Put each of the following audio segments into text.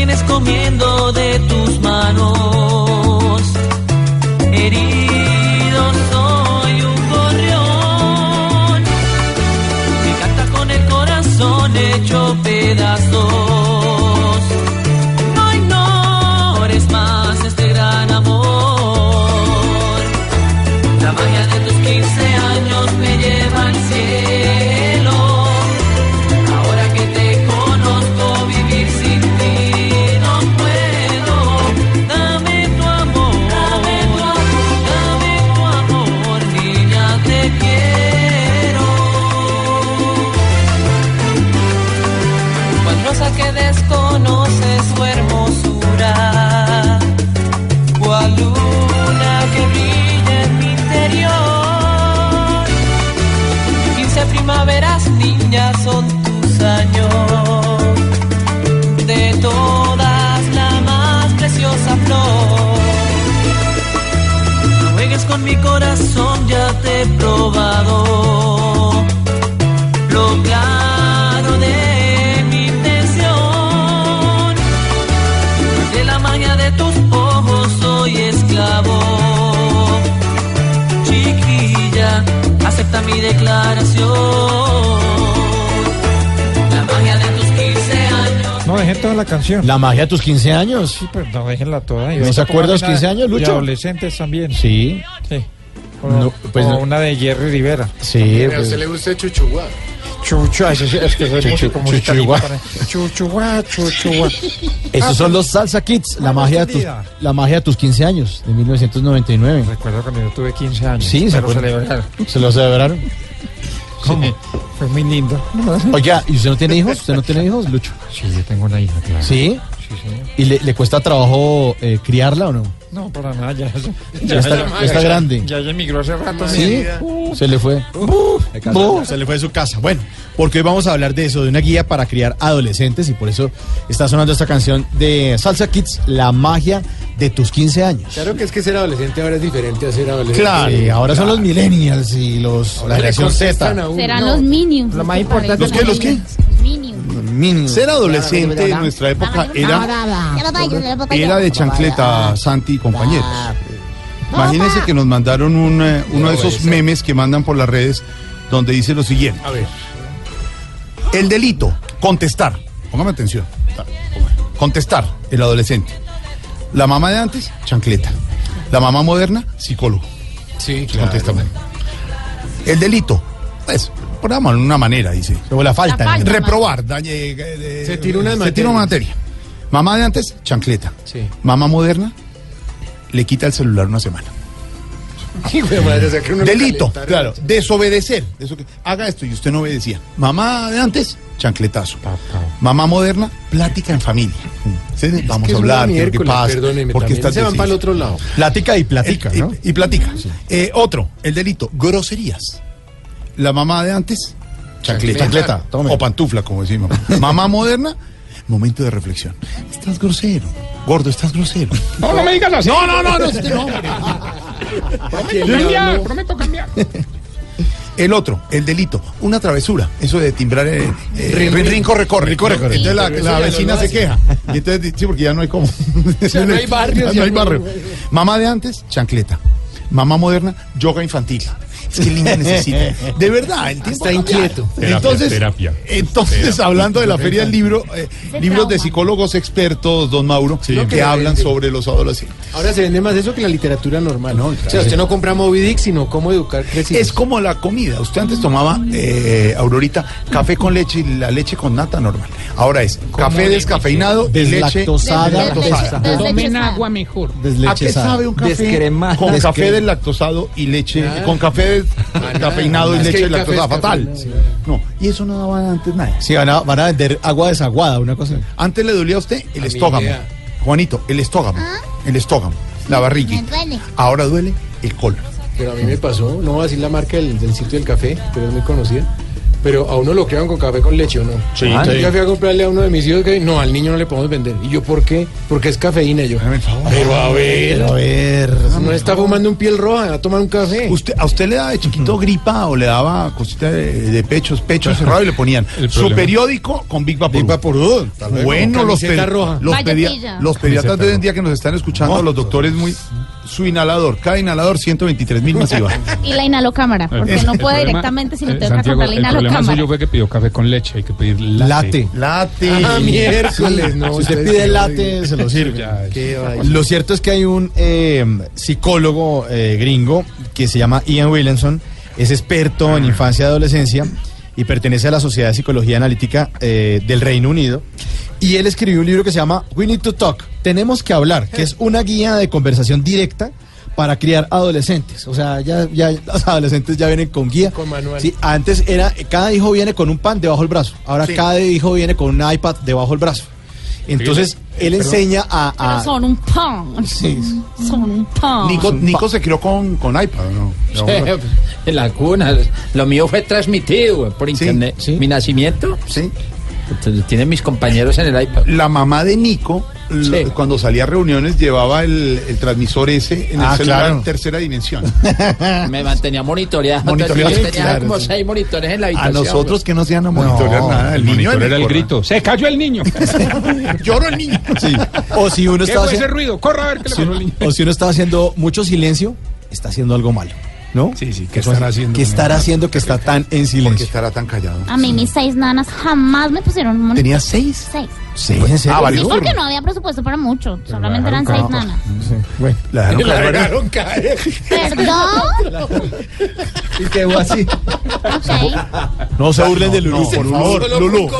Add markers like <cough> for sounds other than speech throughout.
Tienes comiendo de tus manos. Herido soy un gorrión que canta con el corazón hecho pedazos. Toda la canción. La magia de tus 15 años. Sí, pero no, déjenla toda. Y ¿No se acuerda de los pongan 15 una años, de Lucho? adolescentes también. Sí, Sí. O, No, pues o una de Jerry Rivera. sí. ¿A pues, usted le gusta Chuchuá? Chuchu, ese sí, es que soy Chuchu- músico musical. chuchuá. Chuchuá, chuchuá. <laughs> Esos son los Salsa Kids, la Ah, magia, de tus, la magia de tus 15 años, de 1999. Recuerdo cuando yo tuve 15 años. Sí, se acuerda. celebraron. ¿Se lo celebraron? Sí, Fue muy lindo. <laughs> Oiga, ¿y usted no tiene hijos? ¿Usted no tiene hijos, Lucho? Sí, yo tengo una hija, claro. ¿Sí? Sí, señor. ¿Y le, le cuesta trabajo eh, criarla o no? No, para nada, ya. Ya está, ya está grande. Ya, ya emigró hace rato. ¿Sí? Se le fue. Se le fue de su casa. Bueno, porque hoy vamos a hablar de eso, de una guía para criar adolescentes y por eso está sonando esta canción de Salsa Kids, La magia de tus 15 años. Claro que es que ser adolescente ahora es diferente a ser adolescente. Claro, y ahora son los millennials y los, la Ahora generación Z. Serán los Minions. Lo más importante ¿Los qué, los qué? Minions. Minions. Ser adolescente en nuestra época era, era de chancleta, Santi y compañeros. Imagínense que nos mandaron un, eh, uno de esos memes que mandan por las redes donde dice lo siguiente. A ver. El delito, contestar. Póngame atención. Contestar, el adolescente. La mamá de antes, chancleta. La mamá moderna, psicólogo. Sí, Contéstame. El delito, pues, por una manera, dice. O la falta. La falta, reprobar. dañe, eh, eh, Se tiró una Se tiró una materia. materia. Mamá de antes, chancleta. Sí. Mamá moderna, le quita el celular una semana. <laughs> Hijo de madre, o sea, que uno le Delito, claro. Desobedecer. Eso que, haga esto y usted no obedecía. Mamá de antes, chancletazo. Mamá moderna, plática en familia. Sí, Vamos a hablar, ¿qué- ¿qué miércoles, pasa? Perdóneme, ¿Por qué también estás se van para el otro lado. Plática y platica, El- ¿no? y, y platica. Eh, otro, el delito, groserías. La mamá de antes, chancleta. Chancleta. O pantufla, como decimos. mamá moderna, momento de reflexión. Estás grosero. Gordo, estás grosero. No, no me digas así. No, no, no. Cambiar, prometo cambiar. El otro, el delito, una travesura, eso de timbrar eh, eh, rin, rin, corre, corre. corre, corre. Entonces la, no vecina se queja. Y entonces, sí, porque ya no hay como. <laughs> Ya no hay barrio, no hay barrio. Mamá de antes, chancleta. Mamá moderna, yoga infantil. Es que el niño necesita. De verdad, el tiempo Está inquieto. Terapia, entonces, terapia. entonces hablando de la feria del libro, eh, libros de psicólogos expertos, don Mauro, que, que hablan vende. sobre los adolescentes. Ahora se vende más eso que la literatura normal. No, o sea, usted no compra Moby Dick, sino cómo educar crecidos. Es como la comida. Usted antes tomaba, eh, Aurorita, café con leche y la leche con nata normal. Ahora es café descafeinado y leche Deslactosada. deslactosada. Tomen agua mejor. ¿A qué sabe un café Descrema- con descre- café deslactosado y leche, con café y Es que leche hay café deslactosada? Fatal. No, y eso no daba antes nada. Sí, van a, van a vender agua desaguada, una cosa. Antes le dolía a usted el estógamo. Juanito, el estógamo. El estógamo. La barriga. Ahora duele el colon. Pero a mí me pasó, no voy a decir la marca del, del sitio del café, pero es muy conocida. Pero a uno lo crean con café con leche o no. Sí, Ah, sí. Yo fui a comprarle a uno de mis hijos que no, al niño no le podemos vender. ¿Y yo por qué? Porque es cafeína. Y yo, favor. pero a ver, Pero a ver. no está fumando un piel roja, va a tomar un café. ¿Usted, ¿A usted le daba de chiquito gripa o le daba cosita de, de pechos, pecho <laughs> cerrado y le ponían su periódico con Big Vaporub? Big Vaporub. Bueno, los, pedi- roja. los, pedia- los pediatras de hoy en día que nos están escuchando, los doctores muy... Su inhalador, cada inhalador 123 mil masiva. <laughs> Y la inhalocámara, porque no puede problema- directamente, sino eh, tengo que comprar la El problema inhalocámara. suyo fue que pidió café con leche, hay que pedir latte. Late. Late. Ah, miércoles, no. Si usted pide late, se lo sirve. Ya. Lo cierto es que hay un eh, psicólogo eh, gringo que se llama Ian Williamson, es experto en infancia y adolescencia y pertenece a la Sociedad de Psicología Analítica eh, del Reino Unido. Y él escribió un libro que se llama We Need to Talk, Tenemos que hablar, que es una guía de conversación directa para criar adolescentes. O sea, ya, ya los adolescentes ya vienen con guía. Con manual. Sí, antes era, cada hijo viene con un pan debajo del brazo. Ahora Sí. cada hijo viene con un iPad debajo del brazo. Entonces, él enseña a... Pero son un pan. Sí. Son un pan. Nico, Nico se crió con, con iPad, ¿no? <laughs> En la cuna. Lo mío fue transmitido por internet. sí. Mi nacimiento Sí. Entonces, tienen mis compañeros en el iPad. La mamá de Nico, Sí. cuando salía a reuniones, llevaba el, el transmisor ese en Ah, el celular claro. en tercera dimensión. Me mantenía monitoreado. Monitoreado, Entonces, tenía claro, como sí. seis monitores en la A nosotros que no se iban a monitorear nada. El niño era el grito. ¡Se cayó el niño! <laughs> Lloró el niño. Sí. O si uno ¿Qué está fue ese haciendo, ruido? ¡Corra a ver qué le si- al niño! o si uno está haciendo mucho silencio, está haciendo algo malo, ¿no? Sí, sí, ¿qué estará haciendo? ¿Qué estará haciendo que está tan en Porque silencio? estará tan callado. A mí mis seis nanas jamás me pusieron un monitor. ¿Tenía seis? Seis. Sí, en serio. Ah, vale. Sí, porque no había presupuesto para mucho. Solamente eran seis nanas. Sí, bueno. La dejaron La caer. dejaron caer. Perdón. <laughs> Y quedó así. Ok. No se burlen de Lulú, no, por favor. Lulú.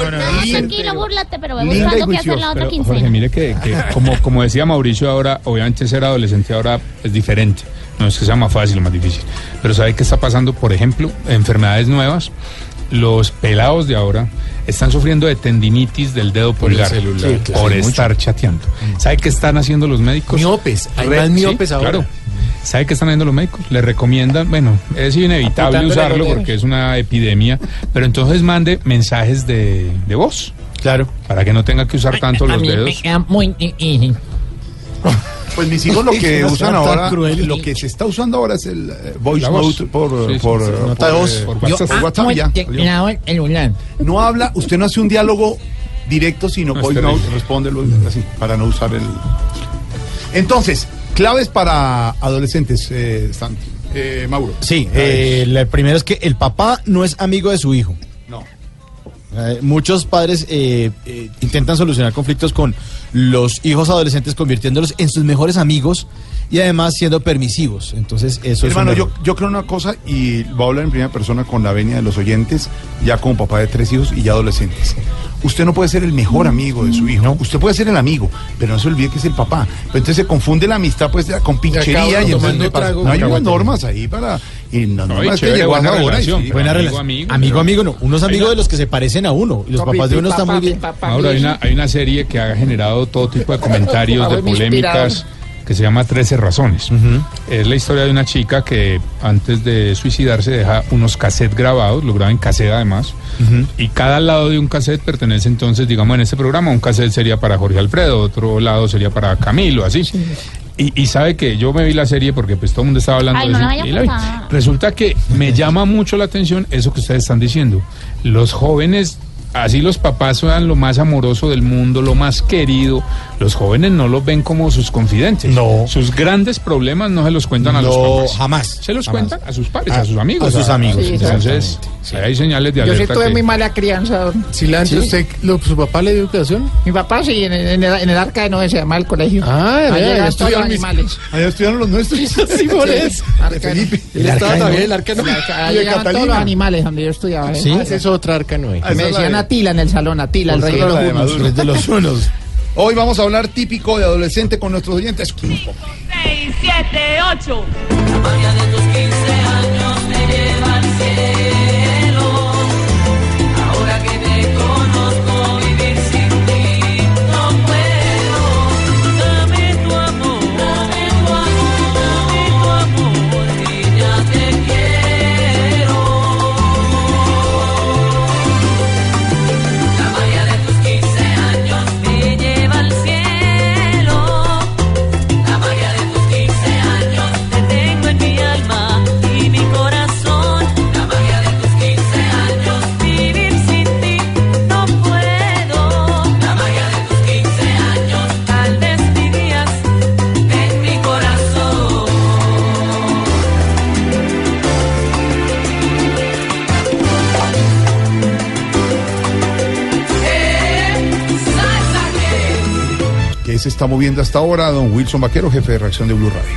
tranquilo, búrlate, pero voy buscando qué hacer la otra Pero, quincena. Jorge, mire que, que <laughs> como, como decía Mauricio ahora, obviamente ser adolescente ahora es diferente. No es que sea más fácil o más difícil. Pero ¿sabe qué está pasando? Por ejemplo, enfermedades nuevas. Los pelados de ahora están sufriendo de tendinitis del dedo pulgar celular. Sí, claro, por estar chateando. ¿Sabe qué están haciendo los médicos? Miopes, hay Re- más sí, miopes ahora. Claro. ¿Sabe qué están haciendo los médicos? Le recomiendan, bueno, es inevitable usarlo dedos. porque es una epidemia, pero entonces mande mensajes de, de voz Claro. para que no tenga que usar tanto A los mí me dedos. Pues mis hijos lo <laughs> que No usan ahora, lo que se está usando ahora es el eh, voice La voz. note por, Sí, sí, por, sí, eh, nota de por, voz. eh, Por por WhatsApp. por Ah, WhatsApp muy y ya. teclado el celular. No habla, usted no hace un diálogo directo, sino No, voice note, respóndelo así, para no usar el... Entonces, claves para adolescentes, eh, Santi. Eh, Mauro. Sí, eh, la primera es que el papá no es amigo de su hijo. No. Eh, muchos padres eh, eh, intentan solucionar conflictos con los hijos adolescentes convirtiéndolos en sus mejores amigos y además siendo permisivos. Entonces, eso Hermano, es yo, yo creo una cosa y voy a hablar en primera persona con la venia de los oyentes, ya como papá de tres hijos y ya adolescentes. Usted no puede ser el mejor amigo de su hijo. Usted puede ser el amigo, pero no se olvide que es el papá. Pero entonces se confunde la amistad pues con pinchería y entonces pasa- trago, no hay unas normas ahí para y no, No, chévere, a buena relación, sí. Buena amigo, relación. amigo, Amigo, no. Unos amigos de los que se parecen a uno. Y los papás de uno están muy bien. Ahora hay una, hay una serie que ha generado todo tipo de <laughs> comentarios, de polémicas. Que se llama 13 razones. Es la historia de una chica que antes de suicidarse deja unos cassettes grabados, lo graba en cassette además, y cada lado de un cassette pertenece entonces, digamos, en este programa, un cassette sería para Jorge Alfredo, otro lado sería para Camilo, así. Y, y sabe que yo me vi la serie porque pues todo el mundo estaba hablando Ay, de no eso. y la vi. Resulta que me llama mucho la atención eso que ustedes están diciendo. Los jóvenes, así los papás sean lo más amoroso del mundo, lo más querido, los jóvenes no los ven como sus confidentes. No. Sus grandes problemas no se los cuentan a los No, papás. jamás, Se los jamás. cuentan a sus padres, A- a, sus amigos. a sus amigos, Sí, Entonces, ahí hay señales de Yo sí alerta. tuve que- muy mala crianza. Cilantro, ¿usted, lo- ¿su papá le dio educación? Mi papá sí, en, en el, en el arca de Noé se llama el colegio. Ah, todos los estudiaron mis- animales. <laughs> Allá estudiaron los nuestros. Sí, por eso. Arca de- Felipe. Él estaba también en el arca Noé. Ahí Y de llegaban todos los animales donde yo estudiaba. ¿eh? Sí. Esa es otra arca Noé. Me decían de- Atila en el salón, Atila, el rey de los hunos. Maduro. de los unos. <laughs> Hoy vamos a hablar típico de adolescente con nuestros oyentes. 6, 7, 8. La magia de tus 15 años me lleva al cielo. Se está moviendo hasta ahora? Don Wilson Vaquero, jefe de reacción de Blue Radio.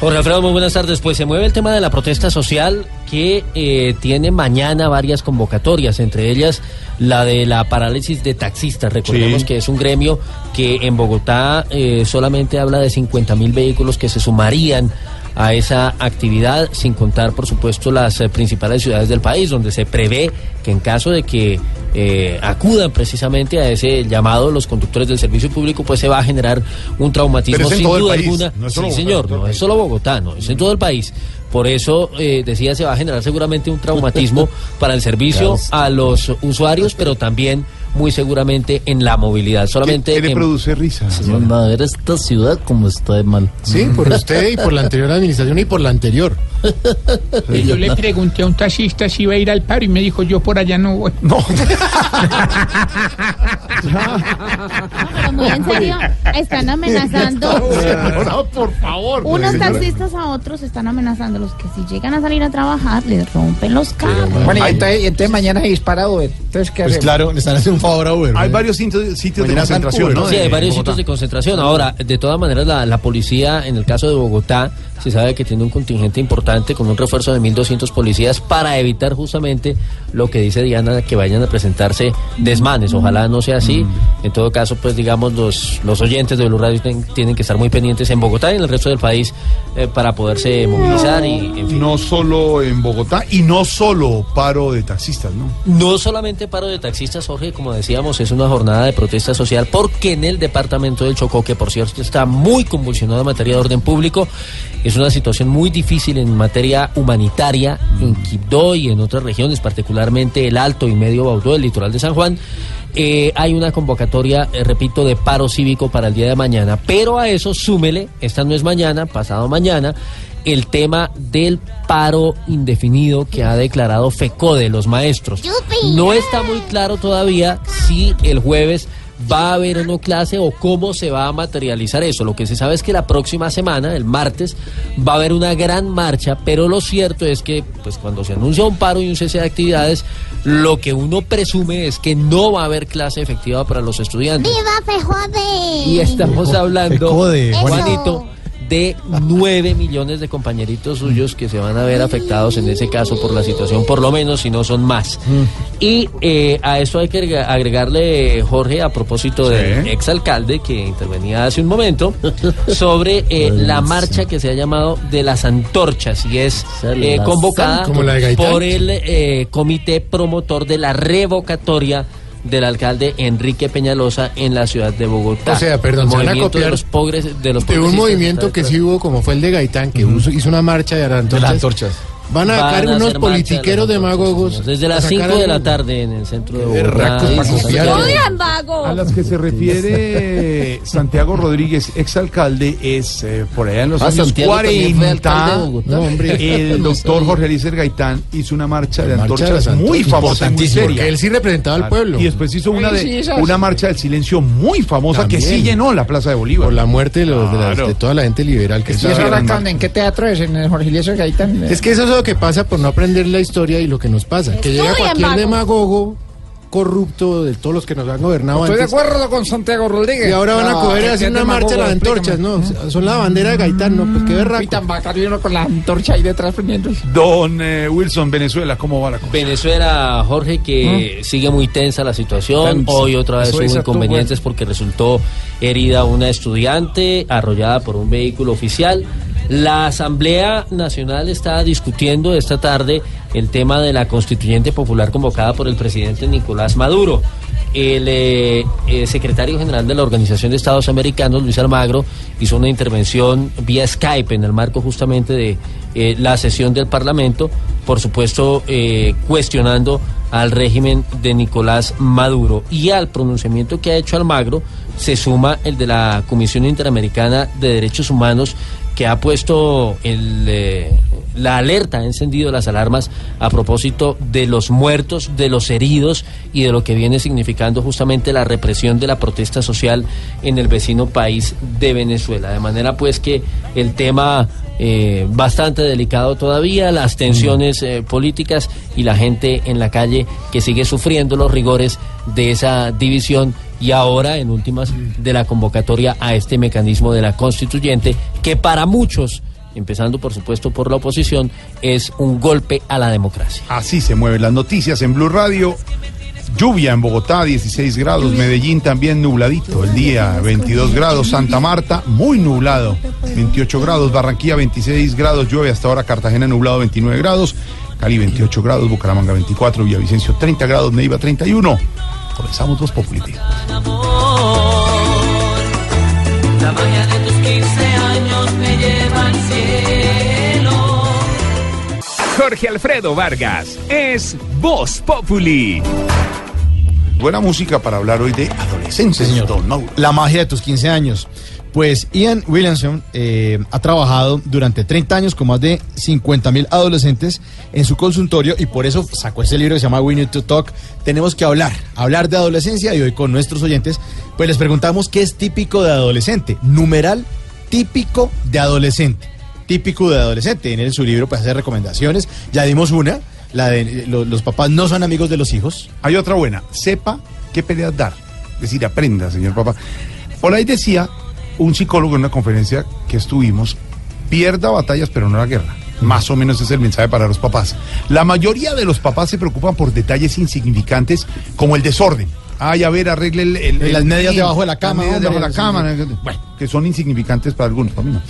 Jorge Alfredo, muy buenas tardes. Pues se mueve el tema de la protesta social que eh, tiene mañana varias convocatorias, entre ellas la de la parálisis de taxistas. Recordemos Sí. que es un gremio que en Bogotá eh, solamente habla de 50 mil vehículos que se sumarían a esa actividad, sin contar, por supuesto, las eh, principales ciudades del país, donde se prevé que en caso de que eh, acudan precisamente a ese llamado los conductores del servicio público, pues se va a generar un traumatismo sin duda alguna. no es solo sí, Bogotá, señor, no es solo Bogotá, no, es en todo el país. Por eso, eh, decía, se va a generar seguramente un traumatismo <laughs> para el servicio a los usuarios, pero también muy seguramente en la movilidad. Solamente ¿Qué, qué le en- produce risa? a ver esta ciudad como está de mal. Sí, por <laughs> usted y por la anterior administración y por la anterior. Yo le pregunté a un taxista si iba a ir al paro y me dijo, yo por allá no voy. <laughs> No. Pero muy en serio, están amenazando. <laughs> No, por favor. Unos taxistas a otros están amenazando los que si llegan a salir a trabajar les rompen los carros. Bueno, y entonces, y entonces mañana se dispara Uber. Entonces, ¿qué Pues claro, le están haciendo un favor a Uber. Hay varios sitios, sitios de concentración, Uber, ¿no? Sí, hay varios Bogotá. sitios de concentración. Ahora, de todas maneras, la, la policía, en el caso de Bogotá, se sabe que tiene un contingente importante con un refuerzo de 1.200 policías para evitar justamente lo que dice Diana, que vayan a presentarse desmanes. Ojalá no sea así. En todo caso, pues digamos, los, los oyentes de Blue Radio tienen, que estar muy pendientes en Bogotá y en el resto del país eh, para poderse movilizar y, en fin. No solo en Bogotá y no solo paro de taxistas, ¿no? No solamente paro de taxistas, Jorge, como decíamos, es una jornada de protesta social porque en el departamento del Chocó, que por cierto está muy convulsionado en materia de orden público, es una situación muy difícil en materia humanitaria en Quibdó y en otras regiones, particularmente el Alto y Medio Baudó, el litoral de San Juan. Eh, hay una convocatoria, eh, repito, de paro cívico para el día de mañana, pero a eso súmele, esta no es mañana, pasado mañana, el tema del paro indefinido que ha declarado FECODE, los maestros. No está muy claro todavía si el jueves va a haber o no clase o cómo se va a materializar eso. Lo que se sabe es que la próxima semana, el martes, va a haber una gran marcha, pero lo cierto es que pues cuando se anuncia un paro y un cese de actividades, lo que uno presume es que no va a haber clase efectiva para los estudiantes. ¡Viva Fejode! Y estamos hablando. Juanito, de 9 millones de compañeritos suyos que se van a ver afectados en ese caso por la situación, por lo menos, si no son más. Y eh, a eso hay que agrega- agregarle, Jorge, a propósito del exalcalde que intervenía hace un momento, <laughs> sobre eh, la marcha que se ha llamado de las antorchas y es eh, convocada por el eh, comité promotor de la revocatoria del alcalde Enrique Peñalosa en la ciudad de Bogotá. O sea, perdón, se van a copiar de los pobres, de los De un movimiento que sí hubo, como fue el de Gaitán, que hizo una marcha de De las antorchas. Van a sacar unos politiqueros las demagogos. Desde las sacar 5 de la tarde en el centro de Bogotá. A las que se refiere <laughs> Santiago Rodríguez, exalcalde, es eh, por allá en los Ah, años Santiago también fue alcalde de 40. Bogotá. No, hombre. El <laughs> doctor Jorge Eliezer Gaitán hizo una marcha de Marcha de antorchas muy famosa muy seria. él sí representaba al Claro. pueblo. Y después hizo una, de, una marcha del silencio muy famosa que sí llenó la Plaza de Bolívar. Por la muerte de, los, de, las- Claro. de toda la gente liberal que. ¿Y eso en qué teatro es? ¿En el Jorge Eliezer Gaitán? Es que eso es lo que pasa por no aprender la historia y lo que nos pasa. Que llega cualquier demagogo corrupto de todos los que nos han gobernado Estoy de acuerdo con Santiago Rodríguez. Y ahora van a No, coger y hacer una marcha de las antorchas. ¿no? Son la bandera de Gaitán, ¿no? Pues qué Y berraco. tan bacano y con la antorcha ahí detrás prendiendo. Don eh, Wilson, Venezuela, ¿cómo va la cosa? Venezuela, Jorge, que sigue muy tensa la situación. Hoy otra vez Eso hubo tú, inconvenientes porque resultó herida una estudiante arrollada por un vehículo oficial. La Asamblea Nacional está discutiendo esta tarde el tema de la constituyente popular convocada por el presidente Nicolás Maduro. El eh, eh, secretario general de la Organización de Estados Americanos, Luis Almagro, hizo una intervención vía Skype en el marco justamente de eh, la sesión del Parlamento, por supuesto cuestionando al régimen de Nicolás Maduro. Y al pronunciamiento que ha hecho Almagro se suma el de la Comisión Interamericana de Derechos Humanos, que ha puesto el, eh, la alerta, ha encendido las alarmas a propósito de los muertos, de los heridos y de lo que viene significando justamente la represión de la protesta social en el vecino país de Venezuela. De manera pues que el tema eh, bastante delicado todavía, las tensiones eh, políticas y la gente en la calle que sigue sufriendo los rigores de esa división y ahora en últimas de la convocatoria a este mecanismo de la constituyente que para muchos empezando por supuesto por la oposición es un golpe a la democracia. Así se mueven las noticias en Blue Radio. Lluvia en Bogotá, 16 grados. Medellín también nubladito. El día, 22 grados. Santa Marta, muy nublado, 28 grados. Barranquilla, 26 grados. Llueve hasta ahora. Cartagena, nublado, 29 grados. Cali, 28 grados. Bucaramanga, 24. Villavicencio, 30 grados. Neiva, 31. Comenzamos dos Populi. La magia de tus 15 años me lleva al cielo. Jorge Alfredo Vargas es Voz Populi. Buena música para hablar hoy de adolescencia, señor. don Mauro. La magia de tus 15 años. Pues Ian Williamson eh, ha trabajado durante 30 años con más de 50 mil adolescentes en su consultorio y por eso sacó ese libro que se llama We Need to Talk. Tenemos que hablar, hablar de adolescencia y hoy con nuestros oyentes, pues les preguntamos qué es típico de adolescente. Numeral típico de adolescente. Típico de adolescente. En su libro pues hace recomendaciones. Ya dimos una, la de lo- los papás no son amigos de los hijos. Hay otra buena. Sepa qué peleas dar. Es decir, aprenda, señor papá. Por ahí decía un psicólogo en una conferencia que estuvimos, pierda batallas pero no la guerra. Más o menos es el mensaje para los papás. La mayoría de los papás se preocupan por detalles insignificantes como el desorden. Ay, a ver, arregle el... el- Las medias debajo de la cama, Las medias hombre, debajo de la cama. Bueno, que son insignificantes para algunos, para mí no.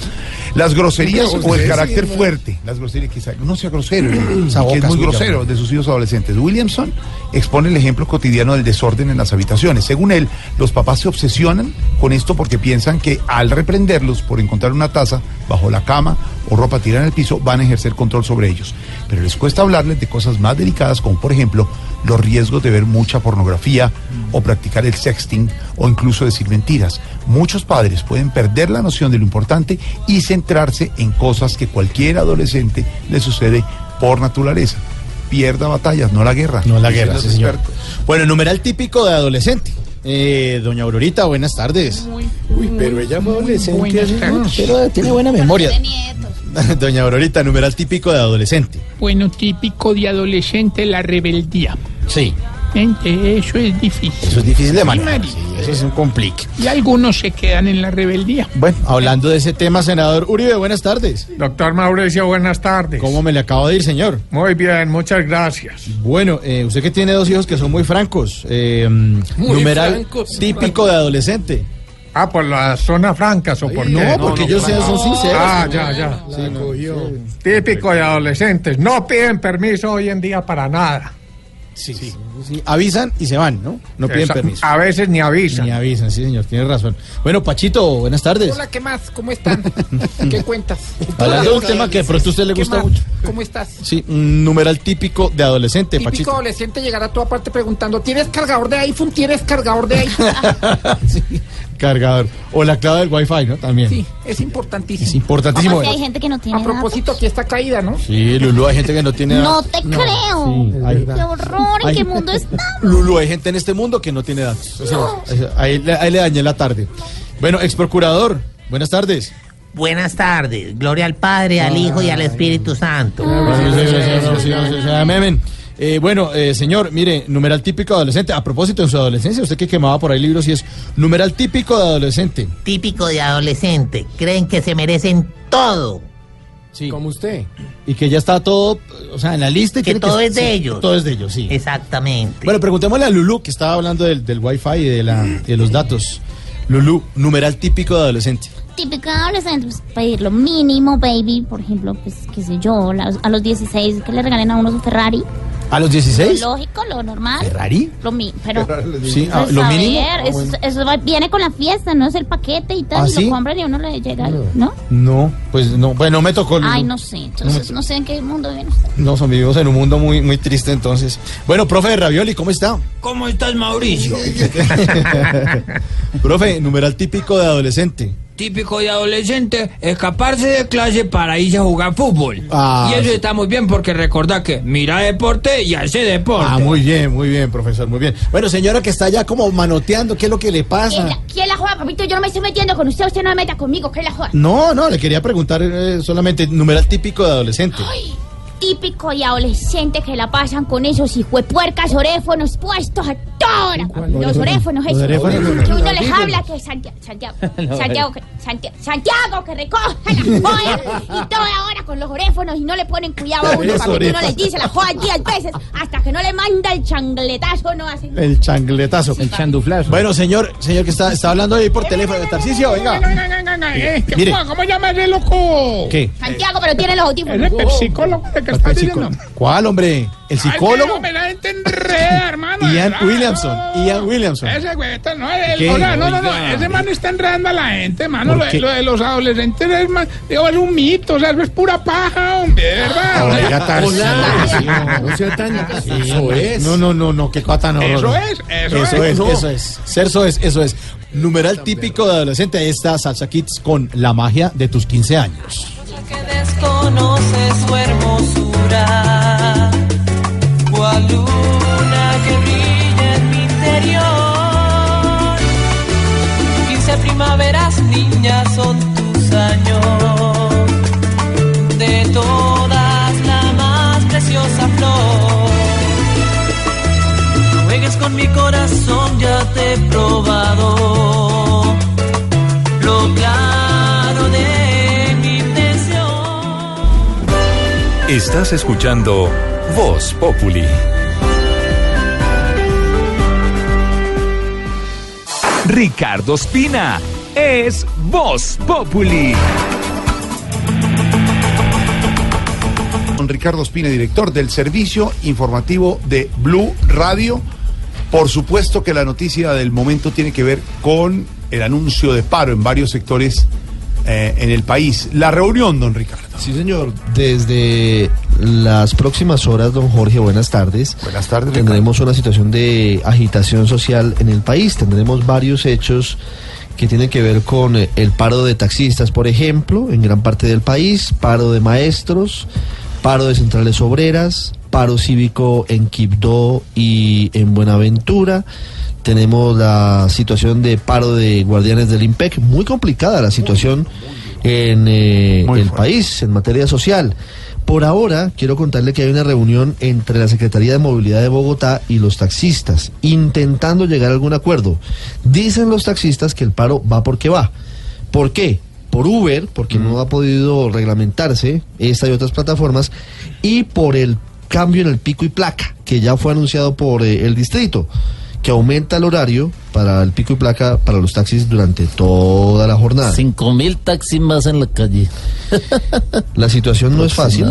Las groserías o el carácter fuerte. Las groserías, quizá, no sea grosero, que es muy grosero de sus hijos adolescentes. Williamson expone el ejemplo cotidiano del desorden en las habitaciones. Según él, los papás se obsesionan con esto porque piensan que al reprenderlos por encontrar una taza bajo la cama o ropa tirada en el piso, van a ejercer control sobre ellos. Pero les cuesta hablarles de cosas más delicadas como, por ejemplo, los riesgos de ver mucha pornografía o practicar el sexting o incluso decir mentiras. Muchos padres pueden perder la noción de lo importante y centrarse en cosas que cualquier adolescente le sucede por naturaleza. Pierda batallas, no la guerra. No la guerra, sí, señor. Bueno, numeral típico de adolescente. Eh, doña Aurorita, buenas tardes. Uy, pero ella fue adolescente. Pero tiene buena memoria. <laughs> doña Aurorita, numeral típico de adolescente. Bueno, típico de adolescente, la rebeldía. Sí. Gente, Eso es difícil. Eso es difícil de Sí, manejar. Sí, eso es un complique. Y algunos se quedan en la rebeldía. Bueno, hablando de ese tema, senador Uribe, buenas tardes. Doctor Mauricio, buenas tardes. ¿Cómo me le acabo de ir, señor? Muy bien, muchas gracias. Bueno, eh, usted que tiene dos hijos que son muy francos. eh, Muy numeral francos, típico de adolescente. Ah, por las zonas francas o por no, qué? porque ellos sean- son sinceros. Ah, ya, ya. La cogió. Típico de adolescentes. No piden permiso hoy en día para nada. Sí, sí. sí, Avisan y se van, ¿no? No piden Esa- permiso. A veces ni avisan. Ni avisan, sí, señor, tiene razón. Bueno, Pachito, buenas tardes. Hola, ¿qué más? ¿Cómo están? <laughs> ¿Qué cuentas? Hablando de un tema que de pronto a usted le ¿Qué gusta más? mucho. ¿Cómo estás? Sí, un numeral típico de adolescente, Típico Pachito. adolescente llegará a toda parte preguntando, ¿tienes cargador de iPhone? ¿Tienes cargador de iPhone? <laughs> Cargador. O la clave del Wi-Fi, ¿no? También. Sí, es importantísimo. Es importantísimo. Hay gente que no tiene A propósito, aquí está caída, ¿no? Sí, Lulu, hay gente que no tiene No datos. te creo. Sí, hay- Qué horror, ¿en qué mundo estamos? Lulu, hay gente en este mundo que no tiene datos. Eso- eso- ahí, le- ahí le dañé la tarde. Bueno, ex procurador, buenas tardes. Buenas tardes. Gloria al Padre, al Hijo y al Espíritu Santo. Memen. Eh, bueno, eh, señor, mire, numeral típico de adolescente. A propósito, en su adolescencia, usted que quemaba por ahí libros y es numeral típico de adolescente. Típico de adolescente. Creen que se merecen todo. Sí. Como usted. Y que ya está todo, o sea, en la lista. y Que todo es de sí, ellos. Todo es de ellos, sí. Exactamente. Bueno, preguntémosle a Lulu, que estaba hablando del, del Wi-Fi y de, la, de los datos. Lulu, numeral típico de adolescente. Típico adolescente, pues, pedir lo mínimo, baby. Por ejemplo, pues, qué sé yo, a los 16 que le regalen a uno su Ferrari. ¿A los 16? Lo lógico, lo normal. ¿Ferrari? Lo mi, pero... Sí, ah, Pues, lo a mínimo. ver, Ah, eso, bueno. eso va- viene con la fiesta, no es el paquete y tal, ¿Ah, y sí? lo compran y a uno le llega, ¿no? No, pues no, pues no me tocó. Ay, no sé, entonces No no sé en qué mundo viven ustedes. No, son vivimos en un mundo muy, muy triste entonces. Bueno, profe de Ravioli, ¿cómo está? ¿Cómo estás, Mauricio? <laughs> <laughs> profe, numeral típico de adolescente. Típico de adolescente, escaparse de clase para irse a jugar fútbol. Ah, y eso sí. está muy bien porque recordá que mira deporte y hace deporte. Ah, muy bien, muy bien, profesor, muy bien. Bueno, señora que está ya como manoteando, ¿qué es lo que le ¿Quién pasa? la, quién la juega, papito? Yo no me estoy metiendo con usted, usted no me meta conmigo, ¿quién la juega? No, no, le quería preguntar eh, solamente numeral típico de adolescente. Típico y adolescente que la pasan con esos hijuepuercas oréfonos puestos a toda hora. Los oréfonos, Los esos. Que uno les habla que Santiago, Santiago, Santiago, que, Santiago, Santiago, que recoja la joya y toda hora con los oréfonos y no le ponen cuidado a uno, Eres papito, uno les dice la joya diez veces hasta que no le manda el changletazo, no hacen El changletazo. El chanduflazo. Bueno, señor, señor que está, está hablando ahí por teléfono, Tarcicio, venga. Eh, ¿qué- Mire. ¿Cómo, cómo llama ese loco? ¿Qué? Santiago, pero tiene los ¿Es audífonos. el psicólogo de que ¿Cuál, hombre? ¿El psicólogo? Ay, la gente enreda, <coughs> hermano. Ian. Williamson. Ian Williamson. Ese güey, está- no, el- ¿Qué? o sea, no, no, no, ese man está enredando a la gente, mano. ¿Por Lo, de- qué? lo de los adolescentes es, más, digo, es un mito, o sea, eso es pura paja, hombre, de verdad. Oiga. <laughs> No sea tan. Eso es. No, no, no, no, qué pata no. Eso es, eso Eso es. es, No. eso es. Eso es, eso es. Numeral típico de adolescente, esta salsa kids con la magia de tus 15 años. Desconoce su hermosura, cual luna que brilla en mi interior. Quince primaveras, niñas, son tus años, de todas la más preciosa flor. No juegues con mi corazón, ya te he probado Estás escuchando Voz Populi. Ricardo Espina es Voz Populi. Don Ricardo Espina, director del servicio informativo de Blue Radio. Por supuesto que la noticia del momento tiene que ver con el anuncio de paro en varios sectores eh, en el país. La reunión, don Ricardo. Sí, señor. Desde las próximas horas, don Jorge, buenas tardes. Buenas tardes. Tendremos una situación de agitación social en el país. Tendremos varios hechos que tienen que ver con eh, el paro de taxistas, por ejemplo, en gran parte del país, paro de maestros, paro de centrales obreras, paro cívico en Quibdó y en Buenaventura. Tenemos la situación de paro de guardianes del IMPEC, muy complicada la situación en eh, el país en materia social. Por ahora, quiero contarle que hay una reunión entre la Secretaría de Movilidad de Bogotá y los taxistas, intentando llegar a algún acuerdo. Dicen los taxistas que el paro va porque va. ¿Por qué? Por Uber, porque no ha podido reglamentarse esta y otras plataformas, y por el cambio en el pico y placa, que ya fue anunciado por eh, el distrito que aumenta el horario para el pico y placa para los taxis durante toda la jornada. Cinco mil taxis más en la calle. <laughs> La situación no es fácil,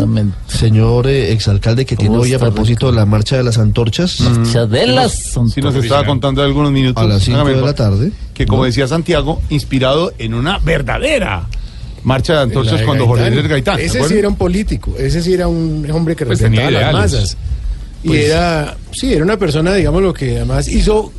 señor eh, exalcalde, que tiene ¿Cómo hoy a propósito la marcha de las antorchas. Marcha de las Sí, nos antorchas. estaba contando algunos minutos. A las cinco hágame de el la tarde. Que como decía Santiago, inspirado en una verdadera marcha de antorchas cuando Jorge Gaitán. Luis Gaitán. ¿se Ese sí era un político, ese sí era un hombre que Pues representaba las ideales. Y Pues- era, sí, era una persona, digamos, lo que además hizo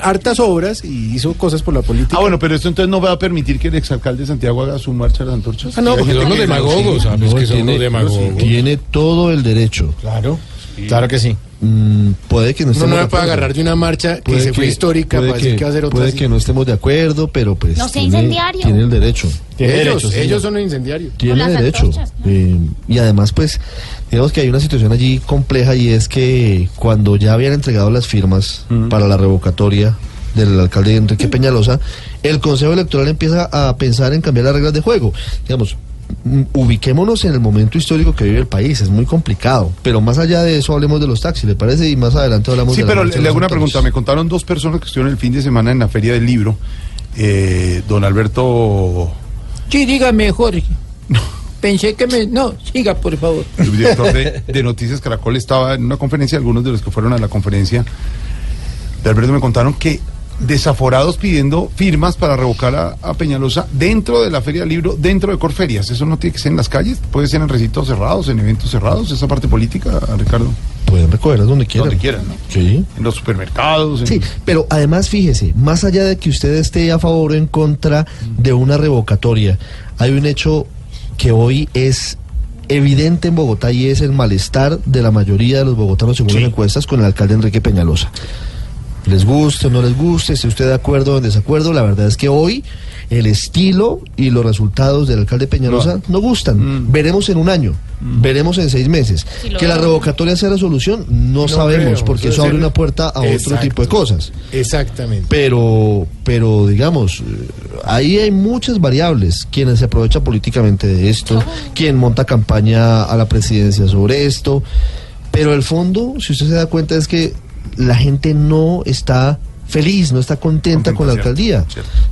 hartas obras y hizo cosas por la política. Ah, bueno, pero esto entonces no va a permitir que el exalcalde de Santiago haga su marcha de las antorchas. Ah, no, porque son los demagogos, Sí. ¿sabes? que son tiene, los demagogos. tiene todo el derecho. Claro. Claro que sí. Mm, puede que no estemos no de me puede agarrar de una marcha que Puede se fue histórica puede para decir que va a hacer otra Puede así. que no estemos de acuerdo, pero pues No sea tiene, incendiario. tiene el derecho. ellos, ellos son los incendiarios. Tiene derecho. antorchas, Eh, y además, pues, digamos que hay una situación allí compleja y es que cuando ya habían entregado las firmas para la revocatoria del alcalde Enrique Peñalosa, el Consejo Electoral empieza a pensar en cambiar las reglas de juego. Digamos, mm, ubiquémonos en el momento histórico que vive el país, es muy complicado, pero más allá de eso hablemos de los taxis, ¿le parece? Y más adelante hablamos Sí, de la pero le, hago una pregunta. Me contaron dos personas que estuvieron el fin de semana en la Feria del Libro. Eh, don Alberto, Sí, dígame, Jorge. <laughs> Pensé que me... No, siga, por favor. el director de, <laughs> de Noticias Caracol, estaba en una conferencia. Algunos de los que fueron a la conferencia de Alberto me contaron que desaforados pidiendo firmas para revocar a, a Peñalosa dentro de la Feria del Libro, dentro de Corferias. Eso no tiene que ser en las calles, puede ser en recintos cerrados, en eventos cerrados, esa parte política, Ricardo. Pueden recogerlas donde quieran. Donde quieran, ¿no? Sí. En los supermercados. en- Sí, pero además fíjese, más allá de que usted esté a favor o en contra de una revocatoria, hay un hecho que hoy es evidente en Bogotá y es el malestar de la mayoría de los bogotanos según las encuestas con el alcalde Enrique Peñalosa. Les guste o no les guste, esté usted de acuerdo o en desacuerdo, la verdad es que hoy el estilo y los resultados del alcalde Peñalosa no gustan. Veremos en un año, veremos en seis meses. Que la revocatoria sea la solución, no, No sabemos, creo, porque eso abre una puerta a otro tipo de cosas. Exactamente. Pero, pero digamos, eh, ahí hay muchas variables. Quien se aprovecha políticamente de esto, quien monta campaña a la presidencia sobre esto. Pero el fondo, si usted se da cuenta, es que la gente no está feliz, no está contenta con la cierto, alcaldía.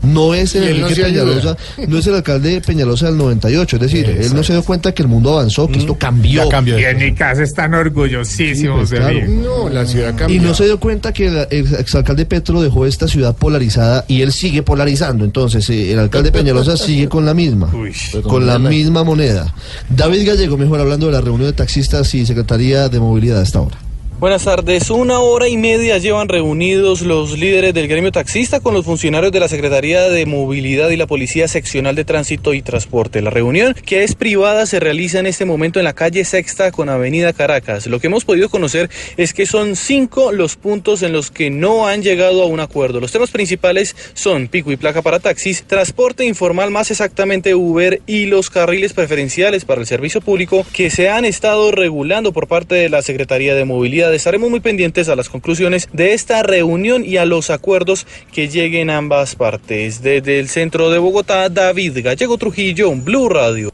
No es el Y no Enrique. Peñalosa, no es el alcalde Peñalosa del 98, es decir, él no se dio cuenta que el mundo avanzó, que esto cambió. Y en mi casa están orgullosísimos Sí, de pues, mí. claro. No, la ciudad Y cambió. no se dio cuenta que el ex- exalcalde Petro dejó esta ciudad polarizada y él sigue polarizando. Entonces, eh, el alcalde Peñalosa sigue con la misma, con la misma moneda. David Gallego, mejor hablando de la reunión de taxistas y Secretaría de Movilidad hasta ahora. Buenas tardes. Una hora y media llevan reunidos los líderes del gremio taxista con los funcionarios de la Secretaría de Movilidad y la Policía Seccional de Tránsito y Transporte. La reunión, que es privada, se realiza en este momento en la calle Sexta con Avenida Caracas. Lo que hemos podido conocer es que son cinco los puntos en los que no han llegado a un acuerdo. Los temas principales son pico y placa para taxis, transporte informal, más exactamente Uber y los carriles preferenciales para el servicio público que se han estado regulando por parte de la Secretaría de Movilidad. Estaremos muy pendientes a las conclusiones de esta reunión y a los acuerdos que lleguen ambas partes. Desde el centro de Bogotá, David Gallego Trujillo, Blue Radio.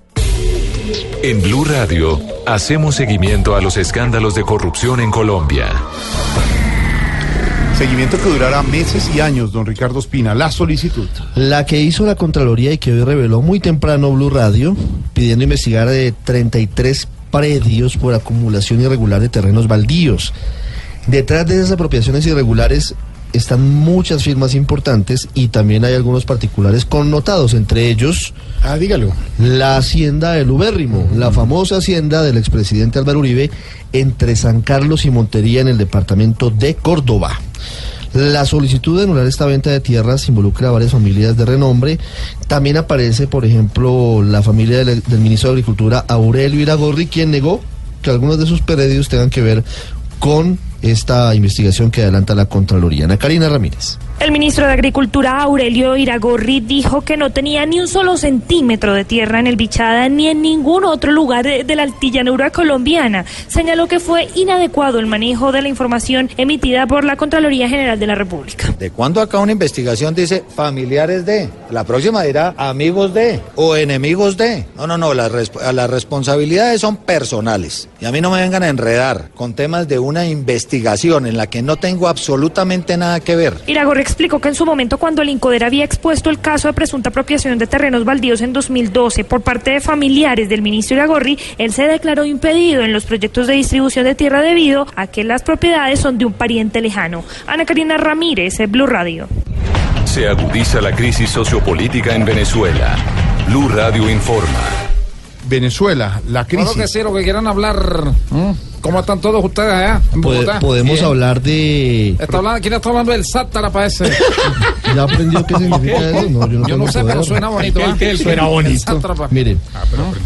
En Blue Radio hacemos seguimiento a los escándalos de corrupción en Colombia. Seguimiento que durará meses y años, don Ricardo Espina. La solicitud. La que hizo la Contraloría y que hoy reveló muy temprano Blue Radio, pidiendo investigar de 33 predios por acumulación irregular de terrenos baldíos. Detrás de esas apropiaciones irregulares están muchas firmas importantes y también hay algunos particulares connotados, entre ellos... Ah, dígalo. La hacienda del Ubérrimo, la famosa hacienda del expresidente Álvaro Uribe entre San Carlos y Montería en el departamento de Córdoba. La solicitud de anular esta venta de tierras involucra a varias familias de renombre. También aparece, por ejemplo, la familia del, ministro de Agricultura, Aurelio Iragorri, quien negó que algunos de sus predios tengan que ver con esta investigación que adelanta la Contraloría. Ana Karina Ramírez. El ministro de Agricultura, Aurelio Iragorri, dijo que no tenía ni un solo centímetro de tierra en el Bichada ni en ningún otro lugar de, de la altillanura colombiana. Señaló que fue inadecuado el manejo de la información emitida por la Contraloría General de la República. ¿De cuándo acá una investigación dice familiares de? La próxima dirá amigos de o enemigos de. No, no, no, las, las responsabilidades son personales. Y a mí no me vengan a enredar con temas de una investigación en la que no tengo absolutamente nada que ver. Iragorri explicó que en su momento cuando el Incoder había expuesto el caso de presunta apropiación de terrenos baldíos en 2012 por parte de familiares del ministro Iragorri, él se declaró impedido en los proyectos de distribución de tierra debido a que las propiedades son de un pariente lejano. Ana Karina Ramírez, Blue Radio. Se agudiza la crisis sociopolítica en Venezuela. Blue Radio informa. Venezuela, la crisis. Claro que sí, lo que quieran hablar. ¿Cómo están todos ustedes allá en Bogotá? podemos Bien. hablar de... Está hablando, ¿Quién está hablando del Sátara para ese? <laughs> ¿Ya aprendió qué significa <laughs> eso? No, yo no, Yo tengo no sé, pero suena bonito. ¿ah? El sátrapa. Mire,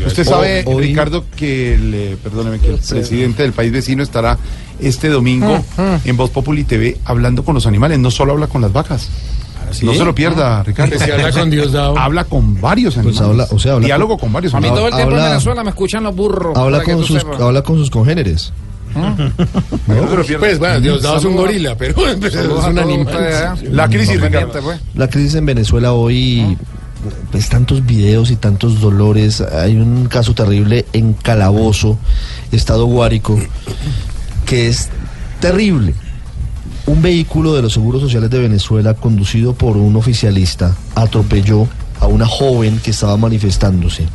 Usted sabe, Hoy- Ricardo, que el, eh, perdóneme, que el presidente del país vecino estará este domingo en Voz Populi TV hablando con los animales, no solo habla con las vacas. No se lo pierda, Ricardo. Que se habla con Diosdado. Habla con varios animales. habla- o sea, habla Diálogo con- con, varios A mí animales. todo el tiempo en Venezuela me escuchan los burros. habla con, sus, sepas. habla con sus congéneres. <laughs> Pues bueno, Diosdado es un gorila, pero, <laughs> pero es un animal. allá. La crisis, Ricardo. pues. La crisis en Venezuela hoy, pues tantos videos y tantos dolores. Hay un caso terrible en Calabozo, Estado Guárico, que es terrible. Un vehículo de los seguros sociales de Venezuela, conducido por un oficialista, atropelló a una joven que estaba manifestándose.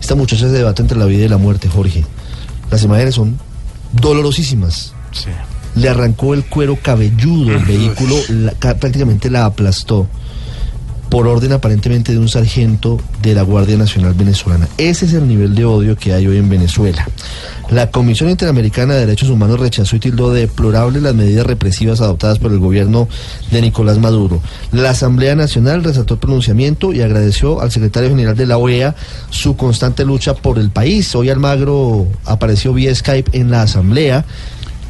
Esta muchacha se debate entre la vida y la muerte, Jorge. Las imágenes son dolorosísimas. Le arrancó el cuero cabelludo del vehículo, la- prácticamente la aplastó por orden aparentemente de un sargento de la Guardia Nacional Venezolana. Ese es el nivel de odio que hay hoy en Venezuela. La Comisión Interamericana de Derechos Humanos rechazó y tildó de deplorables las medidas represivas adoptadas por el gobierno de Nicolás Maduro. La Asamblea Nacional resaltó el pronunciamiento y agradeció al secretario general de la OEA su constante lucha por el país. Hoy Almagro apareció vía Skype en la Asamblea.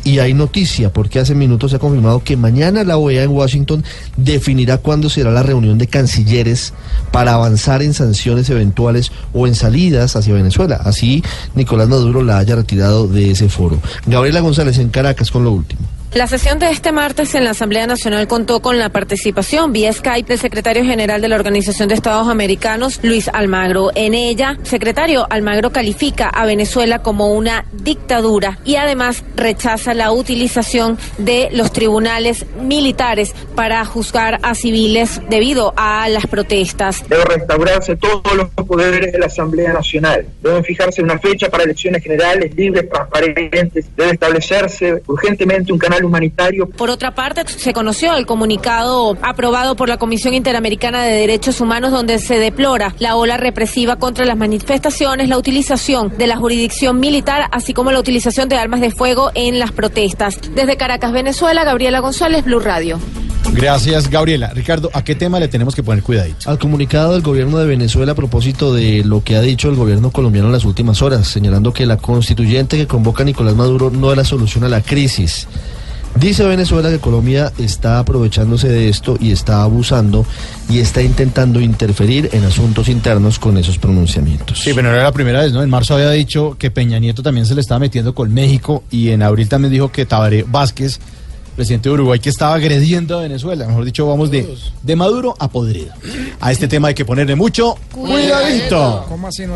Y hay noticia, porque hace minutos se ha confirmado que mañana la OEA en Washington definirá cuándo será la reunión de cancilleres para avanzar en sanciones eventuales o en salidas hacia Venezuela. Así Nicolás Maduro la haya retirado de ese foro. Gabriela González en Caracas con lo último. La sesión de este martes en la Asamblea Nacional contó con la participación vía Skype del secretario general de la Organización de Estados Americanos, Luis Almagro. En ella, secretario Almagro califica a Venezuela como una dictadura y además rechaza la utilización de los tribunales militares para juzgar a civiles debido a las protestas. Debe restaurarse todos los poderes de la Asamblea Nacional. Deben fijarse una fecha para elecciones generales libres, transparentes. Debe establecerse urgentemente un canal humanitario. Por otra parte, se conoció el comunicado aprobado por la Comisión Interamericana de Derechos Humanos donde se deplora la ola represiva contra las manifestaciones, la utilización de la jurisdicción militar, así como la utilización de armas de fuego en las protestas. Desde Caracas, Venezuela, Gabriela González, Blue Radio. Gracias, Gabriela. Ricardo, ¿a qué tema le tenemos que poner cuidadito? Al comunicado del gobierno de Venezuela a propósito de lo que ha dicho el gobierno colombiano en las últimas horas, señalando que la constituyente que convoca Nicolás Maduro no es la solución a la crisis. Dice Venezuela que Colombia está aprovechándose de esto y está abusando y está intentando interferir en asuntos internos con esos pronunciamientos. Sí, pero no era la primera vez, ¿no? En marzo había dicho que Peña Nieto también se le estaba metiendo con México y en abril también dijo que Tabaré Vázquez, presidente de Uruguay, que estaba agrediendo a Venezuela. Mejor dicho, vamos de, de Maduro a podrido. A este tema hay que ponerle mucho cuidadito. ¿Cómo así no?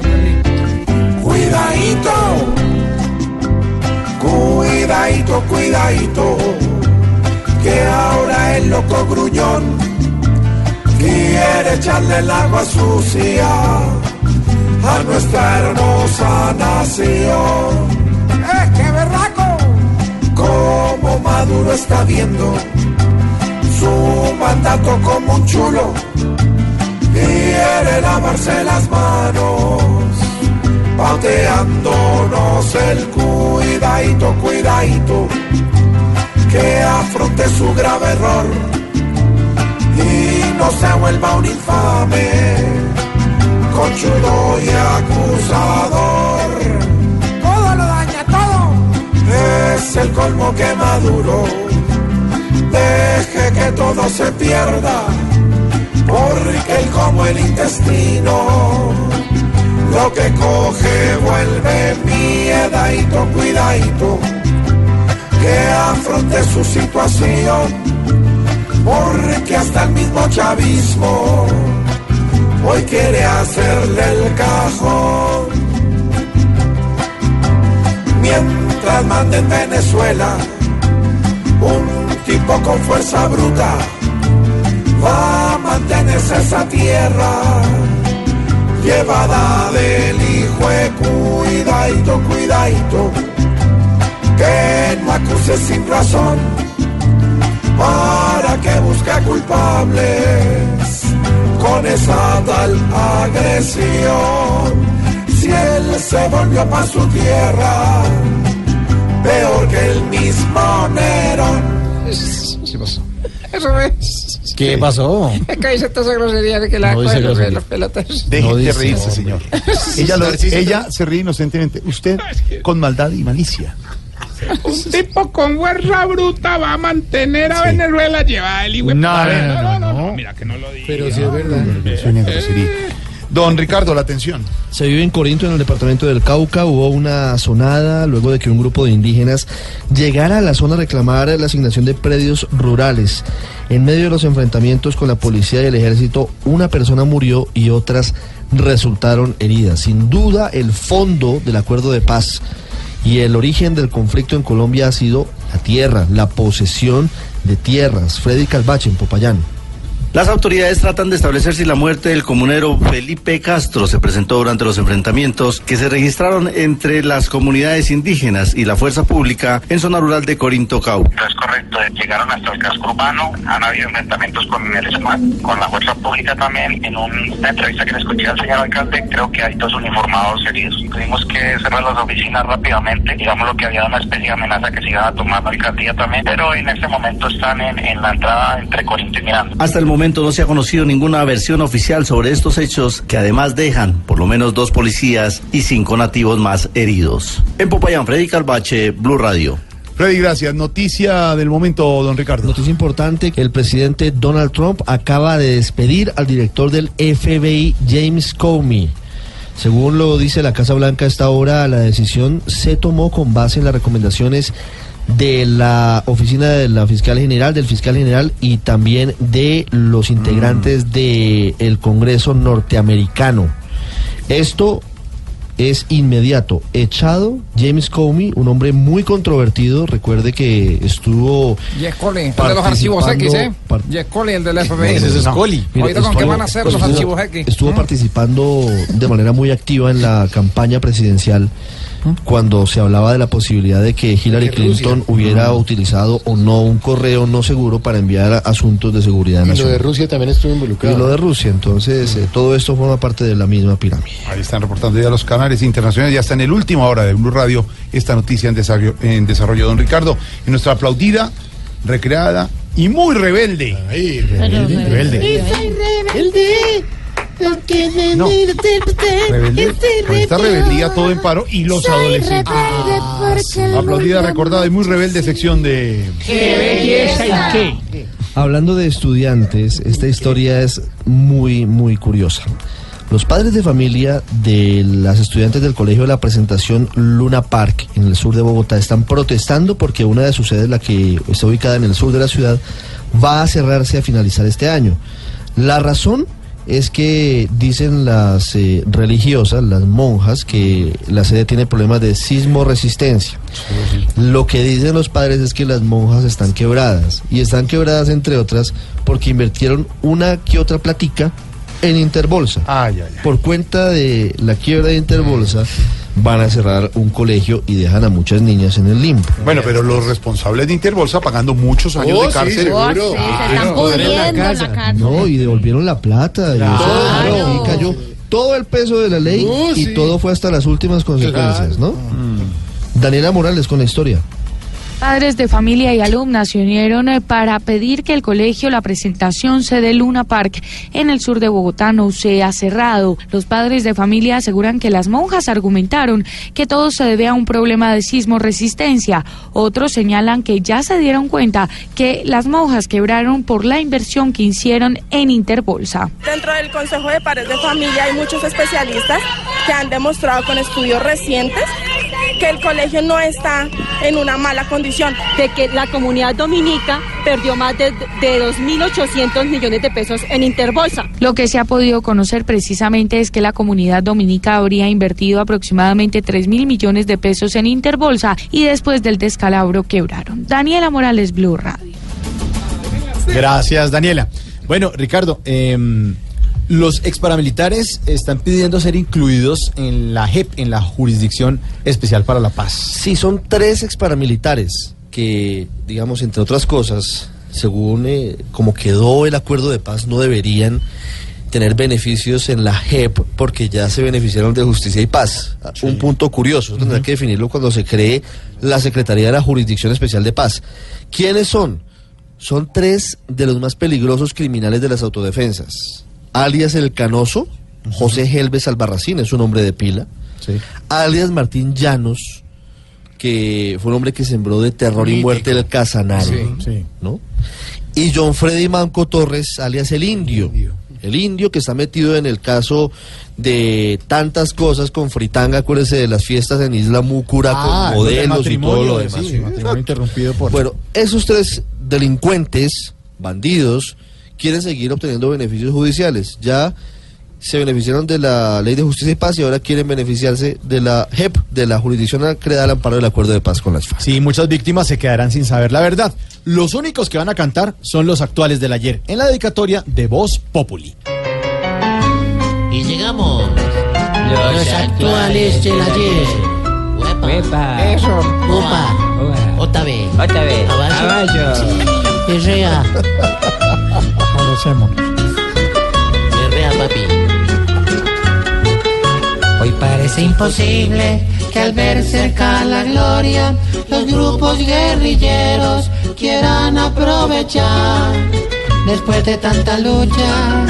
Cuidadito, cuidadito, cuidadito, que ahora el loco gruñón quiere echarle el agua sucia a nuestra hermosa nación. ¡Eh, qué berraco! Como Maduro está viendo su mandato como un chulo, quiere lavarse las manos pauteándonos el cuidadito, cuidadito, que afronte su grave error y no se vuelva un infame, conchudo y acusador. Todo lo daña, todo. Es el colmo que Maduro deje que todo se pierda, porque él como el intestino, lo que coge vuelve miedadito, cuidadito, que afronte su situación, porque hasta el mismo chavismo hoy quiere hacerle el cajón. Mientras manda en Venezuela un tipo con fuerza bruta, va a mantenerse esa tierra llevada del hijo de cuidadito, cuidadito, que no acuse sin razón para que busque culpables con esa tal agresión. Si él se volvió para su tierra, peor que el mismo Nerón. Eso es. ¿Qué pasó? <laughs> Es que dice toda esa grosería de que la No coge dice los, grosería. los pelotas. Deje No de reírse, señor. <laughs> ella, lo- ella se ríe inocentemente. Usted con maldad y malicia. Un tipo con fuerza bruta va a mantener a Venezuela llevada el hijo No, puta. no, no, no, Mira que no lo diga. Pero sí es verdad. Suena grosería. Don Ricardo, la atención. Se vive en Corinto, en el departamento del Cauca. Hubo una sonada luego de que un grupo de indígenas llegara a la zona a reclamar la asignación de predios rurales. En medio de los enfrentamientos con la policía y el ejército, una persona murió y otras resultaron heridas. Sin duda, el fondo del acuerdo de paz y el origen del conflicto en Colombia ha sido la tierra, la posesión de tierras. Freddy Calvache, en Popayán. Las autoridades tratan de establecer si la muerte del comunero Felipe Castro se presentó durante los enfrentamientos que se registraron entre las comunidades indígenas y la fuerza pública en zona rural de Corinto Cau. Es correcto, llegaron hasta el casco urbano, han habido enfrentamientos con el SMAT, con la fuerza pública también. En un- una entrevista que le escuché al señor alcalde, creo que hay dos uniformados heridos. Tuvimos que cerrar las oficinas rápidamente, digamos lo que había una especie de amenaza que se iba a tomar la alcaldía también, pero en este momento están en, en la entrada entre Corinto y Miranda. Hasta el momento no se ha conocido ninguna versión oficial sobre estos hechos que además dejan por lo menos dos policías y cinco nativos más heridos. En Popayán, Freddy Calvache, Blue Radio. Freddy, gracias. Noticia del momento, don Ricardo. Noticia importante, el presidente Donald Trump acaba de despedir al director del FBI, James Comey. Según lo dice la Casa Blanca a esta hora, la decisión se tomó con base en las recomendaciones de la oficina de la fiscal general, del fiscal general y también de los integrantes del Congreso norteamericano. Esto es inmediato. Echado James Comey, un hombre muy controvertido. Recuerde que estuvo. Jeff Coley, el de los archivos X, ¿eh? par- Jeff Coley, el del FBI. Ese es Scully. Mire, Ahorita con qué estuvo- van a hacer los estuvo- archivos X. Estuvo participando de manera muy activa en la campaña presidencial cuando se hablaba de la posibilidad de que Hillary. Clinton hubiera utilizado o no un correo no seguro para enviar asuntos de seguridad Y lo nacional. de Rusia también estuvo Y involucrado. lo de Rusia, entonces eh, todo esto forma parte de la misma pirámide. Ahí están reportando ya los canales internacionales. Ya está en el última hora de Blue Radio esta noticia en desarrollo, en desarrollo. Don Ricardo, en nuestra aplaudida, recreada y muy rebelde. rebelde, rebelde. soy rebelde. Rebelde, esta rebeldía todo en paro y los Soy adolescentes. el Aplaudida, recordada y muy rebelde sección de... ¡Qué belleza y qué! Hablando de estudiantes, esta historia es muy, muy curiosa. Los padres de familia de las estudiantes del Colegio de la Presentación Luna Park en el sur de Bogotá están protestando porque una de sus sedes, la que está ubicada en el sur de la ciudad, va a cerrarse a finalizar este año. La razón es que dicen las eh, religiosas, las monjas, que la sede tiene problemas de sismo resistencia. Lo que dicen los padres es que las monjas están quebradas. Y están quebradas, entre otras, porque invirtieron una que otra platica en Interbolsa. Por cuenta de la quiebra de Interbolsa, van a cerrar un colegio y dejan a muchas niñas en el limbo. Bueno, pero los responsables de Interbolsa pagando muchos años Oh, de sí, cárcel. seguro. Sí, se están pudriendo en la cárcel. No, y devolvieron la plata. y eso, Claro. y cayó todo el peso de la ley y sí. todo fue hasta las últimas consecuencias, ¿no? Daniela Morales con la historia. Padres de familia y alumnas se unieron eh, para pedir que el colegio La Presentación sede Luna Park en el sur de Bogotá no sea cerrado. Los padres de familia aseguran que las monjas argumentaron que todo se debe a un problema de sismo resistencia. Otros señalan que ya se dieron cuenta que las monjas quebraron por la inversión que hicieron en Interbolsa. Dentro del Consejo de Padres de Familia hay muchos especialistas que han demostrado con estudios recientes que el colegio no está en una mala condición. De que la comunidad dominica perdió más de, de 2.800 millones de pesos en Interbolsa. Lo que se ha podido conocer precisamente es que la comunidad dominica habría invertido aproximadamente 3 mil millones de pesos en Interbolsa y después del descalabro quebraron. Daniela Morales, Blue Radio. Gracias, Daniela. Bueno, Ricardo, em, los exparamilitares están pidiendo ser incluidos en la JEP, en la Jurisdicción Especial para la Paz. Sí, son tres exparamilitares que, digamos, entre otras cosas, según eh, como quedó el acuerdo de paz, no deberían tener beneficios en la JEP porque ya se beneficiaron de justicia y paz. Un punto curioso, tendrá que definirlo cuando se cree la Secretaría de la Jurisdicción Especial de Paz. ¿Quiénes son? Son tres de los más peligrosos criminales de las autodefensas. Alias El Canoso, José Helves Albarracín, es un hombre de pila. Alias Martín Llanos, que fue un hombre que sembró de terror y muerte el Casanare. ¿no? Y John Freddy Manco Torres, alias El Indio. El indio que está metido en el caso de tantas cosas con Fritanga, acuérdese de las fiestas en Isla Múcura Ah, con del modelos y todo lo demás. sí, matrimonio interrumpido por... Bueno, esos tres delincuentes, bandidos, quieren seguir obteniendo beneficios judiciales. Ya se beneficiaron de la Ley de Justicia y Paz y ahora quieren beneficiarse de la JEP, de la Jurisdicción creada al amparo del Acuerdo de Paz con las FARC. Sí, muchas víctimas se quedarán sin saber la verdad. Los únicos que van a cantar son los actuales del ayer, en la dedicatoria de Voz Populi. Y llegamos. Los actuales del ayer. Uepa. Eso. Upa. Otra vez. Otra vez. Abajo. Abajo. Herrea. <laughs> Hoy parece imposible que al ver cerca la gloria, los grupos guerrilleros quieran aprovechar. Después de tanta lucha,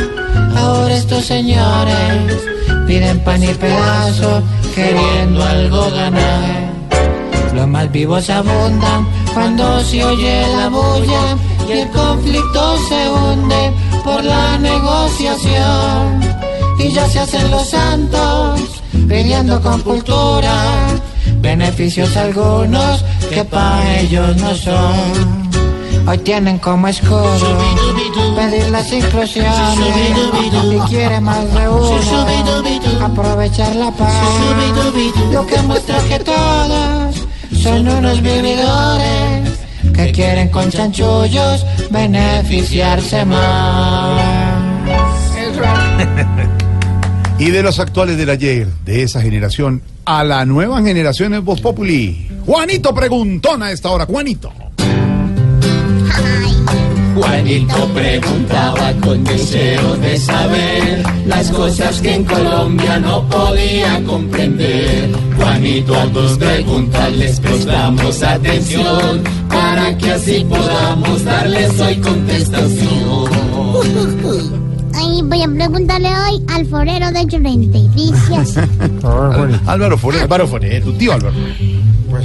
ahora estos señores piden pan y pedazo, queriendo algo ganar. Los más vivos abundan cuando se oye la bulla y el conflicto se hunde por la negociación. Y ya se hacen los santos pidiendo con cultura beneficios algunos que para ellos no son. Hoy tienen como escudo pedir las inclusiones y quiere más de aprovechar la paz. Lo que muestra que todos son unos vividores que quieren con chanchullos beneficiarse más. <laughs> Y de los actuales del ayer, de esa generación, a la nueva generación en Voz Populi. Juanito preguntona a esta hora. Juanito. Juanito preguntaba con deseo de saber las cosas que en Colombia no podía comprender. Juanito, a tus preguntas les prestamos atención para que así podamos darles hoy contestación. Ay, voy a preguntarle hoy al forero de Rentilicias. <laughs> Álvaro Forero. Álvaro Forero. Tu tío Álvaro. ¿Por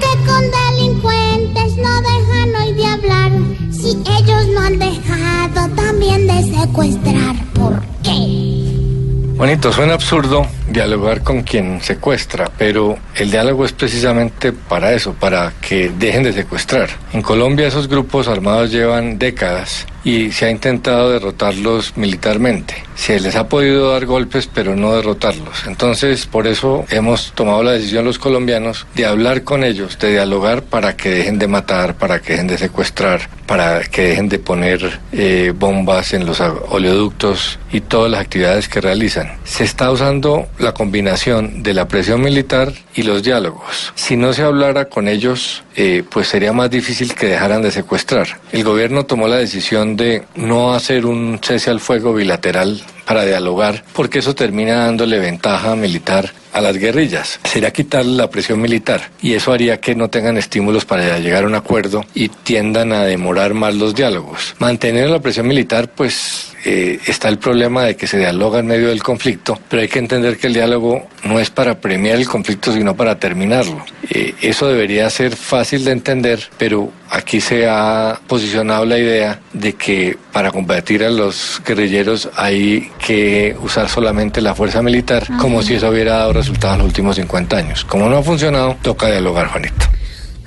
qué con delincuentes no dejan hoy de hablar? Si ellos no han dejado también de secuestrar, ¿por qué? Bonito, suena absurdo dialogar con quien secuestra, pero el diálogo es precisamente para eso, para que dejen de secuestrar. En Colombia esos grupos armados llevan décadas y se ha intentado derrotarlos militarmente. Se les ha podido dar golpes, pero no derrotarlos. Entonces, por eso hemos tomado la decisión los colombianos de hablar con ellos, de dialogar para que dejen de matar, para que dejen de secuestrar, para que dejen de poner eh, bombas en los oleoductos y todas las actividades que realizan. Se está usando la combinación de la presión militar y los diálogos. Si no se hablara con ellos, eh, pues sería más difícil que dejaran de secuestrar. El gobierno tomó la decisión de no hacer un cese al fuego bilateral para dialogar, porque eso termina dándole ventaja militar a las guerrillas, sería quitarle la presión militar y eso haría que no tengan estímulos para llegar a un acuerdo y tiendan a demorar más los diálogos. Mantener la presión militar, pues eh, está el problema de que se dialoga en medio del conflicto, pero hay que entender que el diálogo no es para premiar el conflicto, sino para terminarlo. Eh, eso debería ser fácil de entender, pero aquí se ha posicionado la idea de que para combatir a los guerrilleros hay que usar solamente la fuerza militar, como si eso hubiera dado resultados en los últimos 50 años. Como no ha funcionado, toca dialogar, Juanito.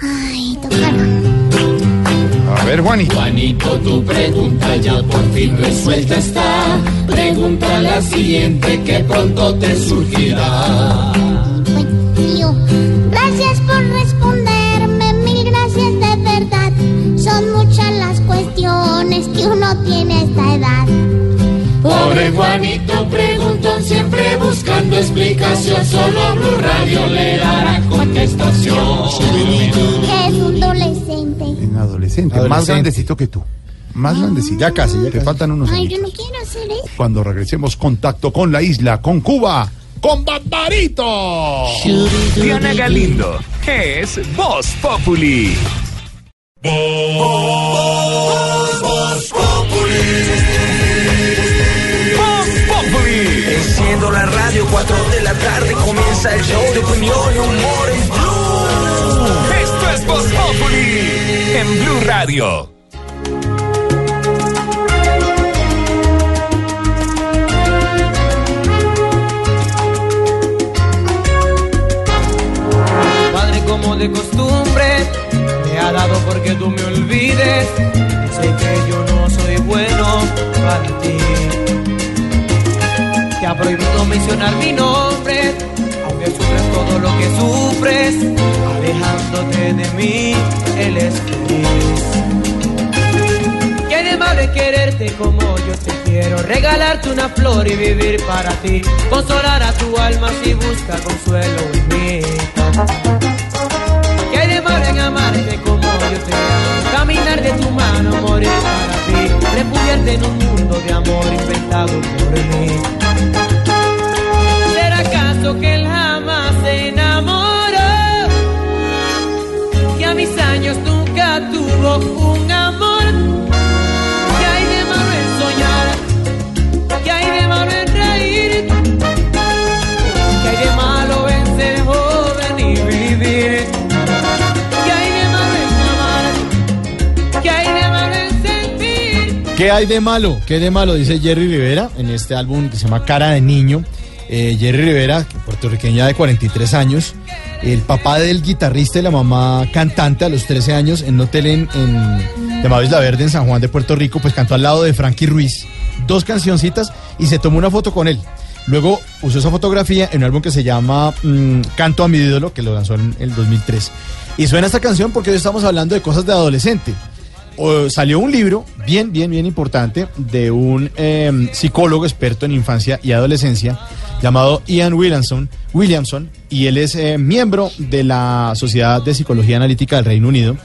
Ay, tocaron. A ver, Juanito. Juanito, tu pregunta ya por fin resuelta está. Pregunta la siguiente que pronto te surgirá. Que uno tiene a esta edad. Pobre Juanito preguntón siempre buscando explicación. Solo Blue Radio le dará contestación. Es un adolescente. En adolescente, más grandecito que tú. Más grandecito. Ya casi, ya Te casi. faltan unos Ay, yo no quiero hacer eso. Cuando regresemos, contacto con la isla, con Cuba, con Barbarito. Diana Galindo es Voz Populi. Voz Populi. Enciendo la radio, 4 de la tarde comienza el show de opinión y humor en Blue. Esto es Voz Populi en Blue Radio. Padre como de costumbre, porque tú me olvides. Sé que yo no soy bueno para ti. Te ha prohibido mencionar mi nombre, aunque sufres todo lo que sufres. Alejándote de mí, él es feliz. ¿Qué de malo quererte como yo te quiero? Regalarte una flor y vivir para ti. Consolar a tu alma si busca consuelo en mí. Amarte como yo te amo? Caminar de tu mano, morir para ti. Refugiarte en un mundo de amor inventado por mí. ¿Será acaso que él jamás se enamoró? Que a mis años nunca tuvo un amor. ¿Qué hay de malo? ¿Qué de malo? Dice Jerry Rivera en este álbum que se llama Cara de Niño. Eh, Jerry Rivera, que puertorriqueña de 43 años, el papá del guitarrista y la mamá cantante a los 13 años en un hotel en, en llamado Isla Verde en San Juan de Puerto Rico, pues cantó al lado de Frankie Ruiz dos cancioncitas y se tomó una foto con él. Luego usó esa fotografía en un álbum que se llama mm, Canto a mi ídolo, que lo lanzó en el 2003. Y suena esta canción porque hoy estamos hablando de cosas de adolescente. Salió un libro bien, bien, bien importante de un eh, psicólogo experto en infancia y adolescencia llamado Ian Williamson, Williamson y él es eh, miembro de la Sociedad de Psicología Analítica del Reino Unido.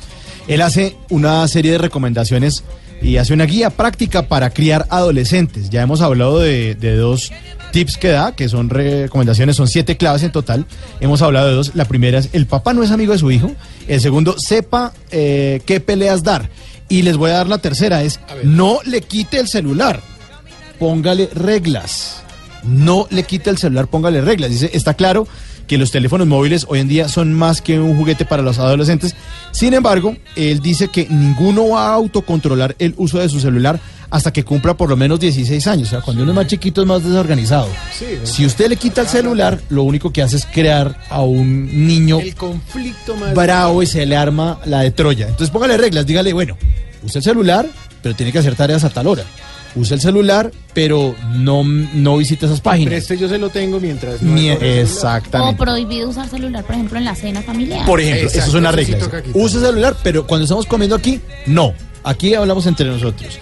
Él hace una serie de recomendaciones y hace una guía práctica para criar adolescentes. Ya hemos hablado de, de dos tips que da, que son recomendaciones, son siete claves en total. Hemos hablado de dos. La primera es, el papá no es amigo de su hijo. El segundo, sepa eh, qué peleas dar. Y les voy a dar la tercera, es, no le quite el celular, póngale reglas. No le quite el celular, póngale reglas. Dice, está claro que los teléfonos móviles hoy en día son más que un juguete para los adolescentes. Sin embargo, él dice que ninguno va a autocontrolar el uso de su celular hasta que cumpla por lo menos 16 años. O sea, cuando uno es más chiquito es más desorganizado. Si usted le quita el celular, lo único que hace es crear a un niño El conflicto más. bravo y se le arma la de Troya. Entonces póngale reglas, dígale, bueno, use el celular, pero tiene que hacer tareas a tal hora. Use el celular, pero no, no visite esas páginas. Preste yo se lo tengo mientras. no celular. O exactamente. prohibido usar celular, por ejemplo, en la cena familiar. Por ejemplo, eso es una regla. Use celular, pero cuando estamos comiendo aquí, no. Aquí hablamos entre nosotros.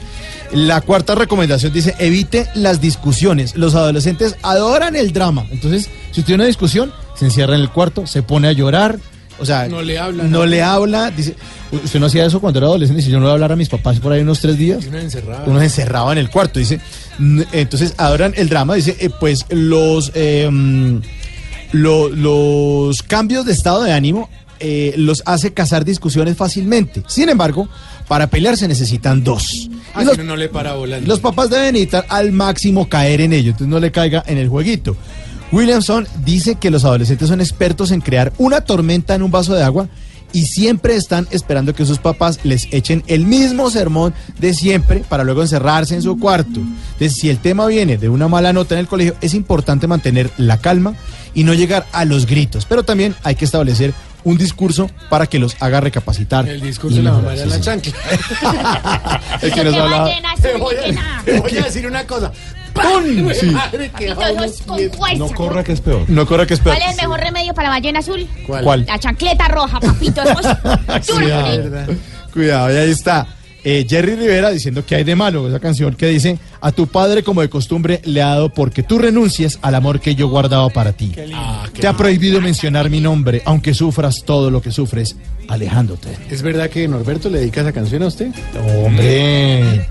La cuarta recomendación dice, evite las discusiones. Los adolescentes adoran el drama. Entonces, si tiene una discusión, se encierra en el cuarto, se pone a llorar. O sea, No le habla, No le habla. Dice, usted no hacía eso cuando era adolescente. Dice, yo no voy a hablar a mis papás por ahí unos tres días. Y uno encerrado. Uno se encerraba en el cuarto, dice. Entonces, adoran el drama. Dice, eh, pues los... eh, mm, lo- los cambios de estado de ánimo eh, los hace cazar discusiones fácilmente. Sin embargo, para pelear se necesitan dos. Ah, Y los, no, no le para volando. los papás deben evitar al máximo caer en ello, entonces no le caiga en el jueguito. Williamson dice que los adolescentes son expertos en crear una tormenta en un vaso de agua y siempre están esperando que sus papás les echen el mismo sermón de siempre para luego encerrarse en su cuarto. Entonces, si el tema viene de una mala nota en el colegio, es importante mantener la calma y no llegar a los gritos, pero también hay que establecer un discurso para que los haga recapacitar. El discurso de la mamá era Sí, la chancla. <laughs> <laughs> El que nos hablaba. Te voy a, te voy a decir una cosa. ¡Pum! Sí. Madre, que con fuerza. que es peor. No corra que es peor. ¿Cuál es el mejor remedio para la ballena azul? ¿Cuál? ¿Cuál? La chancleta roja, papito. <laughs> Cuidado, cuidado, y ahí está. Eh, Jerry Rivera diciendo que hay de malo esa canción que dice a tu padre como de costumbre le ha dado porque tú renuncies al amor que yo guardaba para ti. Te ha prohibido mencionar mi nombre aunque sufras todo lo que sufres alejándote. ¿Es verdad que Norberto le dedica esa canción a usted? Hombre,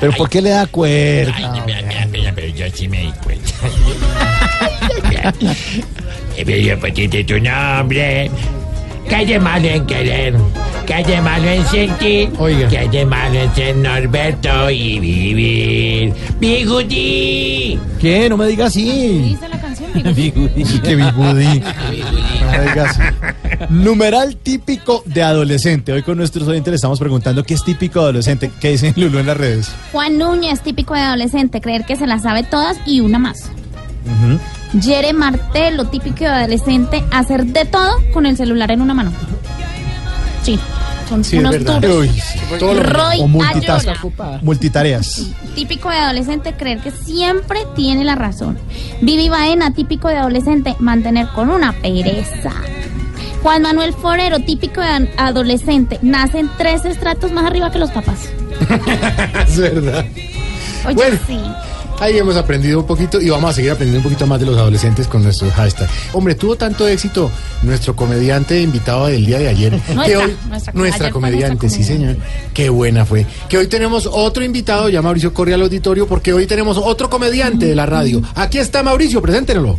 pero ¿por qué le da cuerda? Ay, vea, pero yo sí me di cuenta. <laughs> <laughs> Eh, pero yo pusiste tu nombre. Que hay de malo en querer, que hay de malo en sentir, que hay de malo en ser Norberto y vivir. ¡Bigudí! ¿Qué? No me digas así. Dice la canción. Que <laughs> bigudí. No me digas así. Numeral típico de adolescente. Hoy con nuestros oyentes le estamos preguntando qué es típico de adolescente. ¿Qué dicen <laughs> Lulu en las redes? Juan Núñez, típico de adolescente, creer que se las sabe todas y una más. Yere Martelo, típico de adolescente, hacer de todo con el celular en una mano. Sí, son Sí, unos duros. Lo- Roy o multitareas. Típico de adolescente, creer que siempre tiene la razón. Vivi Baena, típico de adolescente, mantener con una pereza. Juan Manuel Forero, típico de adolescente, nacen tres estratos más arriba que los papás. <laughs> es verdad. Oye, Bueno. sí. Ahí hemos aprendido un poquito y vamos a seguir aprendiendo un poquito más de los adolescentes con nuestros hashtags. Hombre, tuvo tanto éxito nuestro comediante invitado del día de ayer. <laughs> que Nuestra, hoy, nuestra, nuestra ayer fue comediante, nuestra sí señor. Qué buena fue. Que hoy tenemos otro invitado, ya Mauricio corre al auditorio, porque hoy tenemos otro comediante de la radio. Aquí está Mauricio, preséntenlo.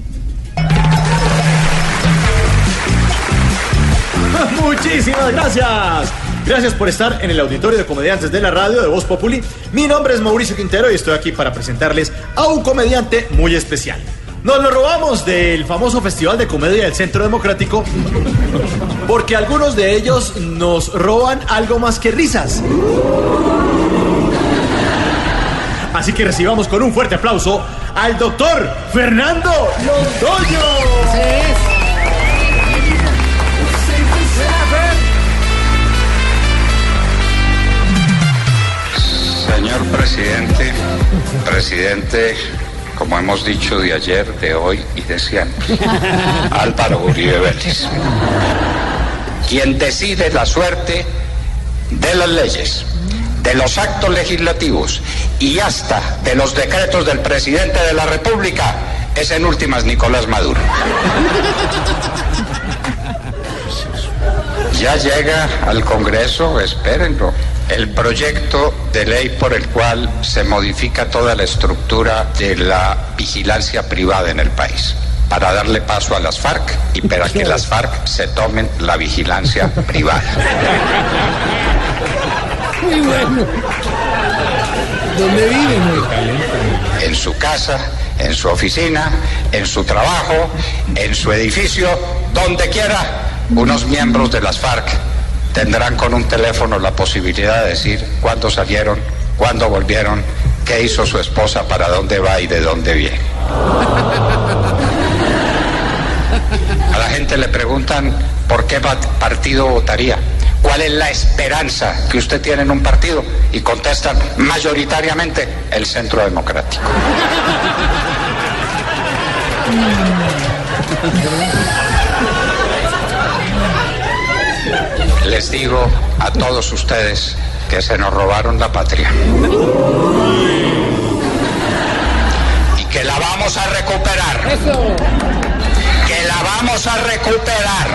Muchísimas gracias. Gracias por estar en el auditorio de comediantes de la radio de Voz Populi. Mi nombre es Mauricio Quintero y estoy aquí para presentarles a un comediante muy especial. Nos lo robamos del famoso Festival de Comedia del Centro Democrático porque algunos de ellos nos roban algo más que risas. Así que recibamos con un fuerte aplauso al doctor Fernando Londoño. Señor presidente, presidente, como hemos dicho de ayer, de hoy y de siempre, <laughs> Álvaro Uribe Vélez, quien decide la suerte de las leyes, de los actos legislativos y hasta de los decretos del presidente de la República, es en últimas Nicolás Maduro. Ya llega al Congreso, espérenlo, el proyecto de ley por el cual se modifica toda la estructura de la vigilancia privada en el país para darle paso a las FARC y para que las FARC se tomen la vigilancia <laughs> privada. Muy bueno. ¿Dónde viven? En su casa, en su oficina, en su trabajo, en su edificio, donde quiera, unos miembros de las FARC tendrán con un teléfono la posibilidad de decir cuándo salieron, cuándo volvieron, qué hizo su esposa, para dónde va y de dónde viene. A la gente le preguntan por qué pa- partido votaría, cuál es la esperanza que usted tiene en un partido y contestan mayoritariamente el centro democrático. Les digo a todos ustedes que se nos robaron la patria. Y que la vamos a recuperar. Que la vamos a recuperar.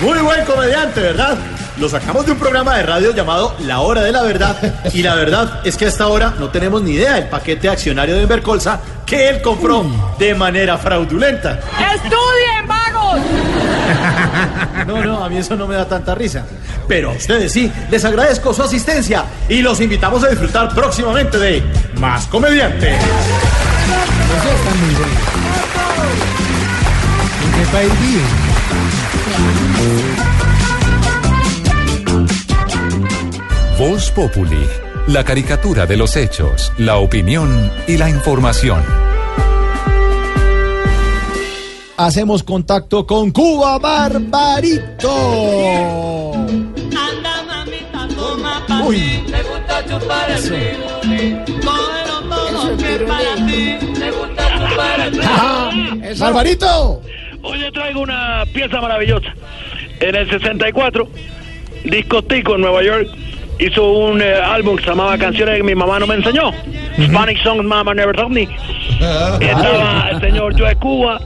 Muy buen comediante, ¿verdad? Lo sacamos de un programa de radio llamado La Hora de la Verdad. Y la verdad es que hasta ahora no tenemos ni idea del paquete accionario de Invercolsa que él compró de manera fraudulenta. ¡Estudien, vagos! <laughs> No, no, a mí eso no me da tanta risa. Pero a ustedes sí, les agradezco su asistencia y los invitamos a disfrutar próximamente de Más Comediante. Eso está muy bueno. ¿En qué país Voz Populi, la caricatura de los hechos, la opinión y la información. Hacemos contacto con Cuba Barbarito. Anda, mamita, toma pa' Uy. ti. Te gusta chupar el. Cógelo todo que es para ti. Te gusta chupar el. Barbarito. Hoy le traigo una pieza maravillosa. En el 64, Discotico en Nueva York hizo un eh, álbum que se llamaba Canciones que mi mamá no me enseñó. Spanish Songs Mama Never Taught Me. Estaba el señor Joe Cuba,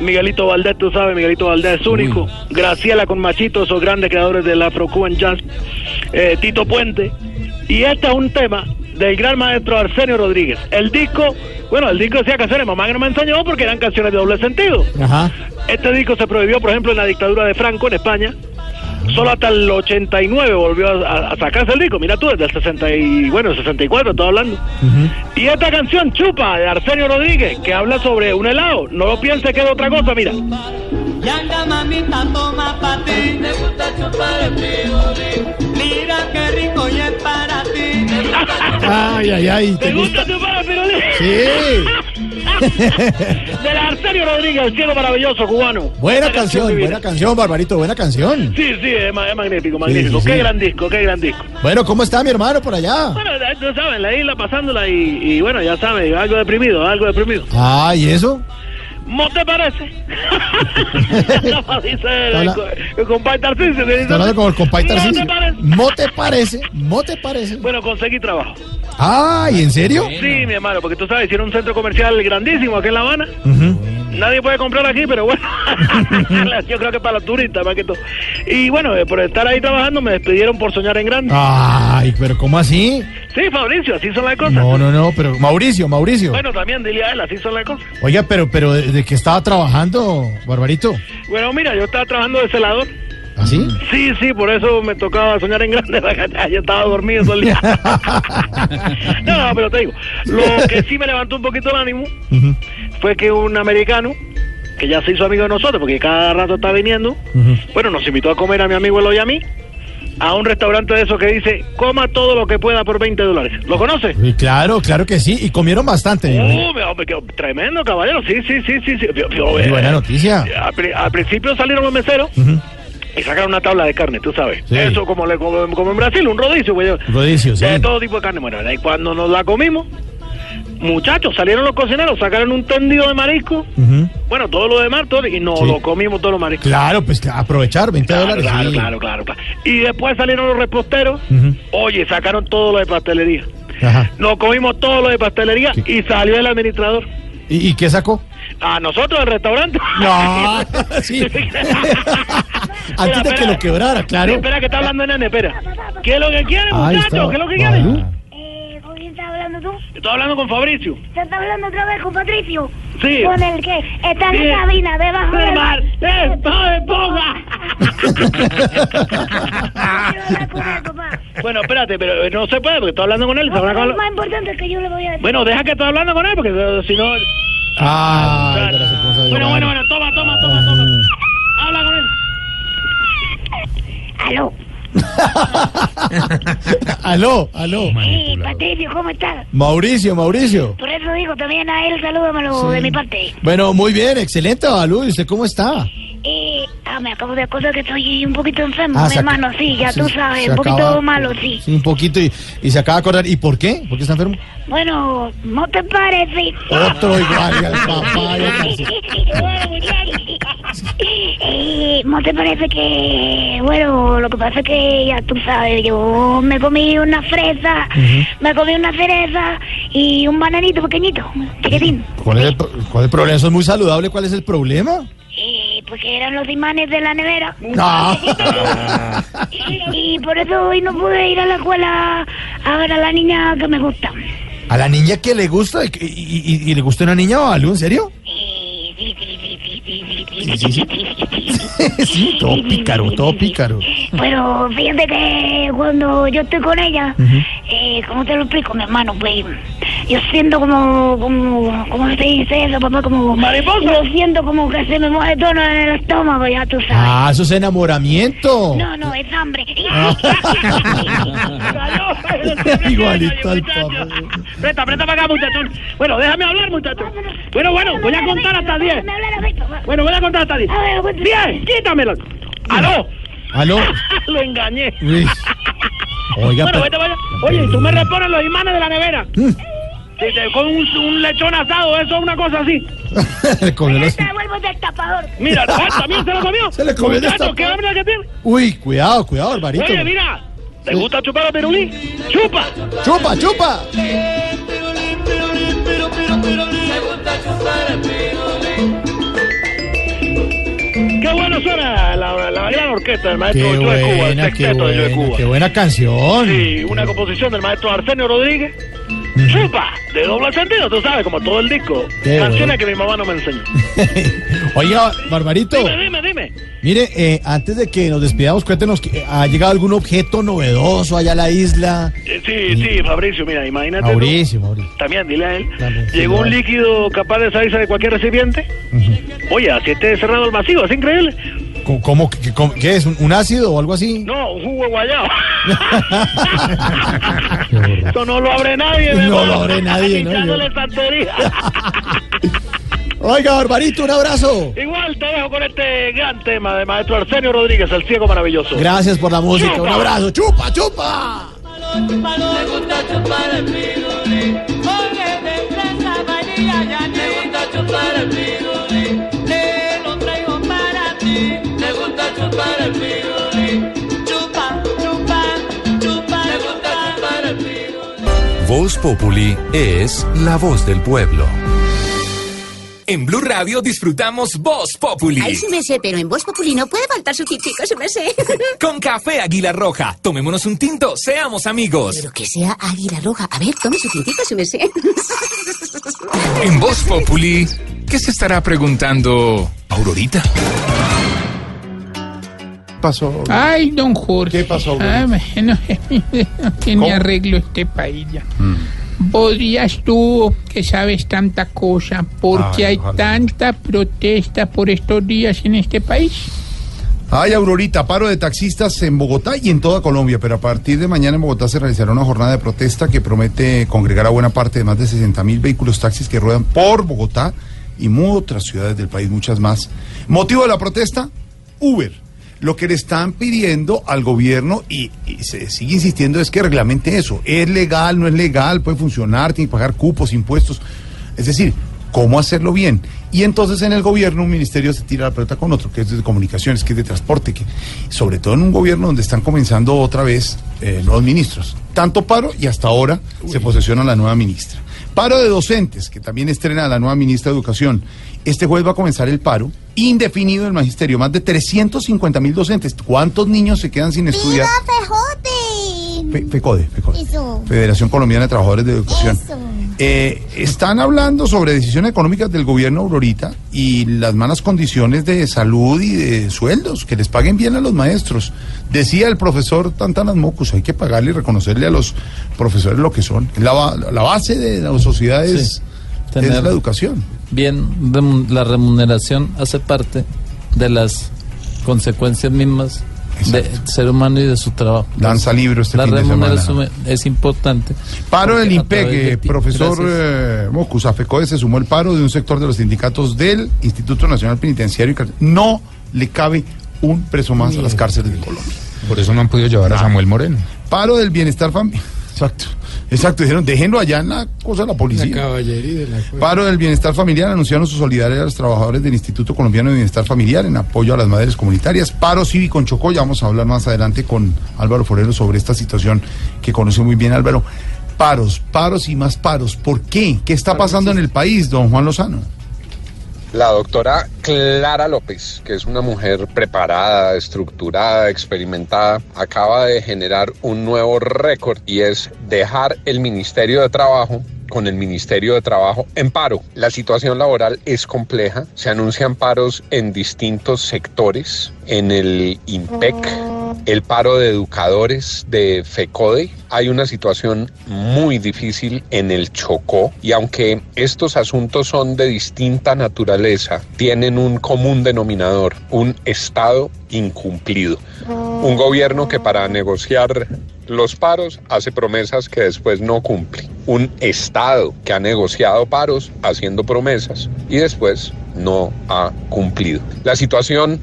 Miguelito Valdés, tú sabes, Miguelito Valdés es único. Graciela con Machito, esos grandes creadores del Afro-Cuban Jazz. eh, Tito Puente. Y este es un tema del gran maestro Arsenio Rodríguez. El disco, bueno, el disco decía canciones, mamá que no me enseñó porque eran canciones de doble sentido. Ajá. Este disco se prohibió, por ejemplo, en la dictadura de Franco en España. Solo hasta el 89 volvió a, a sacarse el disco. Mira tú, desde el 60 y, bueno, el 64 estoy hablando. Y esta canción, Chupa, de Arsenio Rodríguez, que habla sobre un helado. No lo piense que es otra cosa, mira. Y anda, mamita, toma pa' ti. Te gusta chupar el frijoles. Mira qué rico y es para ti. Te gusta <laughs> Ay, ay, ay. ¿Te gusta chupar el pirulí? Sí. <laughs> Del Arsenio Rodríguez, el cielo maravilloso cubano. Buena canción, buena canción, Barbarito, buena canción. Sí, sí, es, ma- es magnífico, magnífico. sí, qué sí. gran disco, qué gran disco. Bueno, ¿cómo está mi hermano por allá? Bueno, tú sabes, la isla pasándola y, y bueno, ya sabes, algo deprimido, algo deprimido. Ah, ¿y eso? ¿No te parece? <laughs> El, hablando con el compadre ¿No Tarcisio. te parece? ¿No te parece? ¿No te parece? Bueno, conseguí trabajo. Ah, ¿y en serio? Sí, mi hermano, porque tú sabes, hicieron un centro comercial grandísimo aquí en La Habana. Nadie puede comprar aquí, pero bueno, <laughs> yo creo que para los turistas más que todo. Y bueno, eh, por estar ahí trabajando me despidieron por soñar en grande. Ay, pero ¿cómo así? Sí, Fabricio, así son las cosas. No, no, no, pero Mauricio, Mauricio. Bueno, también dile a él, así son las cosas. Oiga, pero, pero ¿de, de qué estaba trabajando, Barbarito? Bueno, mira, yo estaba trabajando de celador. ¿Así? Sí, sí, por eso me tocaba soñar en grande. <laughs> Yo estaba dormido todo el día. no, <laughs> no, pero te digo, lo que sí me levantó un poquito el ánimo fue que un americano, que ya se hizo amigo de nosotros, porque cada rato está viniendo, bueno, nos invitó a comer a mi amigo Eloy y a mí, a un restaurante de esos que dice, coma todo lo que pueda por 20 dólares. ¿Lo conoce? Claro, claro que sí. Y comieron bastante. Uh, me- tremendo, caballero. Sí, sí, sí, sí. sí. Yo- yo, Muy eh, buena noticia. Al, pri- al principio salieron los meseros y sacaron una tabla de carne, tú sabes. Sí. Eso como, le, como, como en Brasil, un rodicio. güey. Rodicio, sí. De todo tipo de carne. Bueno, y cuando nos la comimos, muchachos, salieron los cocineros, sacaron un tendido de marisco. Bueno, todo lo demás, todo, y nos Sí. lo comimos todos los mariscos. Claro, pues aprovechar 20 Claro, dólares. claro, sí. claro, claro, claro. Y después salieron los reposteros. Ujú. Oye, sacaron todo lo de pastelería. Ajá. Nos comimos todo lo de pastelería y salió el administrador. ¿Y, y qué sacó? A nosotros el restaurante. No, <laughs> sí. <laughs> Antes de que lo quebrara, claro. Sí, espera, que está hablando nene, espera. ¿Qué es lo que quiere, Ahí muchacho? está. ¿Qué es lo que quiere? Balú. Eh, ¿Con quién estás hablando tú? Estoy hablando con Fabricio. ¿Se está hablando otra vez con Patricio? Sí. ¿Con el que está en Sí. la cabina debajo ¡De del mar! <laughs> ¡Eh, no me ponga! <laughs> Bueno, espérate, pero eh, no se puede porque estoy hablando con él. No, pero con es lo- más importante que yo le voy a decir. Bueno, deja que estoy hablando con él porque eh, si no... Ah, Bueno, bueno, bueno, toma, toma, toma, toma. Habla con él. Aló. <laughs> aló, aló. Sí, Patricio, ¿cómo estás? Mauricio, Mauricio. Por eso digo también a él, salúdamelo Sí. de mi parte. Bueno, muy bien, excelente, Balú. ¿Y usted cómo está? Eh, ah, me acabo de acordar que estoy un poquito enfermo, Ah, mi hermano, sí, ya sí, tú sabes, un poquito acaba- malo, sí. Sí, un poquito y, y se acaba de acordar. ¿Y por qué? ¿Por qué está enfermo? Bueno, ¿no te parece? Otro igual que al papá. <laughs> Eh, ¿No te parece que, bueno, lo que pasa es que ya tú sabes, yo me comí una fresa, me comí una cereza y un bananito pequeñito, chiquitín. ¿Cuál es, el, cuál es el problema? Eso es muy saludable. ¿Cuál es el problema? Eh, porque eran los imanes de la nevera. <laughs> No. Y, y por eso hoy no pude ir a la escuela a ver a la niña que me gusta. ¿A la niña que le gusta? ¿Y, y- y- y le gusta una niña o algo? ¿En serio? Sí, sí, <laughs> sí. Sí, todo pícaro, todo pícaro. Pero fíjate que cuando yo estoy con ella, eh, ¿cómo te lo explico, mi hermano? Pues yo siento como, como, ¿cómo se dice eso, papá? Como, ¿Mariposa? Yo siento como que se me mueve todo en el estómago, ya tú sabes. Ah, eso es enamoramiento. No, no, es hambre. <laughs> Igualito al papá. Presta, presta para acá, muchachón. Bueno, déjame hablar, muchachón. Bueno, bueno, voy a contar hasta 10. Bueno, voy a contar hasta 10. 10, quítamelo. ¡Aló! ¿Aló? <laughs> Lo engañé. <laughs> Oiga, bueno, pero- vete, vaya. Oye, tú me repones los imanes de la nevera. Con un, un lechón asado, eso es una cosa así. Le comió los- Te devuelvo del tapador. Mira, también se lo comió. Se le comió el. ¿qué hambre que tiene? Uy, cuidado, cuidado, Barbarito. Oye, mira, ¿te gusta chupar a pirulí? ¡Chupa! ¡Chupa, chupa! Qué bueno suena la, la gran orquesta del maestro Qué Joe Cuba, el buena, qué sexteto de buena, Cuba. qué buena canción. Sí, una composición del maestro Arsenio Rodríguez. Chupa, de doble sentido, tú sabes, como todo el disco. Qué Canciones bueno. que mi mamá no me enseñó. <laughs> Oiga, Barbarito. Dime, dime, dime. Mire, eh, antes de que nos despidamos, cuéntenos, que, eh, ¿ha llegado algún objeto novedoso allá a la isla? Eh, Sí, sí, Fabricio, mira, imagínate. tú. Mauricio, Mauricio. También, dile a él. También, sí, Llegó un líquido capaz de salirse de cualquier recipiente. Oye, así esté cerrado el vacío, es increíble. ¿Cómo, cómo- qué, cómo- qué es? ¿Un, ácido o algo así? No, un jugo de guayaba. <laughs> Eso no lo abre nadie, No lo abre nadie, ¿no? Santería. <laughs> Oiga, Barbarito, un abrazo. Igual te dejo con este gran tema de maestro Arsenio Rodríguez, el ciego maravilloso. Gracias por la música. Un Chupa. abrazo. ¡Chupa, chupa! Me gusta chupar el. Populi es la voz del pueblo. En Blue Radio disfrutamos Voz Populi. Ay, sí me sé, pero en Voz Populi no puede faltar su tintico, sí me sé. <laughs> Con café Águila Roja. Tomémonos un tinto, seamos amigos. Pero que sea águila roja. A ver, tome su tintico, sí me sé. En Voz Populi, ¿qué se estará preguntando Aurorita? Pasó? Ay, don Jorge. ¿Qué pasó, que me <laughs> ¿Cómo? arreglo este país ya. Podrías tú, que sabes tanta cosa, porque Ay, hay ojalá. tanta protesta por estos días en este país. Ay, Aurorita, paro de taxistas en Bogotá y en toda Colombia, pero a partir de mañana en Bogotá se realizará una jornada de protesta que promete congregar a buena parte de más de 60 mil vehículos taxis que ruedan por Bogotá y mu- otras ciudades del país, muchas más. ¿Motivo de la protesta? Uber. Lo que le están pidiendo al gobierno y, y se sigue insistiendo es que reglamente eso. ¿Es legal, no es legal? ¿Puede funcionar? ¿Tiene que pagar cupos, impuestos? Es decir, ¿cómo hacerlo bien? Y entonces en el gobierno un ministerio se tira la pelota con otro, que es de comunicaciones, que es de transporte, que sobre todo en un gobierno donde están comenzando otra vez eh, nuevos ministros. Tanto paro y hasta ahora se posesiona la nueva ministra. Paro de docentes, que también estrena la nueva ministra de Educación. Este jueves va a comenzar el paro indefinido del magisterio. Más de 350 mil docentes. ¿Cuántos niños se quedan sin estudiar? Fejote! Fe- FECODE, FECODE. Eso. Federación Colombiana de Trabajadores de Educación. Eso. Eh, están hablando sobre decisiones económicas del gobierno Aurorita y las malas condiciones de salud y de sueldos, que les paguen bien a los maestros. Decía el profesor Tantanas Mocus, hay que pagarle y reconocerle a los profesores lo que son. La, la base de la sociedad es, tener- es la educación. Bien, la remuneración hace parte de las consecuencias mismas del ser humano y de su trabajo. Danza libro este La fin de remuneración es importante. Paro del de ti- profesor eh, FECODE se sumó el paro de un sector de los sindicatos del Instituto Nacional Penitenciario. y No le cabe un preso más a las cárceles de Colombia. Por eso no han podido llevar a Samuel Moreno. Paro del bienestar familiar. Exacto. Exacto. Dijeron, déjenlo allá en la cosa de la policía. caballería de la Paro del bienestar familiar anunciaron su solidaridad a los trabajadores del Instituto Colombiano de Bienestar Familiar en apoyo a las madres comunitarias. Paro cívico en Chocó. Ya vamos a hablar más adelante con Álvaro Forero sobre esta situación que conoce muy bien Álvaro. Paros, paros y más paros. ¿Por qué? ¿Qué está pasando en el país, don Juan Lozano? La doctora Clara López, que es una mujer preparada, estructurada, experimentada, acaba de generar un nuevo récord y es dejar el Ministerio de Trabajo con el Ministerio de Trabajo en paro. La situación laboral es compleja, se anuncian paros en distintos sectores, en el INPEC, el paro de educadores de FECODE. Hay una situación muy difícil en el Chocó y aunque estos asuntos son de distinta naturaleza, tienen un común denominador, un Estado incumplido. Un gobierno que para negociar los paros hace promesas que después no cumple. Un Estado que ha negociado paros haciendo promesas y después no ha cumplido. La situación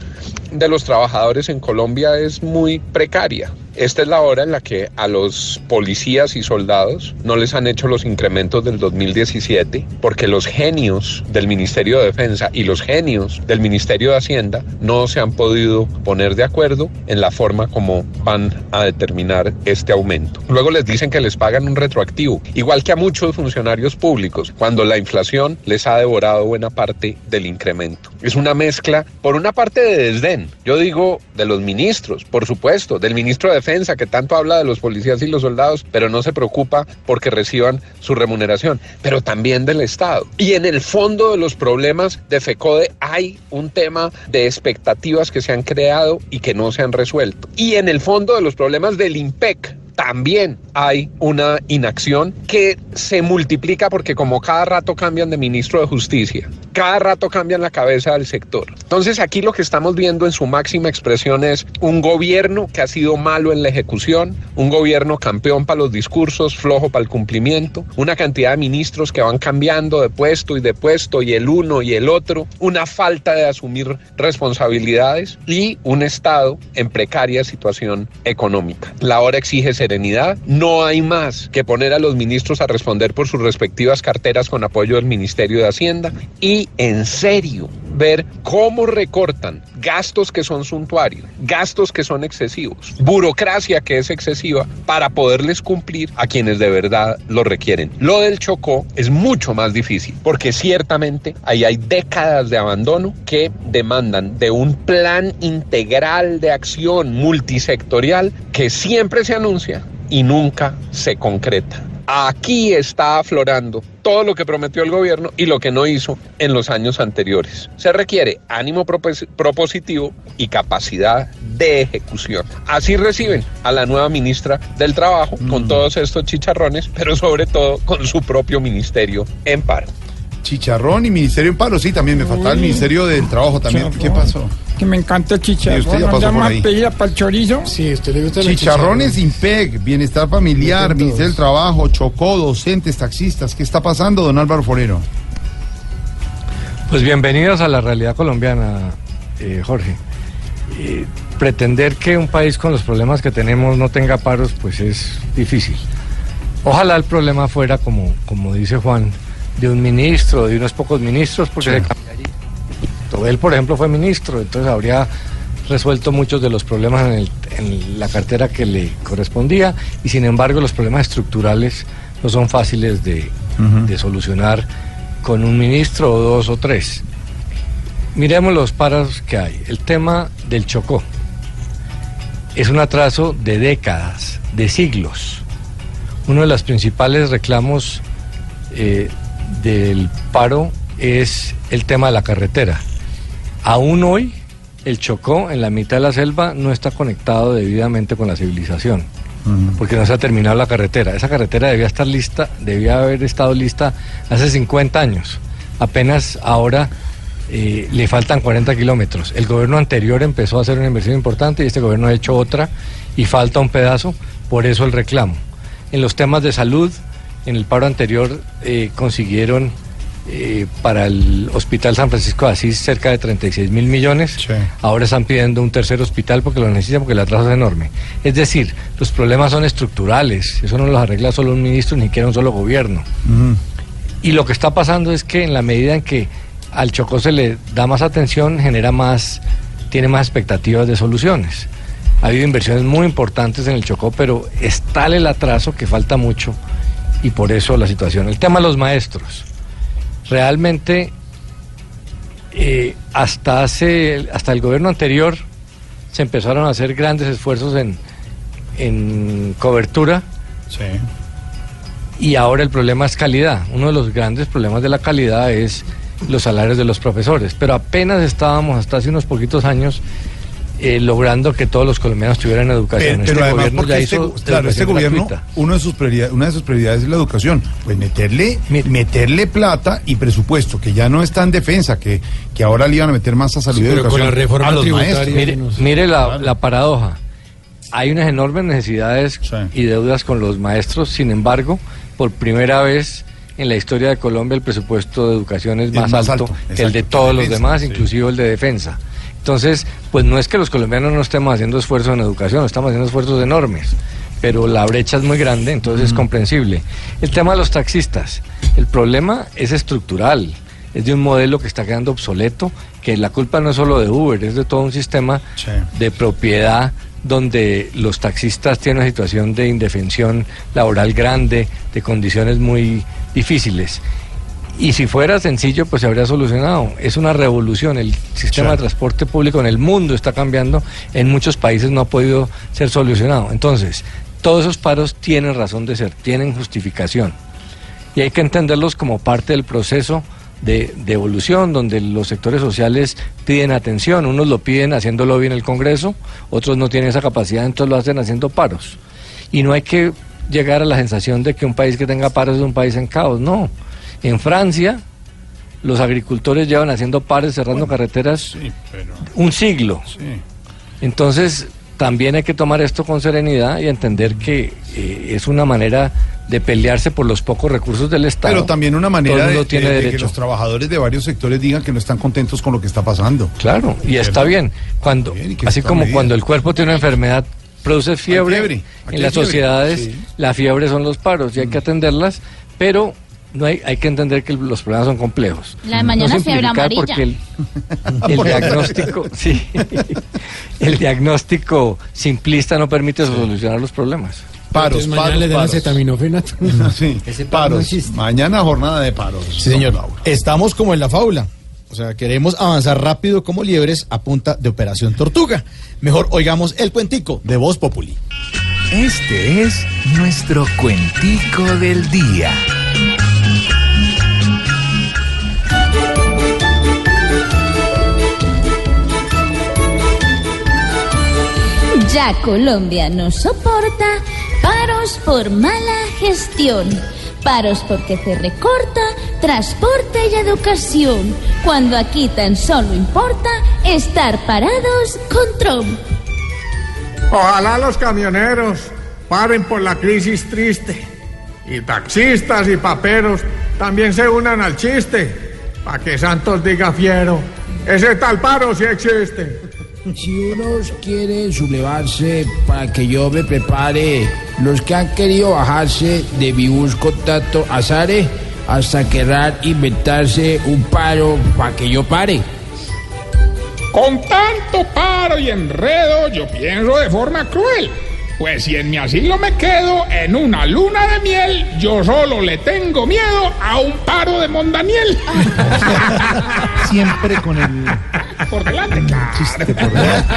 de los trabajadores en Colombia es muy precaria. Esta es la hora en la que a los policías y soldados no les han hecho los incrementos del 2017 porque los genios del Ministerio de Defensa y los genios del Ministerio de Hacienda no se han podido poner de acuerdo en la forma como van a determinar este aumento. Luego les dicen que les pagan un retroactivo, igual que a muchos funcionarios públicos, cuando la inflación les ha devorado buena parte del incremento. Es una mezcla, por una parte de desdén, yo digo de los ministros, por supuesto, del ministro de Defensa que tanto habla de los policías y los soldados, pero no se preocupa porque reciban su remuneración, pero también del Estado. Y en el fondo de los problemas de FECODE hay un tema de expectativas que se han creado y que no se han resuelto. Y en el fondo de los problemas del IMPEC, también hay una inacción que se multiplica porque como cada rato cambian de ministro de justicia, cada rato cambian la cabeza del sector. Entonces aquí lo que estamos viendo en su máxima expresión es un gobierno que ha sido malo en la ejecución, un gobierno campeón para los discursos, flojo para el cumplimiento, una cantidad de ministros que van cambiando de puesto y de puesto y el uno y el otro, una falta de asumir responsabilidades y un Estado en precaria situación económica. La hora exige serenidad, no hay más que poner a los ministros a responder por sus respectivas carteras con apoyo del Ministerio de Hacienda y en serio ver cómo recortan gastos que son suntuarios, gastos que son excesivos, burocracia que es excesiva para poderles cumplir a quienes de verdad lo requieren. Lo del Chocó es mucho más difícil porque ciertamente ahí hay décadas de abandono que demandan de un plan integral de acción multisectorial que siempre se anuncia y nunca se concreta. Aquí está aflorando todo lo que prometió el gobierno y lo que no hizo en los años anteriores. Se requiere ánimo propos- propositivo y capacidad de ejecución. Así reciben a la nueva ministra del Trabajo con todos estos chicharrones, pero sobre todo con su propio ministerio en paro. Chicharrón y Ministerio en Paro, sí, también me faltaba el. Ministerio del Trabajo también. ¿Qué pasó? Que me encanta el Sí, usted chicharrón. ya ¿No pasó por llama ahí. pedida para el chorizo? Sí, usted le gusta Chicharrones IMPEC, Bienestar Familiar, Ministerio del Trabajo, Chocó, docentes, taxistas. ¿Qué está pasando, don Álvaro Forero? Pues bienvenidos a la realidad colombiana, eh, Jorge. Eh, pretender que un país con los problemas que tenemos no tenga paros, pues es difícil. Ojalá el problema fuera, como, como dice Juan, de un ministro, de unos pocos ministros, porque se cambiaría. Él, por ejemplo, fue ministro, entonces habría resuelto muchos de los problemas en, el- en la cartera que le correspondía y sin embargo los problemas estructurales no son fáciles de, de solucionar con un ministro o dos o tres. Miremos los paros que hay. El tema del Chocó es un atraso de décadas, de siglos. Uno de los principales reclamos eh, del paro es el tema de la carretera. Aún hoy, el Chocó, en la mitad de la selva, no está conectado debidamente con la civilización, porque no se ha terminado la carretera. Esa carretera debía estar lista, debía haber estado lista hace 50 años. Apenas ahora eh, le faltan 40 kilómetros. El gobierno anterior empezó a hacer una inversión importante y este gobierno ha hecho otra y falta un pedazo, por eso el reclamo. En los temas de salud, en el paro anterior eh, consiguieron eh, para el Hospital San Francisco de Asís cerca de 36 mil millones. Ahora están pidiendo un tercer hospital porque lo necesitan porque el atraso es enorme. Es decir, los problemas son estructurales. Eso no los arregla solo un ministro ni siquiera un solo gobierno. Y lo que está pasando es que en la medida en que al Chocó se le da más atención, genera más, tiene más expectativas de soluciones. Ha habido inversiones muy importantes en el Chocó, pero es tal el atraso que falta mucho y por eso la situación. El tema de los maestros. Realmente eh, hasta hace, hasta el gobierno anterior se empezaron a hacer grandes esfuerzos en, en cobertura. Y ahora el problema es calidad. Uno de los grandes problemas de la calidad es los salarios de los profesores. Pero apenas estábamos hasta hace unos poquitos años eh, logrando que todos los colombianos tuvieran educación. Pero, pero este además, gobierno porque ya este, hizo claro, este gobierno, gratuita. uno de sus prioridades, una de sus prioridades es la educación. Pues meterle, meterle plata y presupuesto, que ya no está en defensa, que, que ahora le iban a meter más a salud y pero educación con la reforma a los tributaria maestros. Mire, mire la, la paradoja. Hay unas enormes necesidades y deudas con los maestros, sin embargo, por primera vez en la historia de Colombia el presupuesto de educación es, Es más, más alto, alto, que el de todos los defensa, demás, sí. inclusive el de defensa. Entonces, pues no es que los colombianos no estemos haciendo esfuerzos en educación, estamos haciendo esfuerzos enormes, pero la brecha es muy grande, entonces es comprensible. El tema de los taxistas, el problema es estructural, es de un modelo que está quedando obsoleto, que la culpa no es solo de Uber, es de todo un sistema de propiedad donde los taxistas tienen una situación de indefensión laboral grande, de condiciones muy difíciles. Y si fuera sencillo, pues se habría solucionado. Es una revolución. El sistema de transporte público en el mundo está cambiando. En muchos países no ha podido ser solucionado. Entonces, todos esos paros tienen razón de ser, tienen justificación. Y hay que entenderlos como parte del proceso de, de evolución, donde los sectores sociales piden atención. Unos lo piden haciéndolo bien en el Congreso, otros no tienen esa capacidad, entonces lo hacen haciendo paros. Y no hay que llegar a la sensación de que un país que tenga paros es un país en caos. No. En Francia, los agricultores llevan haciendo pares, cerrando carreteras un siglo. Entonces, también hay que tomar esto con serenidad y entender que eh, es una manera de pelearse por los pocos recursos del Estado. Pero también una manera de, mundo tiene de- de que los trabajadores de varios sectores digan que no están contentos con lo que está pasando. Claro, y está bien. Cuando, así como medida. cuando el cuerpo tiene una enfermedad, produce fiebre. En las fiebre. sociedades, Sí. la fiebre son los paros y hay que atenderlas, pero no hay, hay que entender que los problemas son complejos. La de mañana No fiebre amarilla. Porque el, <laughs> el diagnóstico, sí, <laughs> el diagnóstico simplista no permite solucionar los problemas. Paros, mañana paros, le dan paros. acetaminofenato. Sí, paros. Mañana jornada de paros. Sí, señor. Estamos como en la fábula. O sea, queremos avanzar rápido como liebres a punta de Operación Tortuga. Mejor oigamos el cuentico de Voz Populi. Este es nuestro cuentico del día. Ya Colombia no soporta paros por mala gestión, paros porque se recorta transporte y educación, cuando aquí tan solo importa estar parados con Trump. Ojalá los camioneros paren por la crisis triste. Y taxistas y paperos también se unan al chiste. Pa' que Santos diga fiero. Ese tal paro sí existe. Si uno quiere sublevarse para que yo me prepare, los que han querido bajarse de mi bus con tanto azare, hasta querrán inventarse un paro para que yo pare. Con tanto paro y enredo, yo pienso de forma cruel. Pues si en mi asilo me quedo en una luna de miel, yo solo le tengo miedo a un paro de Mondaniel. <laughs> Siempre con el Por delante, chiste por delante.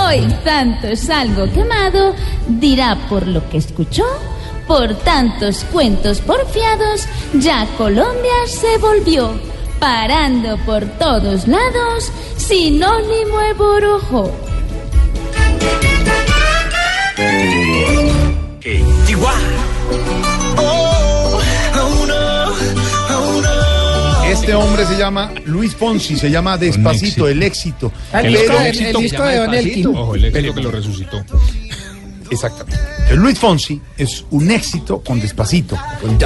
Hoy tanto es algo quemado, dirá por lo que escuchó, por tantos cuentos porfiados, ya Colombia se volvió, parando por todos lados, sinónimo de borojo. Este hombre se llama Luis Fonsi, se llama Despacito, el éxito. El Pero- disco- el- el disco de Don Elkin. Ojo, el éxito que lo resucitó. Exactamente. El Luis Fonsi es un éxito con Despacito.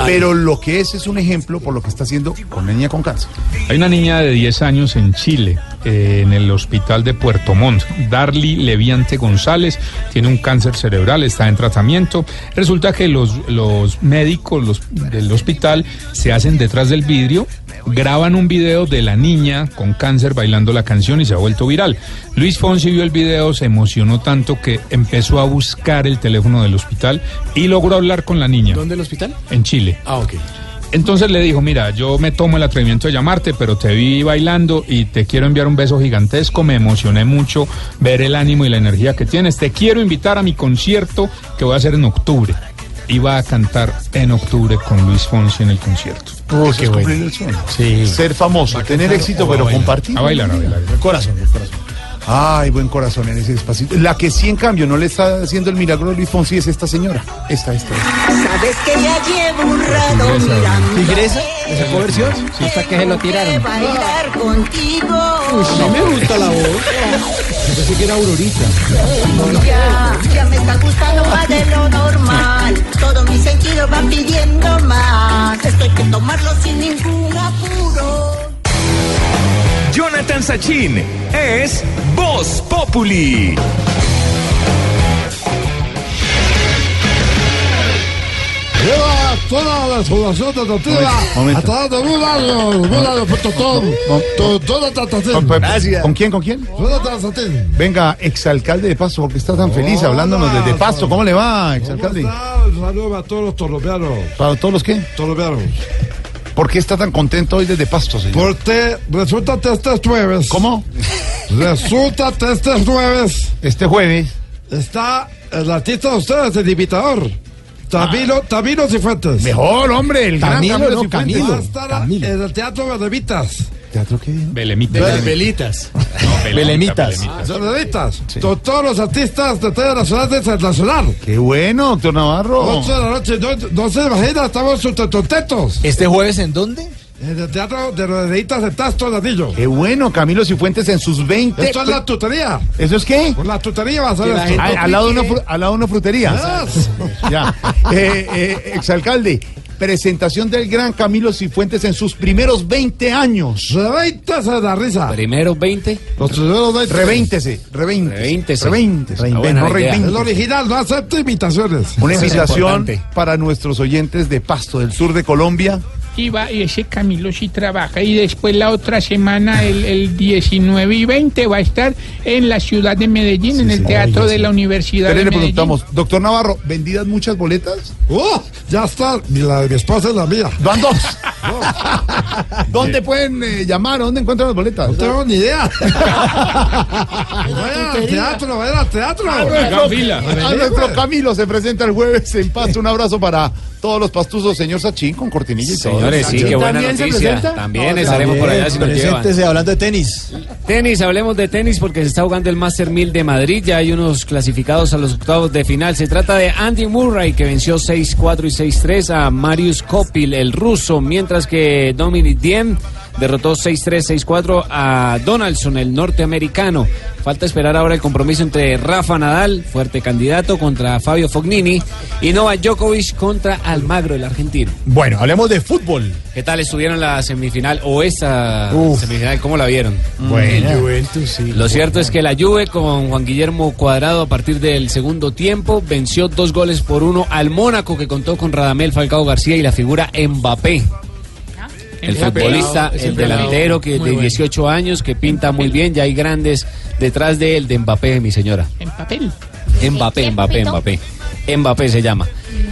Pero lo que es es un ejemplo por lo que está haciendo con la niña con cáncer. Hay una niña de 10 años en Chile, eh, en el hospital de Puerto Montt, Darly Leviante González, tiene un cáncer cerebral, está en tratamiento. Resulta que los, los médicos los, del hospital se hacen detrás del vidrio, graban un video de la niña con cáncer bailando la canción y se ha vuelto viral. Luis Fonsi vio el video, se emocionó tanto que empezó a buscar el teléfono del hospital y logró hablar con la niña. ¿Dónde el hospital? En Chile. Ah, ok. Entonces le dijo, mira, yo me tomo el atrevimiento de llamarte, pero te vi bailando y te quiero enviar un beso gigantesco. Me emocioné mucho ver el ánimo y la energía que tienes. Te quiero invitar a mi concierto que voy a hacer en octubre. Iba a cantar en octubre con Luis Fonsi en el concierto. Oh, qué bueno. Sí. Ser famoso, tener éxito, pero compartir. A bailar, a bailar. Corazón, corazón. Ay, buen corazón en ese despacito. La que sí, en cambio, no le está haciendo el milagro a Luis Fonsi es esta señora. Esta, esta. Sabes que ya llevo un rato mirando. ¿Tigresa? ¿Esa fue versión? Hasta que se lo tiraron. bailar contigo. Uy, sí me gusta la voz. Yo pensé que era Aurorita. Ya, ya me está gustando más de lo normal. Todo mi sentido va pidiendo más. Esto hay que tomarlo sin ningún apuro. Jonathan Sachin es Voz Populi. Lleva toda la deportiva Momento, a través de Blue Toda Tatatín. ¿Con, ¿Con quién, con quién? Toda Tatatín. Venga, exalcalde de Pasto, porque está tan feliz hablándonos desde Pasto. ¿Cómo le va, exalcalde? Saludos a todos los colombianos. ¿Para todos los qué? Colombianos. ¿Por qué está tan contento hoy desde Pasto, señor? Porque resulta que este jueves. ¿Cómo? Resulta que este jueves. Este jueves. Está el artista de ustedes, el invitador. Camilo, Camilo Cifuentes. Mejor, hombre, el gran Camilo, Camilo no, Cifuentes. Camilo. Va a estar en el Teatro Benevitas. ¿Teatro qué? Belemitas. Velitas. Belemitas. Velitas. Con todos los artistas de talla nacional e internacional. Qué bueno, doctor Navarro. Ocho de la noche, no, no se imagina, estamos contentos. ¿Este jueves en dónde? En el Teatro de los Velitas de Tasto de Anillo. Qué bueno, Camilo Cifuentes en sus 20. Esto es la tutería. ¿Eso es qué? Por la tutería va a Ah, al, lado de una, fru- al lado de una frutería. Yes. Ya. Eh, eh, exalcalde, presentación del gran Camilo Cifuentes en sus primeros 20 años. Revéntese de la risa. Primeros 20. Los primeros 20. Revéntese, revéntese. Revéntese. No revéntese. El original, no acepta imitaciones. Una invitación para nuestros oyentes de Pasto, del sur de Colombia. Y va, y ese Camilo sí trabaja. Y después la otra semana, el, el 19 y 20, va a estar en la ciudad de Medellín, en el Teatro de la Universidad Pero de le Medellín. preguntamos, doctor Navarro, ¿vendidas muchas boletas? ¡Oh! Ya está. Y la de mi esposa es la mía. Van dos. <laughs> ¿Dónde pueden eh, llamar? ¿Dónde encuentran las boletas? No tengo ni idea. <laughs> Vayan al teatro, vayan al teatro. A nuestro, a nuestro Camilo se presenta el jueves en Pasto. Un abrazo para todos los pastuzos, señor Sachín, con cortinilla y todo. Señores, sí, qué buena ¿También se noticia. presenta? También No, estaremos por allá si nos llevan. Preséntese hablando de tenis. Tenis, hablemos de tenis porque se está jugando el Master 1000 de Madrid. Ya hay unos clasificados a los octavos de final. Se trata de Andy Murray que venció 6-4 y 6-3 a Marius Kopil, el ruso, mientras que Dominic Diem derrotó 6-3, 6-4 a Donaldson, el norteamericano. Falta esperar ahora el compromiso entre Rafa Nadal, fuerte candidato, contra Fabio Fognini y Novak Djokovic contra Almagro, el argentino. Bueno, hablemos de fútbol. ¿Qué tal estuvieron la semifinal o esta Uf. semifinal? ¿Cómo la vieron? Bueno. El Juventus, sí. Lo cierto es que la Juve con Juan Guillermo Cuadrado a partir del segundo tiempo venció dos goles por uno al Mónaco que contó con Radamel Falcao García y la figura Mbappé. El Mbappé. futbolista, el el delantero que de bueno. 18 años que pinta muy bien, ya hay grandes detrás de él, de Mbappé, mi señora. En papel. Mbappé, Mbappé, Mbappé. Mbappé se llama.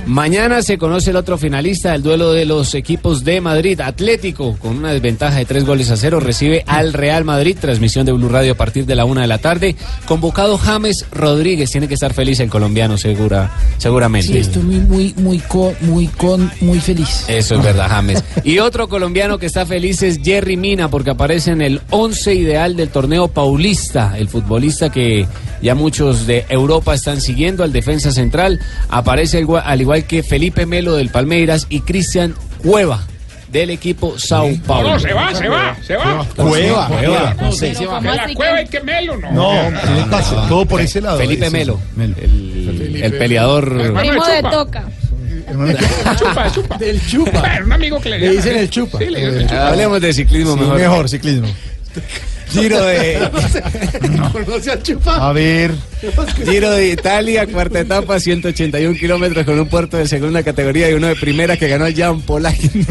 Mañana se conoce el otro finalista del duelo de los equipos de Madrid. Atlético, con una desventaja de tres goles a cero, recibe al Real Madrid. Transmisión de Blue Radio a partir de la una de la tarde. Convocado James Rodríguez. Tiene que estar feliz el colombiano, segura, seguramente. Sí, estoy muy, muy, muy, con, muy, con, muy feliz. Eso es verdad, James. Y otro colombiano que está feliz es Jerry Mina, porque aparece en el 11 ideal del torneo paulista. El futbolista que ya muchos de Europa están siguiendo, al defensa central. Aparece al igual, al igual que Felipe Melo del Palmeiras y Cristian Cueva del equipo Sao No, Paulo. no, se va, se va, se va. Cueva. Cueva. No sé. Que la cueva hay que melo, ¿no? No, ¿qué le pasa? Todo por ese lado. Felipe Sí, Melo, sí. el, el peleador. Hermano Primo de toca. Chupa, chupa. Del chupa. Bueno, un amigo que le, Le dicen ¿eh? el chupa. Sí, le dicen el chupa. Ah, Hablemos de ciclismo Sí, mejor. mejor, ciclismo. Giro de. <laughs> ¿Conoce al chupa? A ver. Giro de Italia, cuarta etapa, <laughs> 181 kilómetros con un puerto de segunda categoría y uno de primera que ganó Jan Polakin.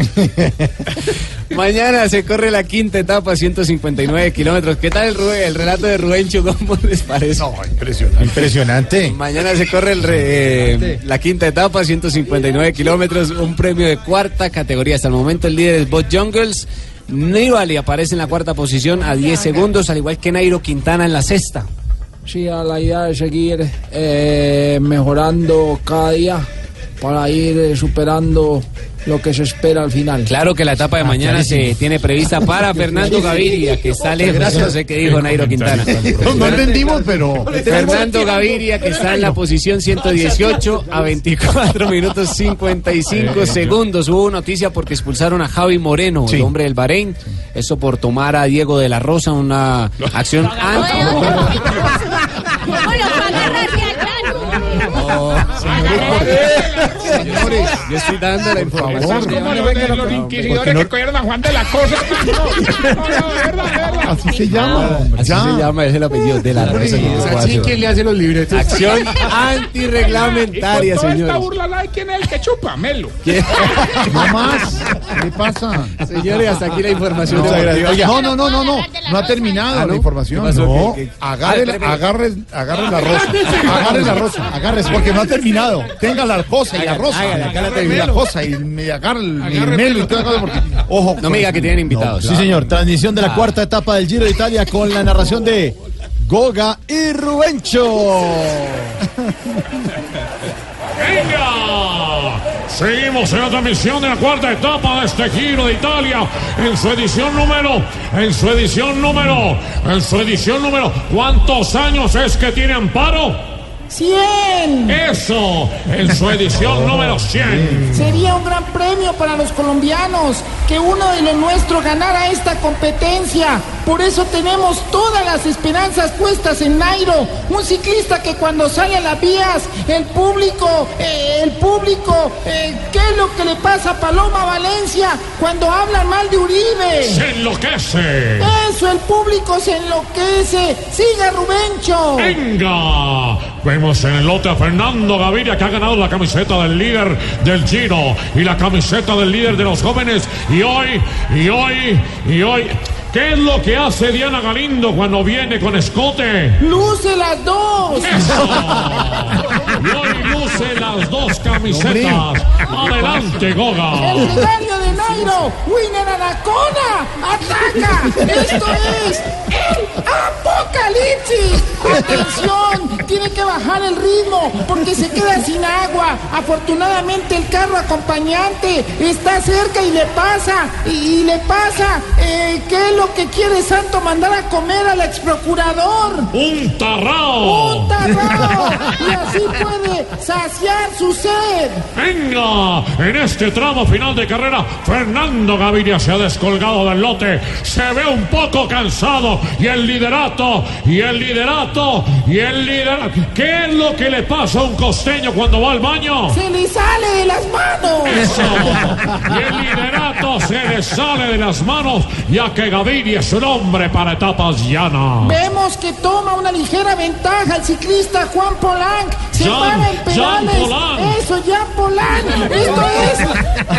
<laughs> Mañana se corre la quinta etapa, 159 kilómetros. ¿Qué tal el, Rubén- el relato de Rubencho? ¿Cómo les parece? impresionante. Impresionante. Mañana se corre el re- eh, la quinta etapa, 159 kilómetros, un premio de cuarta categoría. Hasta el momento el líder es Bot Jungles. Nibali aparece en la cuarta posición a 10 segundos, al igual que Nairo Quintana en la sexta. Sí, a la idea de seguir eh, mejorando cada día para ir eh, superando lo que se espera al final. Claro que la etapa de Ah, mañana se tiene prevista para Fernando <laughs> Gaviria, que sale, Gracias. no sé qué dijo Nairo Quintana. No, no entendimos, pero. Fernando Gaviria, que está en la posición 118 a 24 <laughs> minutos 55 segundos. Hubo noticia porque expulsaron a Javi Moreno, el hombre del Bahrein. Eso por tomar a Diego de la Rosa, una acción anti. Señores, yo estoy dando la información. Como los, de los inquisidores que cogieron a Juan de la Cosa. <laughs> Así se llama. Así se llama, es el apellido de la Rosa. ¿Así quién le hace los libretos? Acción <laughs> antirreglamentaria, Esta señores. burla la de quién es el que chupa, Melo. <laughs> No más. ¿Qué pasa? Señores, hasta aquí la información. No, no, no, no, no. No ha terminado Ah, la información. ¿Qué? No. ¿Qué- qué? Agarre, Ah, agarre, agarre la rosa. Agarre la rosa. Agárrese, porque no ha terminado. Tenga la cosa y la rosa. Y termino. la cosa y me agarre el el melo y toda la cosa porque. Ojo. No me diga que tienen invitados. Sí, señor. Transmisión de la cuarta etapa del Giro de Italia con la narración de Goga y Rubencho. ¡Venga! Seguimos en la transmisión de la cuarta etapa de este Giro de Italia en su edición número, en su edición número, en su edición número. ¿Cuántos años es que tiene Amparo? ¡Cien! Eso, en su edición número 100. Sería un gran premio para los colombianos que uno de los nuestros ganara esta competencia. Por eso tenemos todas las esperanzas puestas en Nairo, un ciclista que cuando sale a las vías, el público, eh, el público, eh, ¿qué es lo que le pasa a Paloma Valencia cuando hablan mal de Uribe? Se enloquece. Eso, el público se enloquece. Siga Rubencho. Venga, vemos en el lote a Fernando Gaviria que ha ganado la camiseta del líder del Giro y la camiseta del líder de los jóvenes. Y hoy, y hoy, y hoy, ¿qué es lo que hace Diana Galindo cuando viene con escote? Luce las dos. <laughs> Y hoy luce las dos camisetas. Adelante, Goga. El regaño de Nairo, Winner Anacona, ataca. Esto es el apocalipsis. Atención, tiene que bajar el ritmo porque se queda sin agua. Afortunadamente el carro acompañante está cerca y le pasa, y, y le pasa. Eh, ¿Qué es lo que quiere Santo mandar a comer al ex procurador? Un tarrao. Un tarrao. Y así puede saciar su sed. Venga, en este tramo final de carrera, Fernando Gaviria se ha descolgado del lote, se ve un poco cansado y el liderato, y el liderato, y el liderato. ¿Qué es lo que le pasa a un costeño cuando va al baño? Se le sale de las manos. Eso. Y el liderato se le sale de las manos, ya que Gaviria es un hombre para etapas llanas. Vemos que toma una ligera ventaja el ciclista Juan Polanc. Se para en pedales. Polanc. Eso, Jan Polanc. Esto es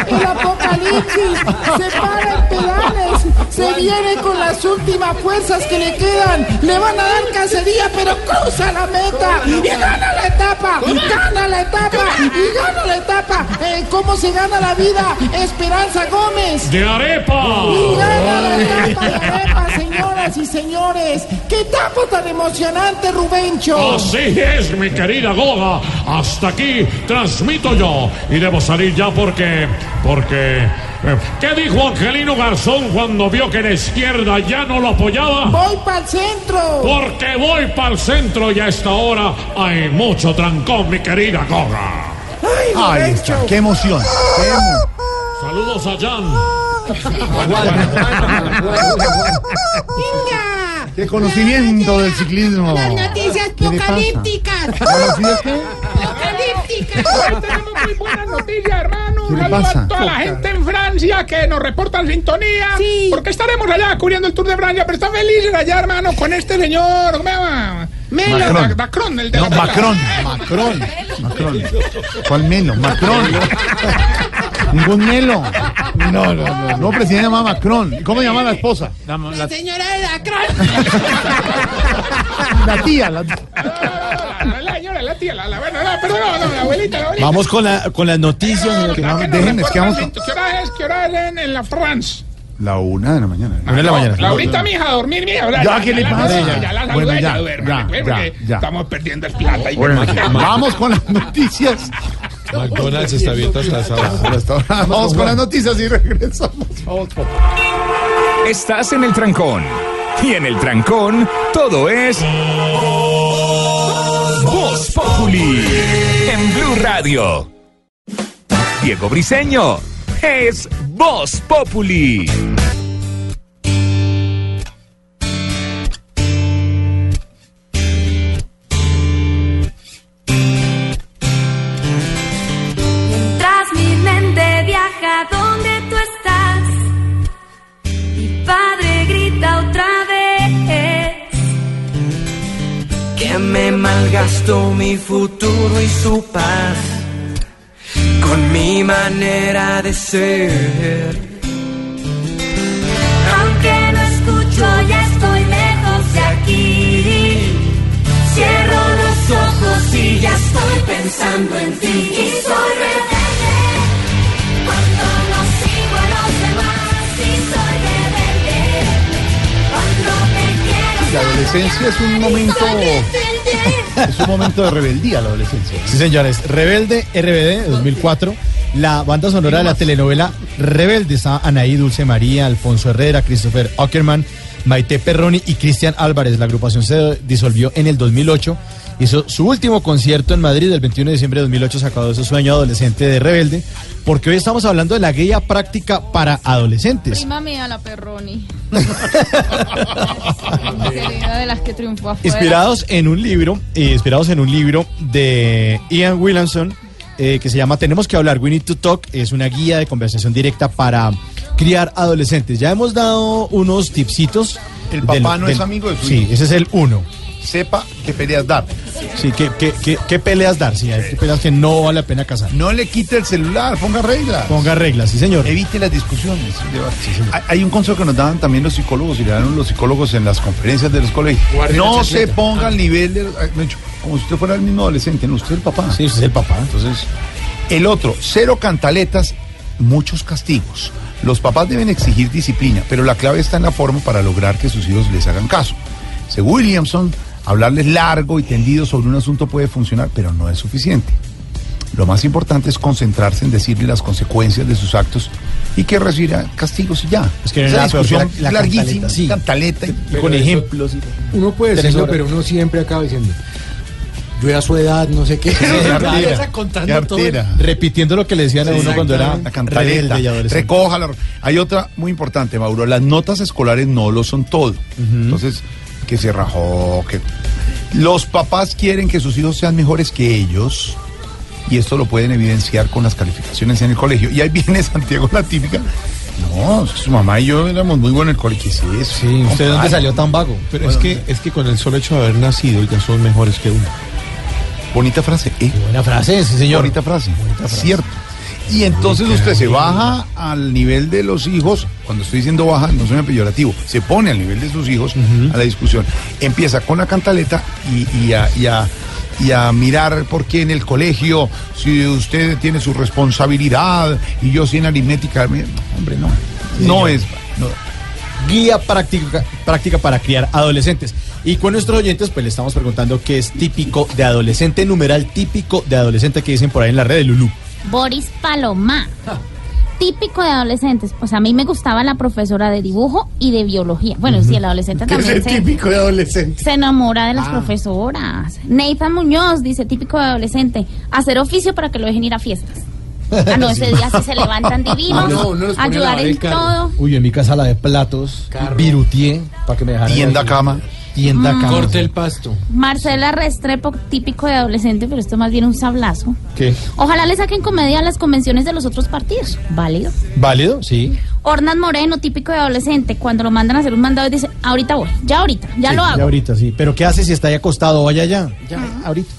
el apocalipsis. Se para en pedales. Se viene con las últimas fuerzas que le quedan. Le van a dar cacería, pero cruza la meta. Y gana la etapa. Gana la etapa. Y gana la etapa. Eh, ¿Cómo se gana la vida? Esperanza Gómez. De arepa. Y gana la etapa señoras y señores. ¡Qué etapa tan emocionante, Rubencho! Así es, mi querida Goga. Hasta aquí transmito yo. Y debo salir ya porque. Porque. eh, ¿Qué dijo Angelino Garzón cuando vio que la izquierda ya no lo apoyaba? Voy para el centro. Porque voy para el centro y a esta hora hay mucho trancón, mi querida Goga. Ahí está. Qué emoción. Qué emo- Saludos a Jan. ¡Venga! Qué conocimiento del ciclismo. Las noticias apocalípticas. Apocalípticas. Hoy tenemos muy buenas noticias, hermano. ¿Qué Un le saludo pasa? a toda la gente en Francia que nos reportan sintonía. Porque estaremos allá cubriendo el Tour de Francia, pero están felices allá, hermano, con este señor. ¿Cómo? Melo. Macron. Ma- Macron, el de No, la- Macron. Macron. Macron. ¿Cuál melo? Macron. <laughs> Ningún melo. No, no, no. No, presidente llama Macron. ¿Y ¿Cómo llama la esposa? La señora de la <laughs> La tía, la La señora, la tía, la, la, bueno, la, perdón, no, no, la abuelita, la abuelita. Vamos con, la, con las noticias. Que no, es que vamos. ¿Qué hora es? ¿Qué hora es en, en la France? La una de la mañana. Una de la mañana. Laurita, mija, a dormir, mija. Ya, ¿qué le la- pasa? Ya, ya la Bueno, ya, ya, ya, ya, ya. Estamos perdiendo el plata. Y Bueno, bueno, vamos con las noticias. McDonald's está abierto hasta esa hora. Vamos con las noticias y regresamos. Vamos, papá. Estás en el trancón. Y en el trancón, todo es. Voz Populi. En Blue Radio. Diego Briseño. Es Voz Populi. Mientras mi mente viaja donde tú estás, mi padre grita otra vez que me malgastó mi futuro y su paz manera de ser. Aunque no escucho, ya estoy lejos de aquí. Cierro los ojos y ya estoy pensando en ti. Y soy rebelde cuando no sigo a los demás. Y soy rebelde cuando te quiero. La adolescencia es un momento. <laughs> Es un momento de rebeldía, la adolescencia. Sí, señores. Rebelde, RBD, 2004. La banda sonora de la telenovela Rebelde está Anaí Dulce María, Alfonso Herrera, Christopher Ackerman, Maite Perroni y Cristian Álvarez. La agrupación se disolvió en el 2008. Hizo su último concierto en Madrid el 21 de diciembre de 2008. Se acabó ese sueño adolescente de Rebelde. Porque hoy estamos hablando de la guía práctica para adolescentes. Prima mía, la Perroni. <laughs> De las que triunfó afuera. Inspirados en un libro, eh, inspirados en un libro de Ian Williamson eh, que se llama Tenemos que hablar, We Need to Talk. Es una guía de conversación directa para criar adolescentes. Ya hemos dado unos tipsitos. El papá no es amigo de su Sí, hijo. ese es el uno. Sepa qué peleas dar. Sí, ¿qué, qué, qué- qué peleas dar? Sí, hay peleas que no vale la pena casar. No le quite el celular, ponga reglas. Ponga reglas, sí, señor. Evite las discusiones. Hay- Hay un consejo que nos daban también los psicólogos y le dan los psicólogos en las conferencias de los colegios. No se ponga al nivel de. hecho, como si usted fuera el mismo adolescente, no, usted es el papá. Sí, usted es el papá. Entonces, el otro, cero cantaletas, muchos castigos. Los papás deben exigir disciplina, pero la clave está en la forma para lograr que sus hijos les hagan caso. Según Williamson, hablarles largo y tendido sobre un asunto puede funcionar, pero no es suficiente. Lo más importante es concentrarse en decirle las consecuencias de sus actos y que recibirá castigos y ya. Es que Esa que discusión la- la larguísima, cantaleta, sí. cantaleta y- Y con ejemplos. Uno puede decirlo, horas. pero uno siempre acaba diciendo, yo era su edad, no sé qué. <laughs> Qué artera, contando todo. Repitiendo lo que le decían a uno cuando era la cantaleta, recójala. Hay otra muy importante, Mauro. Las notas escolares no lo son todo. Entonces, que se rajó, que los papás quieren que sus hijos sean mejores que ellos. Y esto lo pueden evidenciar con las calificaciones en el colegio. Y ahí viene <laughs> Santiago la típica. No, su mamá y yo éramos muy buenos en el colegio. ¿Qué es eso? Sí, ¿usted dónde salió tan vago? Pero es que es que con el solo hecho de haber nacido ya son mejores que uno. Bonita frase, ¿eh? Buena frase, sí, señor. Bonita frase. Cierto. Y entonces usted se baja al nivel de los hijos, cuando estoy diciendo baja, no suena peyorativo, se pone al nivel de sus hijos a la discusión. Empieza con la cantaleta y, y a, y a- y a mirar por qué en el colegio, si usted tiene su responsabilidad y yo sin aritmética, hombre, no. No es. no. guía práctica, práctica para criar adolescentes. Y con nuestros oyentes, pues le estamos preguntando qué es típico de adolescente, numeral típico de adolescente que dicen por ahí en la red de Lulú. Boris Palomá. Típico de adolescentes. Pues a mí me gustaba la profesora de dibujo y de biología. Bueno, sí, el adolescente ¿Qué es <laughs> también el se, típico de adolescente? se enamora de las Ah. profesoras. Nathan Muñoz dice, típico de adolescente, hacer oficio para que lo dejen ir a fiestas. Ah, no, <laughs> ese día sí se levantan divinos, <laughs> No, no ayudar en carro. todo. Uy, en mi casa la de platos, virutié, para que me dejaran. Tienda cama. Tienda Mm. Corte el pasto. Marcela Restrepo, típico de adolescente, pero esto más bien un sablazo. ¿Qué? Ojalá le saquen comedia a las convenciones de los otros partidos. Válido. ¿Válido? Sí. Ornan Moreno, típico de adolescente, cuando lo mandan a hacer un mandado y dice, ahorita voy, ya ahorita, ya Sí, lo hago. Ya ahorita, sí. Pero ¿qué hace si está ahí acostado? Vaya allá. Ya, ahorita.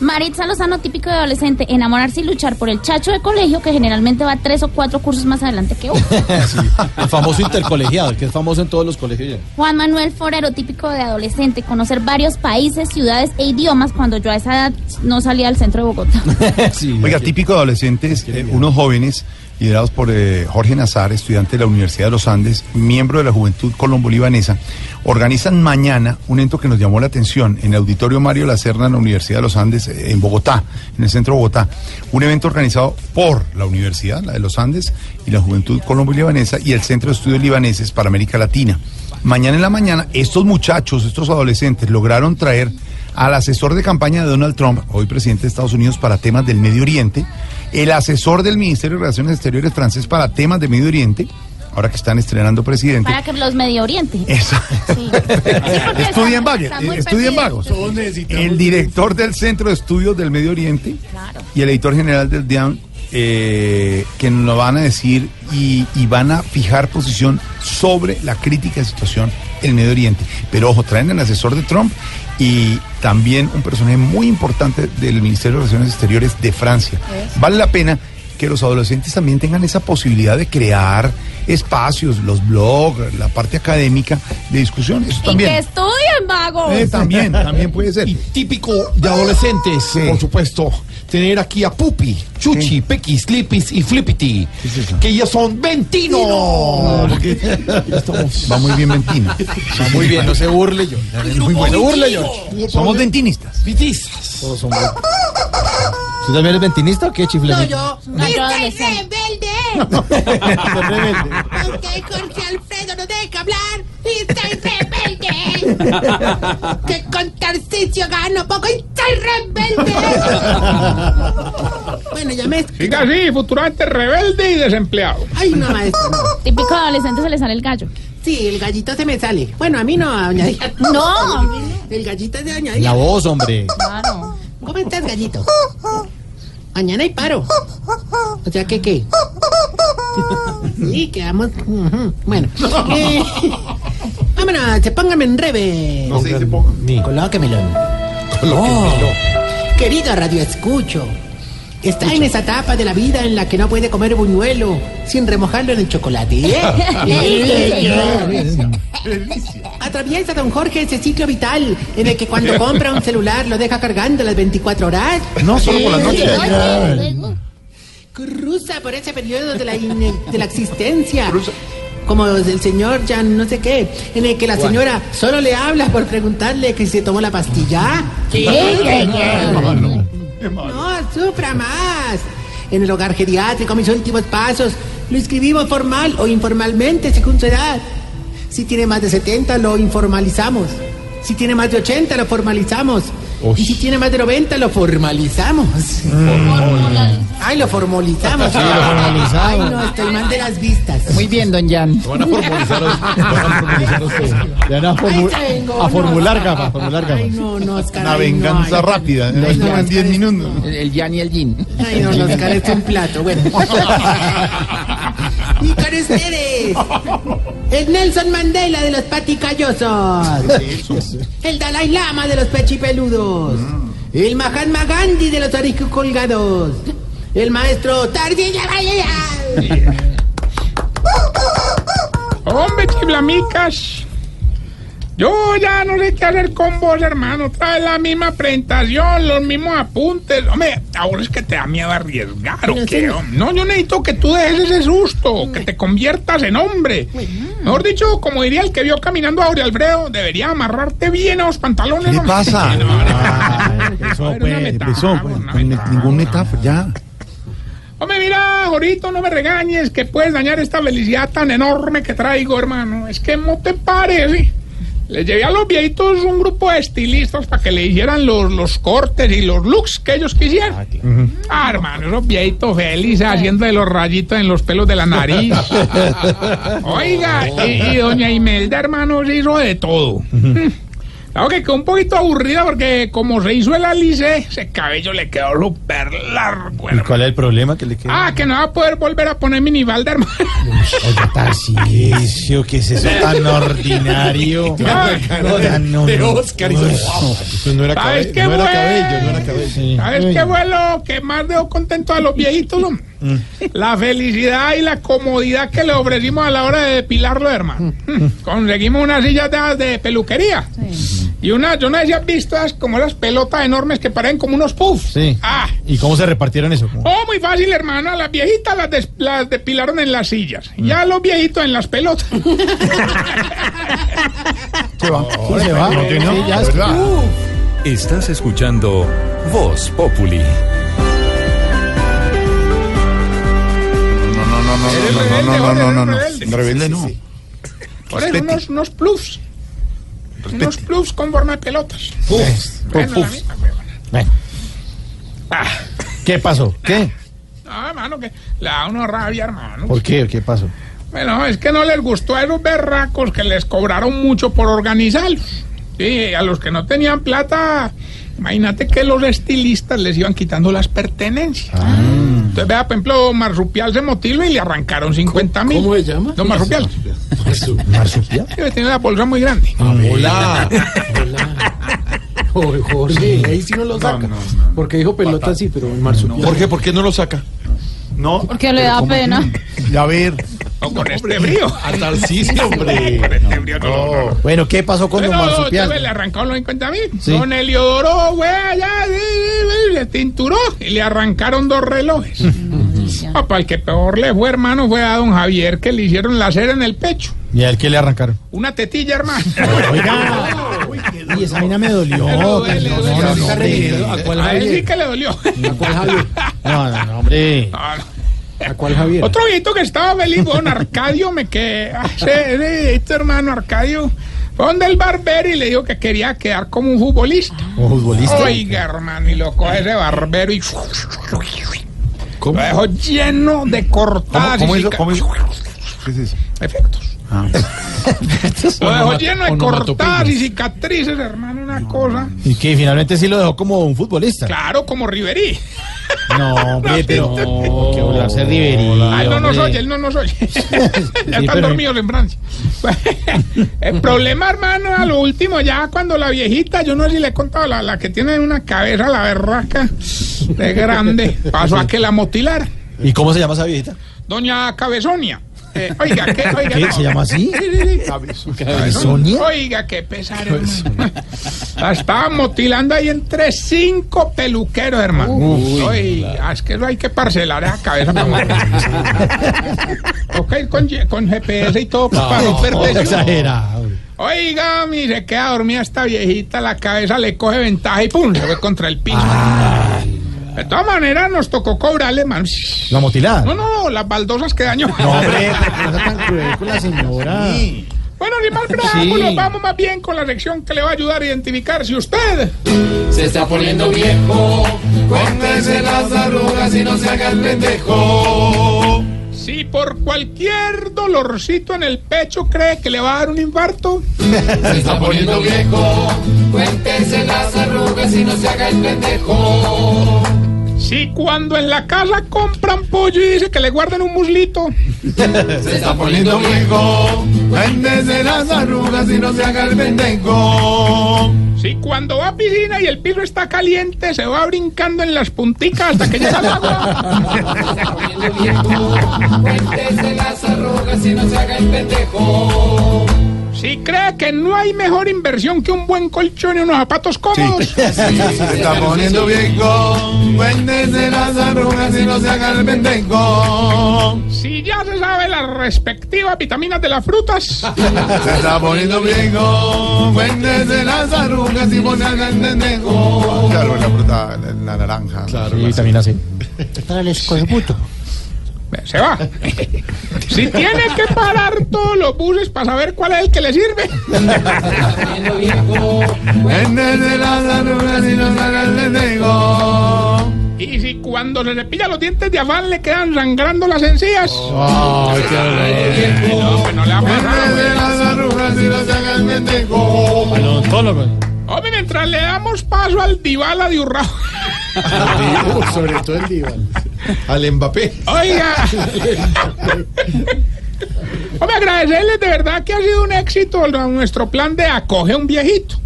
Maritza Lozano, típico de adolescente, enamorarse y luchar por el chacho de colegio que generalmente va tres o cuatro cursos más adelante que uno. <laughs> El famoso intercolegiado, el que es famoso en todos los colegios ya. Juan Manuel Forero, típico de adolescente, conocer varios países, ciudades e idiomas cuando yo a esa edad no salía del centro de Bogotá. <laughs> Oiga, típico de adolescentes, eh, unos jóvenes liderados por eh, Jorge Nazar, estudiante de la Universidad de los Andes, miembro de la Juventud Colombo-Libanesa, organizan mañana un evento que nos llamó la atención en el Auditorio Mario Lacerna en la Universidad de los Andes, eh, en Bogotá, en el centro de Bogotá. Un evento organizado por la Universidad, la de los Andes, y la Juventud Colombo-Libanesa y el Centro de Estudios Libaneses para América Latina. Mañana en la mañana, estos muchachos, estos adolescentes, lograron traer al asesor de campaña de Donald Trump, hoy presidente de Estados Unidos para temas del Medio Oriente, el asesor del Ministerio de Relaciones Exteriores francés para temas de Medio Oriente, ahora que están estrenando presidente. Para que los Medio Oriente. <laughs> Eso. Sí. <laughs> Estudien están- vagos, estudien vagos. El director del Centro de Estudios del Medio Oriente y el editor general del DIAN eh, que nos lo van a decir y, y van a fijar posición sobre la crítica situación en el Medio Oriente. Pero ojo, traen al asesor de Trump y también un personaje muy importante del Ministerio de Relaciones Exteriores de Francia. Vale la pena que los adolescentes también tengan esa posibilidad de crear espacios, los blogs, la parte académica de discusión. Eso Y también. que estudien, vagos. Eh, también, también puede ser. Y típico de adolescentes, por supuesto, tener aquí a Pupi, Chuchi, Pequi, Slipis y Flippity, que ya son Ventino. Porque ya estamos- Va muy bien Ventino. Va muy bien, no se burle yo. Muy bueno. Se burle yo. Somos ventinistas. Ventistas. Todos somos. ¿Tú también eres ventinista o qué, chifle? No, yo. No, yo ¡Estoy adolescente. rebelde! <laughs> Aunque Jorge Alfredo no deja hablar, ¡estoy rebelde! <laughs> que con Tarcicio gano poco y estoy rebelde. bueno, ya me... Siga así, futuramente rebelde y desempleado. Ay, no, maestro. no. Típico adolescente se le sale el gallo. Sí, el gallito se me sale. Bueno, a mí no, a doña Díaz. No. El gallito es de doña La voz, hombre. Claro. ¿Cómo estás, gallito? Mañana hay paro. O sea, ¿qué qué? <laughs> Sí, quedamos... Bueno. <laughs> eh, vámonos, se pónganme en rebe. No se dice poco. Colóquemelo. Oh, querido Radio Escucho, está en esa etapa de la vida en la que no puede comer buñuelo sin remojarlo en el chocolate. <laughs> ¿eh? Atraviesa don Jorge ese ciclo vital en el que cuando <laughs> compra un celular lo deja cargando las 24 horas. No, solo por la noche. Cruza por ese periodo de la, de la existencia. Como el señor ya no sé qué, en el que la señora solo le habla por preguntarle que si se tomó la pastilla. No, sufra más. En el hogar geriátrico, mis últimos pasos, lo inscribimos formal o informalmente según su edad. Si tiene más de 70, lo informalizamos. Si tiene más de 80, lo formalizamos. Y si tiene más de 90, lo formalizamos. Ay, lo formalizamos. Sí, lo formalizamos. Ay, no, estoy mal de las vistas. Muy bien, don Jan. Van a formalizar a- van a formalizar a usted. Le van a, no, formular no, gafas, formular Ay, gafas. no, no, Oscar. Una no, venganza ay. rápida. No, no, en 10 minutos. El Jan y el Jin. Ay, no, no, Oscar, es un plato. Bueno. <laughs> y con ustedes, el Nelson Mandela de los paticallosos. El Dalai Lama de los pechipeludos. El Mahatma Gandhi de los colgados. El maestro Tardilla Hombre, chiflamicas. Yo ya no sé qué hacer con vos, hermano. Trae la misma presentación, los mismos apuntes. Hombre, ahora es que te da miedo arriesgar, ¿o qué? No, yo necesito que tú dejes ese susto, que te conviertas en hombre. Mejor dicho, como diría el que vio caminando a Aure Alfredo, debería amarrarte bien a los pantalones. ¿Qué hombre. pasa? <laughs> No, Empezó, pues, metáfora, empezó, pues, me- ningún metáfora, ya. Hombre, mira, Jorito, no me regañes, que puedes dañar esta felicidad tan enorme que traigo, hermano. Es que no te pares, ¿sí? Les llevé a los viejitos un grupo de estilistas para que le hicieran los, los cortes y los looks que ellos quisieran. Ah, hermano, esos viejitos felices haciendo de los rayitos en los pelos de la nariz. <laughs> Oiga, y, y doña Imelda, hermano, se hizo de todo. Claro que quedó un poquito aburrida porque como se hizo el alice, ese cabello le quedó súper largo. ¿Y cuál es el problema que le queda? Ah, que no va a poder volver a poner minifalda, hermano. Oiga, Tarcisio, ¿qué es eso tan <laughs> ordinario? No, tan- no, de. Oscar y eso no era ¿Sabes cabe- qué no era cabello, no era cabello. ¿Sabes Uy. qué fue lo que más dejó contento a los viejitos? no? Mm. La felicidad y la comodidad que le ofrecimos a la hora de depilarlo, hermano. Mm. Conseguimos unas sillas de, de peluquería. Y una, yo no visto esas como las pelotas enormes que parecen como unos puffs. Sí. Ah, ¿Y cómo se repartieron eso? Oh, muy fácil, hermano. A las viejitas las, des- las depilaron en las sillas. Mm. Y a los viejitos en las pelotas. <laughs> Se va. Sí, se va. No ya está. Estás escuchando Voz Populi. No, no, no, no, Eres no, no, rebelde, no, no, ahora no, no, no. eres rebelde. Rebelde no. Por eso unos, unos plus. Unos plus con forma de pelotas. Bueno, la misma. Ah, ¿Qué pasó? ¿Qué? no, hermano, que le da uno rabia, hermano. ¿Por qué? ¿Qué pasó? Bueno, es que no les gustó a esos berracos que les cobraron mucho por organizarlos. Sí, a los que no tenían plata, imagínate que los estilistas les iban quitando las pertenencias. Entonces, vea, por ejemplo, Marsupial se motiló y le arrancaron 50 mil. ¿Cómo se llama? Don Marsupial. ¿Marsupial? Sí, Tiene la bolsa muy grande. Hola. Jorge, Jorge, ahí sí no lo saca. Porque dijo pelota así, pero en marsupial. Jorge, ¿por qué no lo saca? No. Porque le da pena. Ya ver. O con este brío. A Tarcisio, hombre. Con este brío no, no, no, no. Bueno, ¿qué pasó con don Marsupial? le arrancaron los 50 mil. Sí. Don Eliodoro, güey, allá, sí, sí, sí, le tinturó y le arrancaron dos relojes. <laughs> Papá, el que peor le fue, hermano, fue a don Javier que le hicieron la cera en el pecho. ¿Y a él qué le arrancaron? Una tetilla, hermano. Oiga. <laughs> Y esa vaina me dolió. <laughs> ¿A cuál sí que le dolió. ¿A cuál <laughs> Javier? No, no, no, hombre. No, no. ¿A cuál Javier? Otro viejito que estaba feliz, don Arcadio, me quedé. ah, este hermano Arcadio fue donde el barbero y le dijo que quería quedar como un futbolista. ¿Como futbolista? Oiga, hermano, y lo coge ese barbero y. Lo dejó lleno de cortadas. ¿Cómo, cómo hizo? ¿Cómo hizo? ¿Qué es eso? Efectos. Lo dejó lleno de cortadas y cicatrices, hermano, una cosa. Y que finalmente sí lo dejó como un futbolista. Claro, como Riverí. <laughs> No, hombre, pero que volarse Riverí. Ah, no nos oye, él no nos <laughs> oye. ya están pero- dormidos en Francia. <laughs> el problema, hermano, a lo último, ya cuando la viejita, yo no sé si le he contado, la, la que tiene una cabeza, la berraca, de grande, pasó a que la motilara. ¿Y cómo se llama esa viejita? Doña Cabezonia. Eh, oiga, ¿qué? Oiga, ¿Qué? no. ¿Se llama así? Sí, sí, sí. ¿Cabezonia? Oiga, qué pesar, hermano. La estaban motilando ahí entre cinco peluqueros, hermano. Oiga, es que eso hay que parcelar esa cabeza. Ok, <laughs> con, con GPS y todo para no perderse. Exagerado. Oiga, mire, se queda dormida esta viejita, la cabeza le coge ventaja y pum, se fue contra el piso. De todas maneras, nos tocó cobrarle, man. ¿La motilada? No, no, las baldosas que dañó. No, hombre, <laughs> no tan cruel con la señora. Bueno, ni más preámbulos, Sí. vamos más bien con la sección que le va a ayudar a identificar si usted Se está poniendo viejo, cuéntese las arrugas y no se haga el pendejo. Si por cualquier dolorcito en el pecho cree que le va a dar un infarto, Se está poniendo viejo, cuéntese las arrugas y no se haga el pendejo. Si cuando en la casa compran pollo y dice que le guarden un muslito, Se está poniendo viejo, cuéntese las arrugas y no se haga el pendejo. si cuando va a piscina y el piso está caliente, se va brincando en las punticas hasta que llega al agua. Cuéntese las arrugas y no se haga el pendejo. Si cree que no hay mejor inversión que un buen colchón y unos zapatos cómodos. <laughs> Se está poniendo viejo, cuéntese las arrugas y no se haga el pendejo. Si ya se sabe las respectivas vitaminas de las frutas. <laughs> Se está poniendo viejo, cuéntese las arrugas y no se haga el pendejo. Claro, la fruta, la, la naranja. Claro, Sí, vitamina C. Para el escorbuto. Se va. Si tiene que parar todos los buses para saber cuál es el que le sirve. Y si cuando se cepilla los dientes de afán le quedan sangrando las encías. Ay, qué No, pues no le va a Hombre, mientras le damos paso al Dybala de Urrao. <laughs> Sobre todo el diván. Al Mbappé. Oiga. Hombre, agradecerles de verdad que ha sido un éxito nuestro plan de acoge un viejito.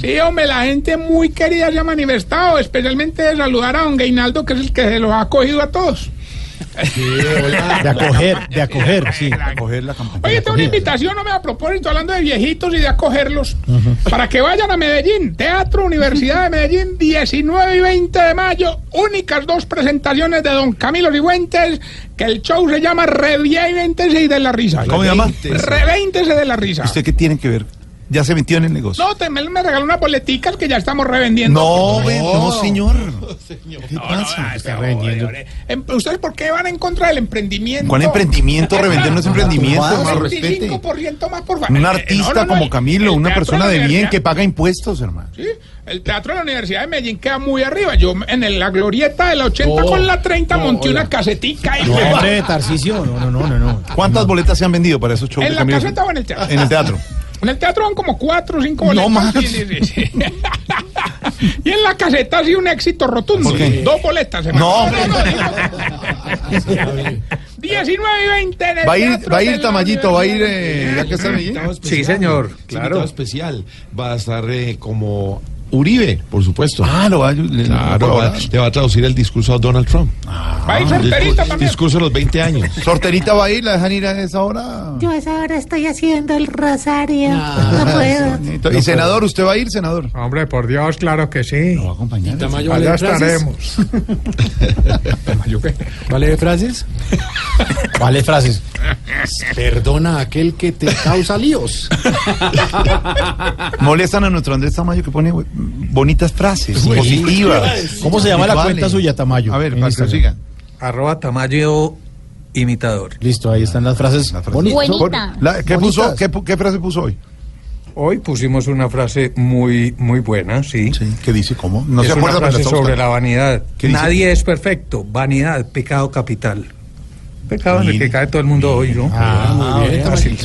¿Sí? hombre, la gente muy querida se ha manifestado, especialmente de saludar a don Gainaldo, que es el que se los ha acogido a todos. <laughs> De acoger, de acoger, sí. Acoger la campaña. Oye, tengo una invitación, no me a propósito, hablando de viejitos y de acogerlos, para que vayan a Medellín, Teatro Universidad de Medellín, 19 y 20 de mayo, únicas dos presentaciones de Don Camilo Cifuentes, que el show se llama Reviéntese y de la risa. ¿Cómo se llama? Revéntese de la risa. ¿Usted qué tiene que ver? Ya se metió en el negocio. No, te, me, me regaló unas boleticas que ya estamos revendiendo. No, ve, no, <laughs> señor. ¿Qué pasa? está revendiendo. ¿Ustedes por qué van en contra del emprendimiento? ¿Cuál emprendimiento? <laughs> Revender no es emprendimiento, hermano, respete. 25% más por favor. Un Eh, artista no, no, no, como Camilo, el una persona de bien que paga impuestos, hermano. Sí, el teatro de la Universidad de Medellín queda muy arriba. Yo en el- la glorieta de la 80 No, con la 30 no, monté oiga. una casetica y No, hombre, Tarcisio, no, no, no, no, no. ¿Cuántas boletas se han vendido para esos shows ¿En de la Camilo? caseta o en el teatro? En el teatro. <laughs> En el teatro van como cuatro o cinco No boletas. más. Sí, sí, sí, sí. <laughs> y en la caseta ha sido un éxito rotundo. Dos boletas. hermano. No, no, no. 19 y 20 en el ¿Va a ir, va a ir Tamayito? ¿Va a ir eh, ya que está allí? Sí, señor. Claro. especial. Va a estar eh, como Uribe, por supuesto. Ah, lo va a le- Claro, va- le va a traducir el discurso a Donald Trump. Va a ir sorterita discurso- también. discurso de los 20 años. ¿Sorterita va a ir? ¿La dejan ir a esa hora? Yo a esa hora estoy haciendo el rosario. no puedo. ¿Y senador? ¿Usted va a ir, senador? Hombre, por Dios, claro que sí. va a acompañar. Tamayo Allá vale frases. estaremos. <laughs> ¿Vale frases? Vale, frases. Perdona a aquel que te causa líos. <laughs> Molestan a nuestro Andrés Tamayo que pone eh, bonitas frases, Sí. positivas. ¿Cómo se llama la cuenta suya, Tamayo? A ver, para que sigan. Arroba Tamayo imitador. Listo, ahí están las frases. La- ¿qué, Bonitas. puso, qué, frase puso hoy? Hoy pusimos una frase muy muy buena, sí. ¿Qué dice? ¿Cómo? No es se acuerda, una frase sobre buscando. la vanidad. Nadie es perfecto. Vanidad, pecado capital. Pecado en el que cae todo el mundo hoy, ¿no? Ah, muy bien. Fácil.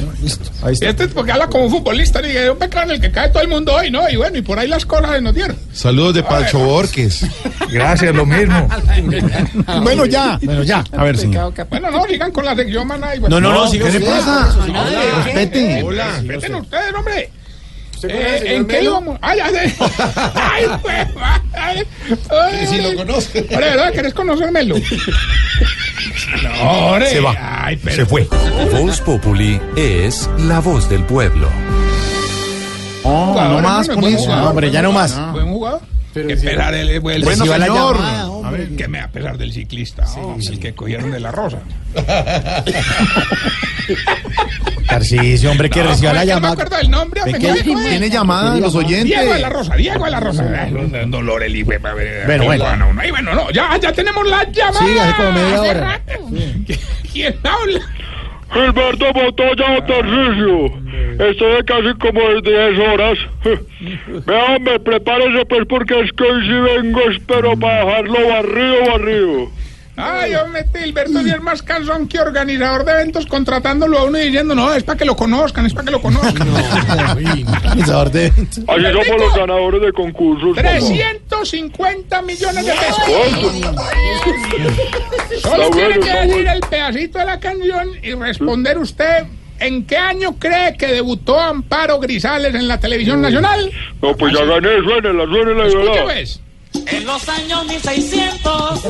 Este es porque habla como un futbolista. Dice, un pecado en el que cae todo el mundo hoy, ¿no? Y bueno, y por ahí las cosas nos dieron. Saludos de Pacho Borges. Gracias, lo mismo. <laughs> Bueno, ya. Bueno, ya. A ver, señor. Bueno, no, sigan con la sección, maná. y No, no, no, ¿Qué le pasa? Hola. Respete. Hola. Respeten ustedes, hombre. Eh, ¿En qué íbamos? ¡Ay, sé! <laughs> ¡Ay, pues! ¡Ay! ay, Sí, lo conoce. Hombre, ¿verdad? ¿Querés conocermelo? <laughs> No, hombre. Se va. Ay, pero- Se fue. Voz Populi es la voz del pueblo. Oh, no más con eso. jugador, hombre, ya no más. Buen jugador. Pero que si- pesar el, el, Bueno, señor. llamada, A ver. que me a pesar del ciclista, oh, el que cogieron de la rosa. <laughs> Tarcisio, hombre, que No, reciba la No me llamada. Tiene llamada a los oyentes. Diego de la Rosa, Diego de la Rosa. <laughs> Dolor el hijo. Bueno, bueno. Bueno, no, ya, ya tenemos la llamada. Sí, hace como media Hace hora. rato. <laughs> ¿Quién habla? Gilberto Montoya Tarcisio. Estoy casi como de 10 horas. <laughs> Vea, hombre, prepárese pues porque es que hoy sí vengo, espero para dejarlo barrido, barrido. Ay, hombre, Gilberto sí es más cansón que organizador de eventos contratándolo a uno y diciendo, no, es para que lo conozcan, es para que lo conozcan. Organizador de eventos. Así somos los ganadores de concursos. papá. 350 millones de pesos. ¿Cuánto? Solo tiene bueno, que decir bueno. el pedacito de la canción y responder usted en qué año cree que debutó Amparo Grisales en la televisión nacional. No, pues ya gané, suénela, suénela, pues. En los años 1600.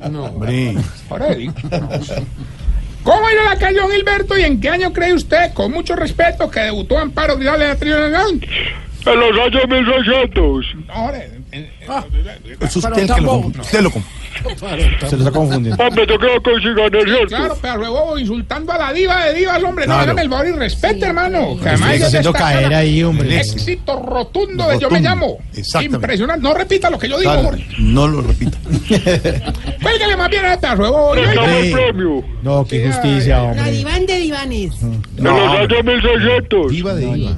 Hombre. Ahora digo. ¿Cómo era la canción, Gilberto? ¿Y en qué año cree usted, con mucho respeto, que debutó Amparo Grisales en la nacional? En los años 1600. Ahora, en- en- Es usted el que lo. Usted lo confunde. Se los está confundiendo. Hombre, yo creo que sí gané, ¿cierto? Claro, pero luego insultando a la diva de divas, hombre. No, hágame el favor y respete, hermano. Que además haciendo está caer ahí, hombre. Éxito rotundo de Yo me llamo. Impresionante. No repita lo que yo digo, Claro, hombre. no lo repita. <laughs> Cuélguele más bien a este el Sí. premio. No, qué injusticia, La hombre. diván de divanes. En los años 1600. Diva de diva.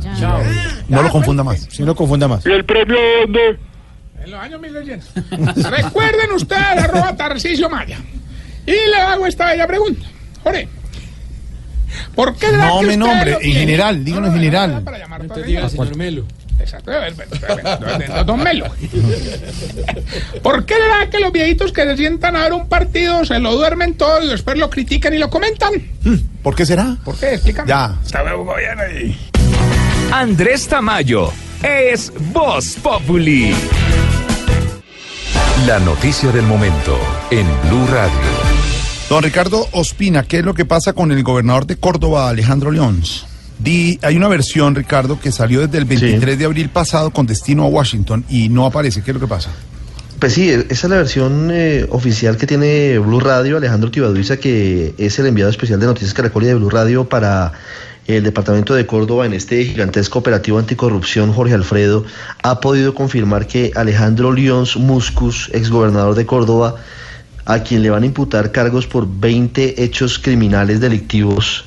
No lo confunda más. Si no lo confunda más. ¿Y el premio dónde? En los años 1600. <laughs> Recuerden ustedes, arroba Tarcisio Maya. Y le hago esta bella pregunta. Jorge, ¿Por qué será No que me nombre, en general, díganos en general. Para llamar Entonces todavía. diga, señor Melo. Exacto, eh, don Melo. ¿Por qué será que los viejitos que se sientan a ver un partido se lo duermen todo y después lo critican y lo comentan? ¿Por qué será? ¿Por qué? Explícame. Ya. Hasta luego, gobierno. y- Andrés Tamayo es Voz Populi. La noticia del momento en Blue Radio. Don Ricardo Ospina, ¿qué es lo que pasa con el gobernador de Córdoba, Alejandro Leons? Di, hay una versión, Ricardo, que salió desde el 23 de abril pasado con destino a Washington y no aparece. ¿Qué es lo que pasa? Pues sí, esa es la versión eh, oficial que tiene Blue Radio, Alejandro Tibaduiza, que es el enviado especial de Noticias Caracol y de Blue Radio para el departamento de Córdoba en este gigantesco operativo anticorrupción. Jorge Alfredo ha podido confirmar que Alejandro Lyons Muscus, exgobernador de Córdoba, a quien le van a imputar cargos por 20 hechos criminales delictivos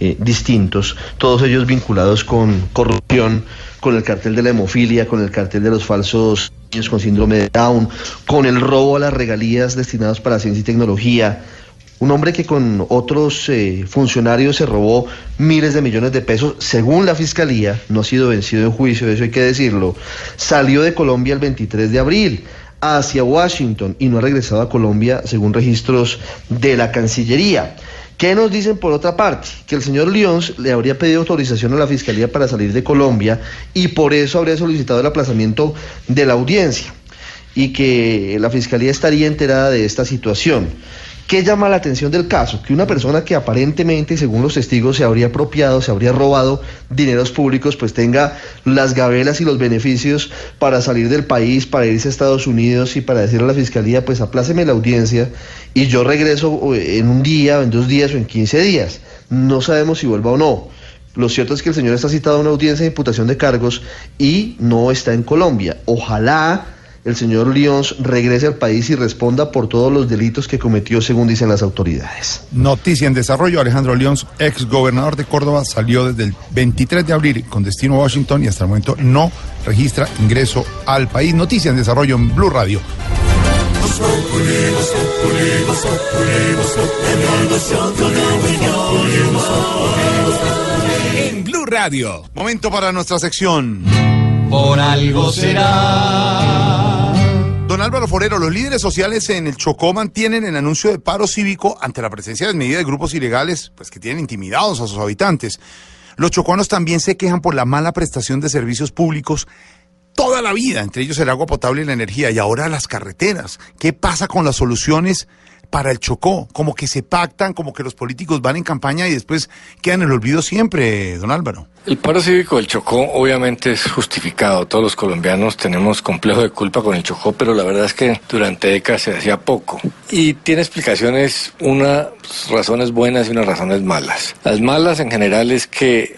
eh, distintos, todos ellos vinculados con corrupción, con el cartel de la hemofilia, con el cartel de los falsos niños con síndrome de Down, con el robo a las regalías destinadas para ciencia y tecnología. Un hombre que con otros eh, funcionarios se robó miles de millones de pesos, según la fiscalía, no ha sido vencido en juicio, eso hay que decirlo, salió de Colombia el 23 de abril hacia Washington y no ha regresado a Colombia según registros de la Cancillería. ¿Qué nos dicen por otra parte? Que el señor Lyons le habría pedido autorización a la Fiscalía para salir de Colombia y por eso habría solicitado el aplazamiento de la audiencia y que la Fiscalía estaría enterada de esta situación. ¿Qué llama la atención del caso? Que una persona que aparentemente, según los testigos, se habría apropiado, se habría robado dineros públicos, pues tenga las gabelas y los beneficios para salir del país, para irse a Estados Unidos y para decirle a la fiscalía, pues apláceme la audiencia y yo regreso eh, en un día, en dos días o en 15 días. No sabemos si vuelva o no. Lo cierto es que el señor está citado a una audiencia de imputación de cargos y no está en Colombia. Ojalá el señor Lyons regrese al país y responda por todos los delitos que cometió, según dicen las autoridades. Noticia en desarrollo, Alejandro León, ex gobernador de Córdoba, salió desde el 23 de abril con destino a Washington y hasta el momento no registra ingreso al país. Noticia en desarrollo en Blue Radio. En Blue Radio. Momento para nuestra sección. Por algo será. Don Álvaro Forero, los líderes sociales en el Chocó mantienen el anuncio de paro cívico ante la presencia desmedida de grupos ilegales pues, que tienen intimidados a sus habitantes. Los chocuanos también se quejan por la mala prestación de servicios públicos toda la vida, entre ellos el agua potable y la energía, y ahora las carreteras. ¿Qué pasa con las soluciones para el Chocó? Como que se pactan, como que los políticos van en campaña y después quedan en el olvido siempre, don Álvaro. El paro cívico del Chocó obviamente es justificado. Todos los colombianos tenemos complejo de culpa con el Chocó, pero la verdad es que durante décadas se hacía poco. Y tiene explicaciones, unas razones buenas y unas razones malas. Las malas en general es que,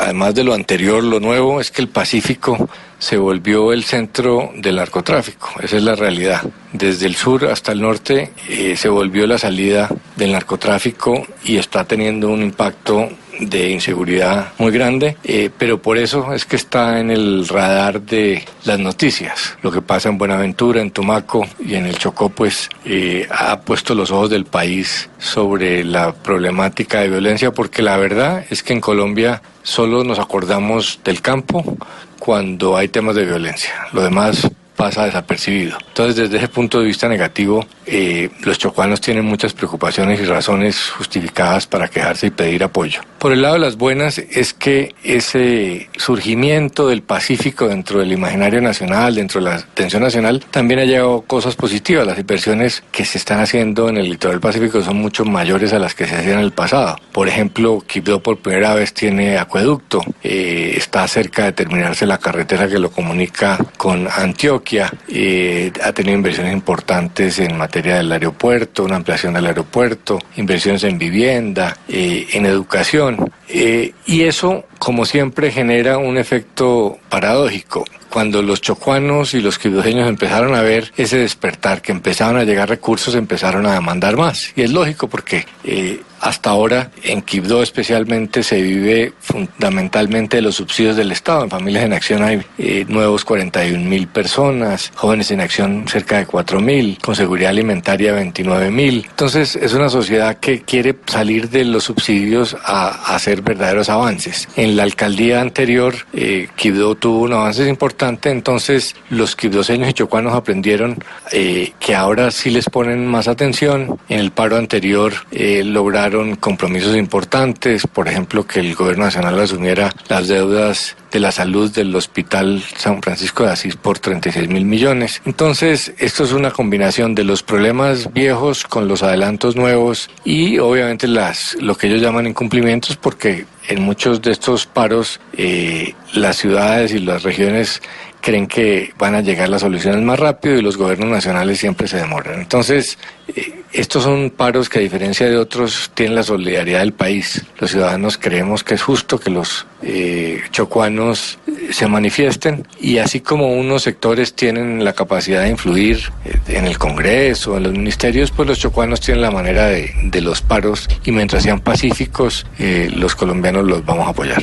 además de lo anterior, lo nuevo es que el Pacífico se volvió el centro del narcotráfico. Esa es la realidad. Desde el sur hasta el norte eh, se volvió la salida del narcotráfico y está teniendo un impacto de inseguridad muy grande, eh, pero por eso es que está en el radar de las noticias. Lo que pasa en Buenaventura, en Tumaco y en el Chocó, pues eh, ha puesto los ojos del país sobre la problemática de violencia, porque la verdad es que en Colombia solo nos acordamos del campo cuando hay temas de violencia. Lo demás pasa desapercibido. Entonces, desde ese punto de vista negativo, eh, los chocuanos tienen muchas preocupaciones y razones justificadas para quejarse y pedir apoyo. Por el lado de las buenas es que ese surgimiento del Pacífico dentro del imaginario nacional, dentro de la atención nacional, también ha llevado cosas positivas. Las inversiones que se están haciendo en el litoral pacífico son mucho mayores a las que se hacían en el pasado. Por ejemplo, Quibdó por primera vez tiene acueducto, eh, está cerca de terminarse la carretera que lo comunica con Antioquia eh, ha tenido inversiones importantes en materia del aeropuerto, una ampliación del aeropuerto, inversiones en vivienda, eh, en educación. Eh, y eso, como siempre, genera un efecto paradójico. Cuando los chocuanos y los quibdoseños empezaron a ver ese despertar, que empezaban a llegar recursos, empezaron a demandar más. Y es lógico porque eh, hasta ahora en Quibdó especialmente se vive fundamentalmente de los subsidios del Estado. En Familias en Acción hay eh, nuevos 41 mil personas, jóvenes en acción cerca de 4 mil, con seguridad alimentaria 29 mil. Entonces es una sociedad que quiere salir de los subsidios a, a hacer verdaderos avances. En la alcaldía anterior, eh, Quibdó tuvo un avance importante, entonces los quibdoseños y chocuanos aprendieron eh, que ahora sí les ponen más atención. En el paro anterior eh, lograron compromisos importantes, por ejemplo, que el gobierno nacional asumiera las deudas de la salud del Hospital San Francisco de Asís por 36 mil millones. Entonces, esto es una combinación de los problemas viejos con los adelantos nuevos y obviamente las, lo que ellos llaman incumplimientos porque en muchos de estos paros eh, las ciudades y las regiones creen que van a llegar las soluciones más rápido y los gobiernos nacionales siempre se demoran. Entonces, eh, estos son paros que a diferencia de otros tienen la solidaridad del país. Los ciudadanos creemos que es justo que los eh, chocuanos eh, se manifiesten y así como unos sectores tienen la capacidad de influir eh, en el Congreso, en los ministerios, pues los chocuanos tienen la manera de, de los paros y mientras sean pacíficos, eh, los colombianos los vamos a apoyar.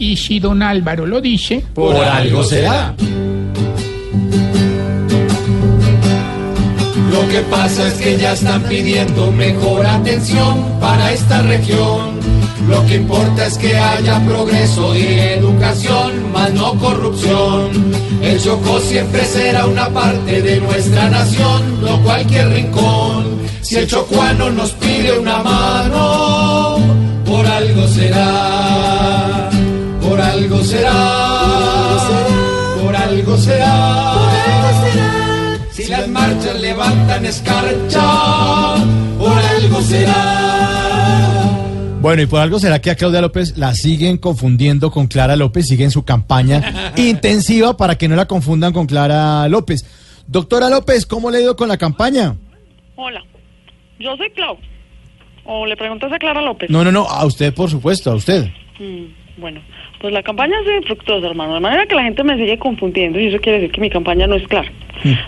Y si don Álvaro lo dice, Por algo será. Lo que pasa es que ya están pidiendo mejor atención para esta región. Lo que importa es que haya progreso y educación, más no corrupción. El Chocó siempre será una parte de nuestra nación, no cualquier rincón. Si el chocuano nos pide una mano, por algo será, por algo será, por algo será. Si las marchas levantan escarcha, por algo será. Bueno, y por algo será que a Claudia López la siguen confundiendo con Clara López, siguen su campaña <laughs> intensiva para que no la confundan con Clara López. Doctora López, ¿cómo le ha ido con la campaña? Hola, yo soy Clau. O le preguntas a Clara López. No, no, no, a usted, por supuesto, a usted. Mm, bueno, pues la campaña ha sido fructuosa, hermano. De manera que la gente me sigue confundiendo y eso quiere decir que mi campaña no es clara.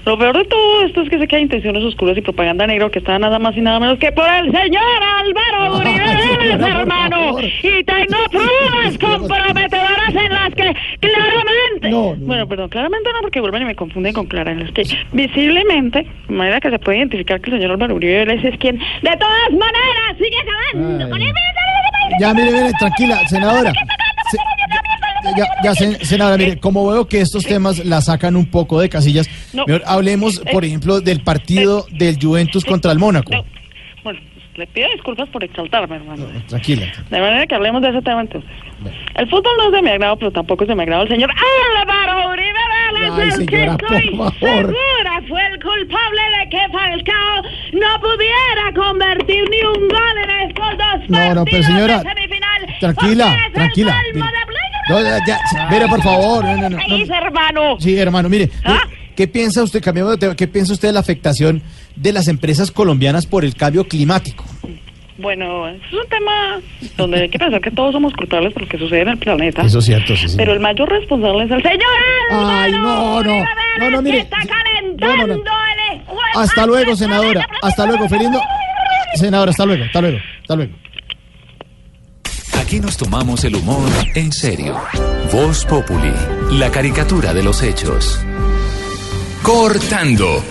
Lo peor de todo esto es que sé que hay intenciones oscuras y propaganda negra que está nada más y nada menos que por el señor Álvaro <laughs> Uribe Vélez, hermano. Y tengo pruebas comprometedoras en las que claramente... Bueno, perdón, claramente no, porque vuelven y me confunden con Clara. En las que visiblemente, de manera que se puede identificar que el señor Álvaro Uribe Vélez es quien, de todas maneras, sigue acabando con el... Ya, mire, mire, tranquila, senadora. Se- ya, ya, sen- senadora, mire, como veo que estos temas la sacan un poco de casillas, No. mejor hablemos, por ejemplo, del partido del Juventus contra el Mónaco. Bueno, pues, le pido disculpas por exaltarme, hermano. Tranquila. De manera que hablemos de ese tema entonces. El fútbol no es de mi agrado, pero tampoco es de mi agrado el señor Álvaro Ay, que señora, estoy por favor. segura fue el culpable de que Falcao no pudiera convertir ni un gol en estos dos No, no, pero partidos señora, de semifinal. tranquila, es tranquila. no, ya, ya, mire, por favor. no, no, no, no. Hermano. Sí, hermano, mire, ¿Ah? ¿qué piensa usted, cambiando de tema, qué piensa usted de la afectación de las empresas colombianas por el cambio climático? Bueno, es un tema donde hay que pensar que todos somos culpables por lo que sucede en el planeta. Eso es cierto, sí, sí. Pero el mayor responsable es el señor Ay, no, no, no, no, mire. está calentando no, no. el juego. Hasta luego, senadora. Hasta luego, feliz no- Senadora, hasta luego, hasta luego, hasta luego. Aquí nos tomamos el humor en serio. Voz Populi, la caricatura de los hechos. Cortando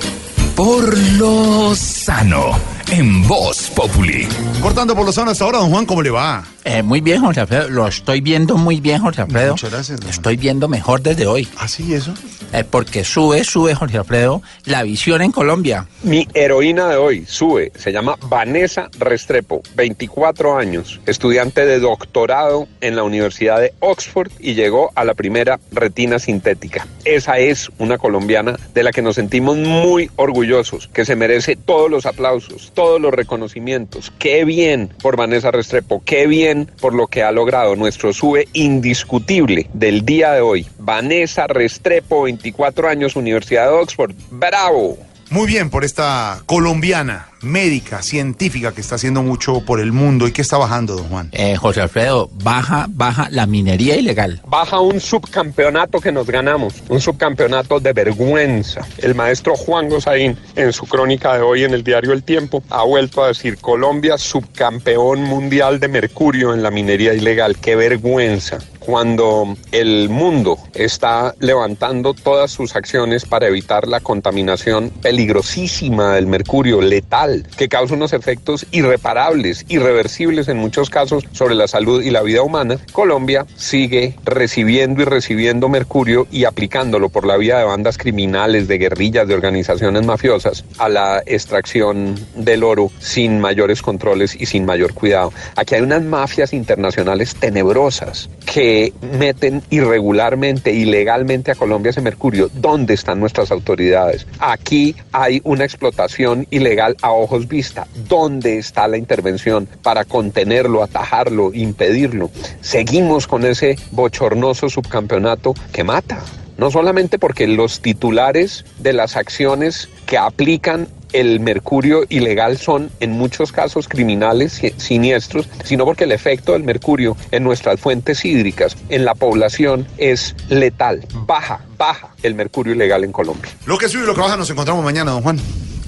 por lo sano en Voz Populi. Cortando por los sano hasta ahora, don Juan, ¿cómo le va? Eh, muy bien, Jorge Alfredo. Lo estoy viendo muy bien, Jorge Alfredo. Muchas gracias, don Lo estoy viendo mejor desde hoy. ¿Ah, sí, eso? Eh, porque sube, sube, Jorge Alfredo, la visión en Colombia. Mi heroína de hoy sube, se llama Vanessa Restrepo, 24 años, estudiante de doctorado en la Universidad de Oxford y llegó a la primera retina sintética. Esa es una colombiana de la que nos sentimos muy orgullosos, que se merece todos los aplausos, todos los reconocimientos. Qué bien por Vanessa Restrepo, qué bien por lo que ha logrado nuestro sube indiscutible del día de hoy. Vanessa Restrepo, 24 años, Universidad de Oxford. ¡Bravo! Muy bien por esta colombiana, médica, científica que está haciendo mucho por el mundo y que está bajando, don Juan. Eh, José Alfredo, baja, baja la minería ilegal. Baja un subcampeonato que nos ganamos, un subcampeonato de vergüenza. El maestro Juan Gozaín, en su crónica de hoy en el diario El Tiempo, ha vuelto a decir Colombia subcampeón mundial de mercurio en la minería ilegal. ¡Qué vergüenza! Cuando el mundo está levantando todas sus acciones para evitar la contaminación peligrosísima del mercurio, letal, que causa unos efectos irreparables, irreversibles en muchos casos sobre la salud y la vida humana, Colombia sigue recibiendo y recibiendo mercurio y aplicándolo por la vía de bandas criminales, de guerrillas, de organizaciones mafiosas a la extracción del oro sin mayores controles y sin mayor cuidado. Aquí hay unas mafias internacionales tenebrosas que meten irregularmente, ilegalmente a Colombia ese mercurio. ¿Dónde están nuestras autoridades? Aquí hay una explotación ilegal a ojos vista. ¿Dónde está la intervención para contenerlo, atajarlo, impedirlo? Seguimos con ese bochornoso subcampeonato que mata. No solamente porque los titulares de las acciones que aplican el mercurio ilegal son en muchos casos criminales si- siniestros, sino porque el efecto del mercurio en nuestras fuentes hídricas, en la población, es letal. Baja, baja el mercurio ilegal en Colombia. Lo que sube y lo que baja nos encontramos mañana, don Juan.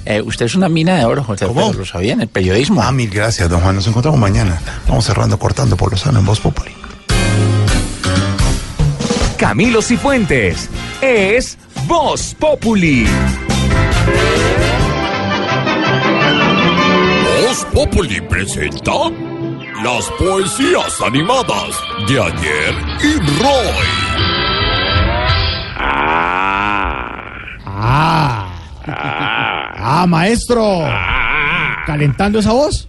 Eh, usted es una mina de oro, José Alfredo, lo sabía en el periodismo. Ah, mil gracias, don Juan. Nos encontramos mañana. Vamos cerrando, cortando por lo sano en Voz Populi. Camilo Cifuentes es Voz Populi. Voz Populi presenta las poesías animadas de ayer y Roy. Ah. Ah, maestro. ¿Calentando esa voz?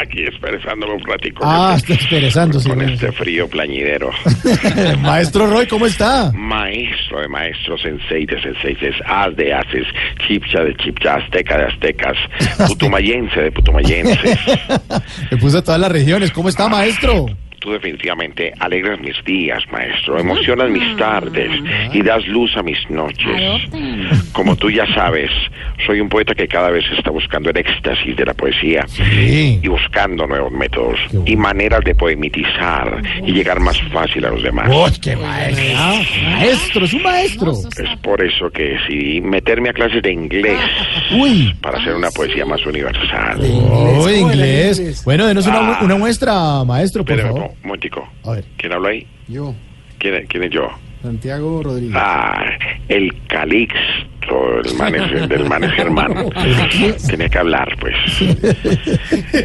Aquí expresándome un ratico. Ah, está. Con este frío plañidero. <laughs> Maestro Roy, ¿cómo está? Maestro de maestros, sensei de senseises, as de haces, chipcha de chipcha, azteca de aztecas, <laughs> putumayense de putumayenses. <laughs> Me puse a todas las regiones. ¿Cómo está, maestro? Tú definitivamente alegras mis días, maestro, emocionas mis tardes y das luz a mis noches. Como tú ya sabes, soy un poeta que cada vez está buscando el éxtasis de la poesía y buscando nuevos métodos y maneras de poemitizar y llegar más fácil a los demás. ¡Uy, qué maestro! Ah, Maestro, es un maestro. Es por eso que decidí meterme a clases de inglés Uy. para hacer una poesía más universal. Oh, inglés. Bueno, denos una, una muestra, maestro, por Pero, favor. Un momentico. A ver. ¿Quién habla ahí? Yo, ¿Quién, es- quién es yo? Santiago Rodríguez. Ah, el Calixto, el man es, del man es hermano. Tenía que hablar, pues.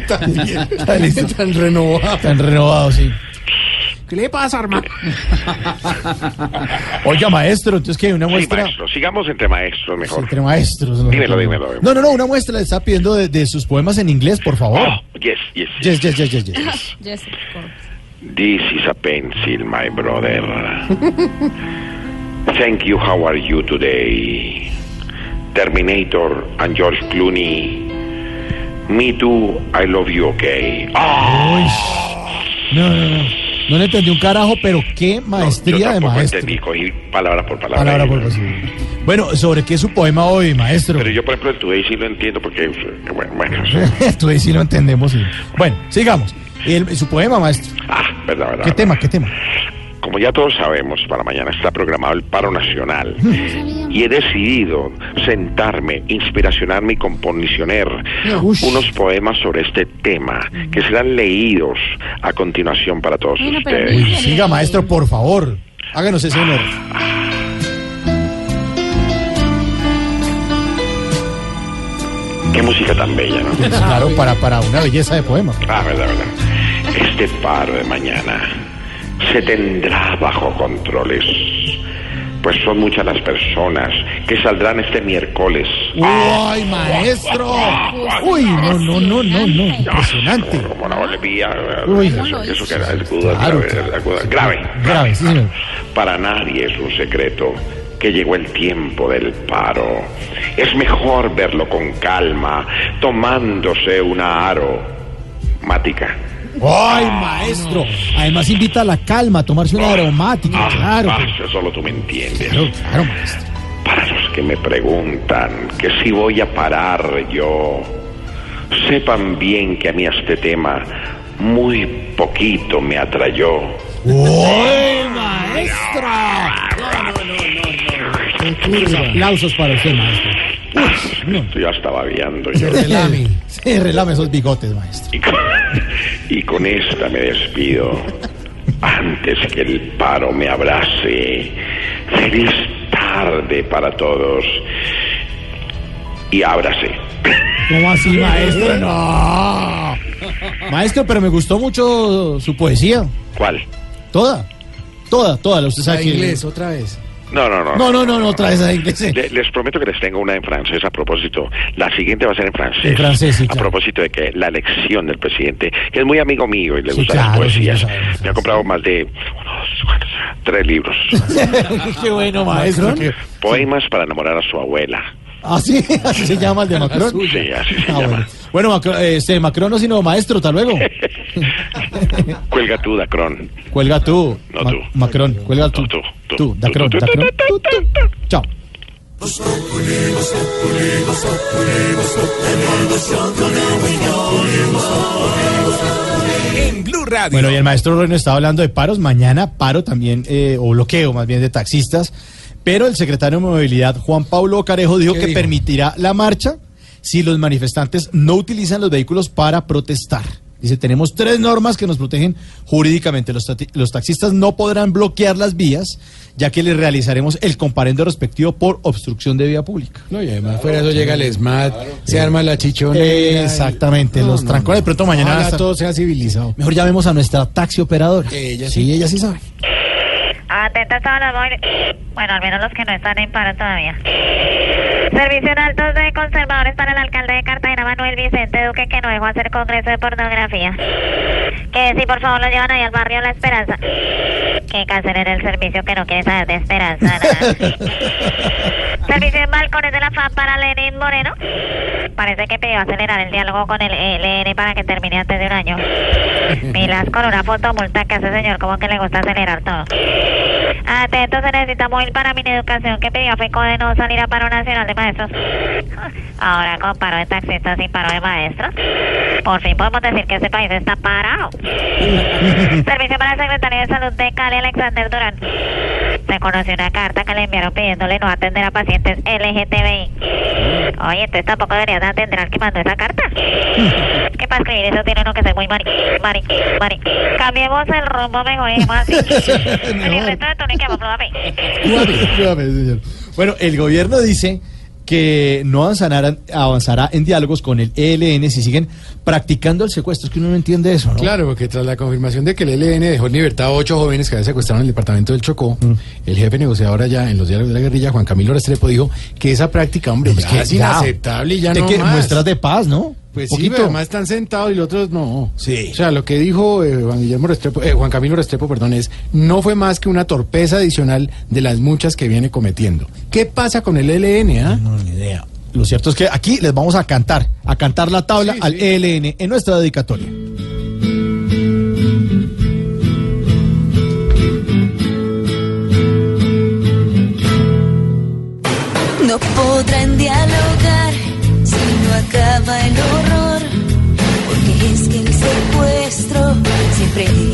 <laughs> Tan renovado. Tan renovado, sí. ¿Qué le pasa, hermano? <laughs> Oiga, maestro, entonces que una Sí, muestra maestro, sigamos entre maestros mejor. entre maestros. ¿no? Dímelo, dímelo, dímelo. No, no, no, una muestra le está pidiendo de, de sus poemas en inglés, por favor. Yes, yes. Yes, yes, yes, yes, yes. This is a pencil, my brother. <laughs> Thank you. How are you today? Terminator and George Clooney. Me too. I love you, okay? Uy. No, no, no. No le entendí un carajo, pero qué maestría Yo de maestro. entendí, cogí palabra por palabra. Palabra por palabra. Bueno, ¿sobre qué es su poema hoy, maestro? Pero yo, por ejemplo, el Today sí lo entiendo porque, bueno, bueno, <laughs> ahí sí lo entendemos. sí. Bueno, sigamos. El- su poema, maestro. Ah, verdad, verdad. ¿Qué tema, qué tema? Como ya todos sabemos, para mañana está programado el paro nacional y he decidido sentarme, inspiracionarme y composicionar unos poemas sobre este tema que serán leídos a continuación para todos ustedes. Uy, siga, maestro, por favor. Háganos ese honor. Qué música tan bella, ¿no? <laughs> Claro, para, para una belleza de poema. Ah, verdad, verdad. Este paro de mañana se tendrá bajo controles. Pues son muchas las personas que saldrán este miércoles. ¡Uy, maestro! Uy, no, no, no, no, no. Impresionante. Como la. Uy. Eso, eso que era aguda, Claro, grave, aguda, grave. Grave, sí, señor. Para nadie es un secreto que llegó el tiempo del paro. Es mejor verlo con calma, tomándose una aromática. ¡Ay, maestro! Además invita a la calma, a tomarse una aromática, claro. Ah, eso solo tú me entiendes. Claro, claro, maestro. Para los que me preguntan que si voy a parar yo, sepan bien que a mí este tema muy poquito me atrayó. ¡Uy, maestra! Aplausos para usted, maestro. Esto ya estaba viendo Se relame, se relame esos bigotes, maestro. Y con, y con esta me despido. Antes que el paro me abrace. Feliz tarde para todos. Y ábrase. ¿Cómo así, maestro? No. Maestro, pero me gustó mucho su poesía. ¿Cuál? Toda. Toda, toda. Usted sabe inglés, otra vez. No, no, no. No, no, no, no, otra vez a inglés. Le- les prometo que les tengo una en francés a propósito. La siguiente va a ser en francés. En francés, sí, A claro. propósito de que la elección del presidente, que es muy amigo mío y le Sí, gustan claro, las sí, poesías, me ha comprado más de unos, tres libros. <laughs> Qué bueno, maestro. Poemas para enamorar a su abuela. ¿Ah, sí? <laughs> ¿Así se llama el de <laughs> Macron? Sí, así se Ah, llama. bueno. Bueno, Macron, este, Macron no, sino maestro, hasta luego. Cuelga tú, Dacron. Cuelga tú. No Ma- tú. Macron, cuelga tú. tú, tú, Tú, Dacron, tú, tú, Dacron. tú, Tú, tú. Chao. En Blue Radio. Bueno, y el maestro Roy nos estaba hablando de paros. Mañana paro también, eh, o bloqueo más bien de taxistas. Pero el secretario de Movilidad, Juan Pablo Carejo, dijo ¿Qué que dijo? permitirá la marcha si los manifestantes no utilizan los vehículos para protestar. Dice, tenemos tres normas que nos protegen jurídicamente. Los, los taxistas no podrán bloquear las vías, ya que les realizaremos el comparendo respectivo por obstrucción de vía pública. No, y además fuera de eso llega el SMAT, se arma la chichona. Exactamente, los trancones. De pronto mañana... Todo sea civilizado. Mejor llamemos a nuestra taxi operadora. Ella sí, ella sí sabe. Atentas todas las móviles. Bueno, al menos los que no están en paro todavía. Servicio en altos de conservadores para el alcalde de Cartagena, Manuel Vicente Duque, que no dejó hacer congreso de pornografía. Que si por favor lo llevan ahí al barrio La Esperanza. Que cancelen el servicio que no quiere saber de Esperanza. <laughs> Servicio en balcones de la FAM para Lenin Moreno. Parece que pidió acelerar el diálogo con el ELN para que termine antes de un año. <laughs> Pilas con una fotomulta que hace señor como que le gusta acelerar todo. Atento, se necesita móvil para mi educación que pidió FECO de no salir a paro nacional de maestros. Ahora con paro de taxistas y paro de maestros. Por fin podemos decir que este país está parado. <laughs> Servicio para el secretario de Salud de Cali, Alexander Durán. Se conoció una carta que le enviaron pidiéndole no atender a pacientes LGTBI. Oye, entonces tampoco deberías de atender al que mandó esa carta. <laughs> Que para escribir eso tiene uno que ser muy mari, mari, mari. Cambiemos el rumbo mejor y más señor. Bueno, el gobierno dice que no avanzará, avanzará en diálogos con el ELN si siguen practicando el secuestro. Es que uno no entiende eso, ¿no? Claro, porque tras la confirmación de que el ELN dejó en libertad a ocho jóvenes que habían secuestrado en el departamento del Chocó, Mm. el jefe negociador allá en los diálogos de la guerrilla, Juan Camilo Restrepo, dijo que esa práctica, hombre, Es ya que es ya. inaceptable y ya De no que más. muestras de paz, ¿no? Pues sí, Poquito. pero además están sentados y los otros no. Sí. O sea, lo que dijo eh, Juan Guillermo Restrepo, eh, Juan Camilo Restrepo, perdón, es no fue más que una torpeza adicional de las muchas que viene cometiendo. ¿Qué pasa con el ELN, ah? No, ni idea. Lo cierto es que aquí les vamos a cantar, a cantar la tabla Sí, al sí. ELN en nuestra dedicatoria. No podrán dialogar acaba el horror, porque es que el secuestro siempre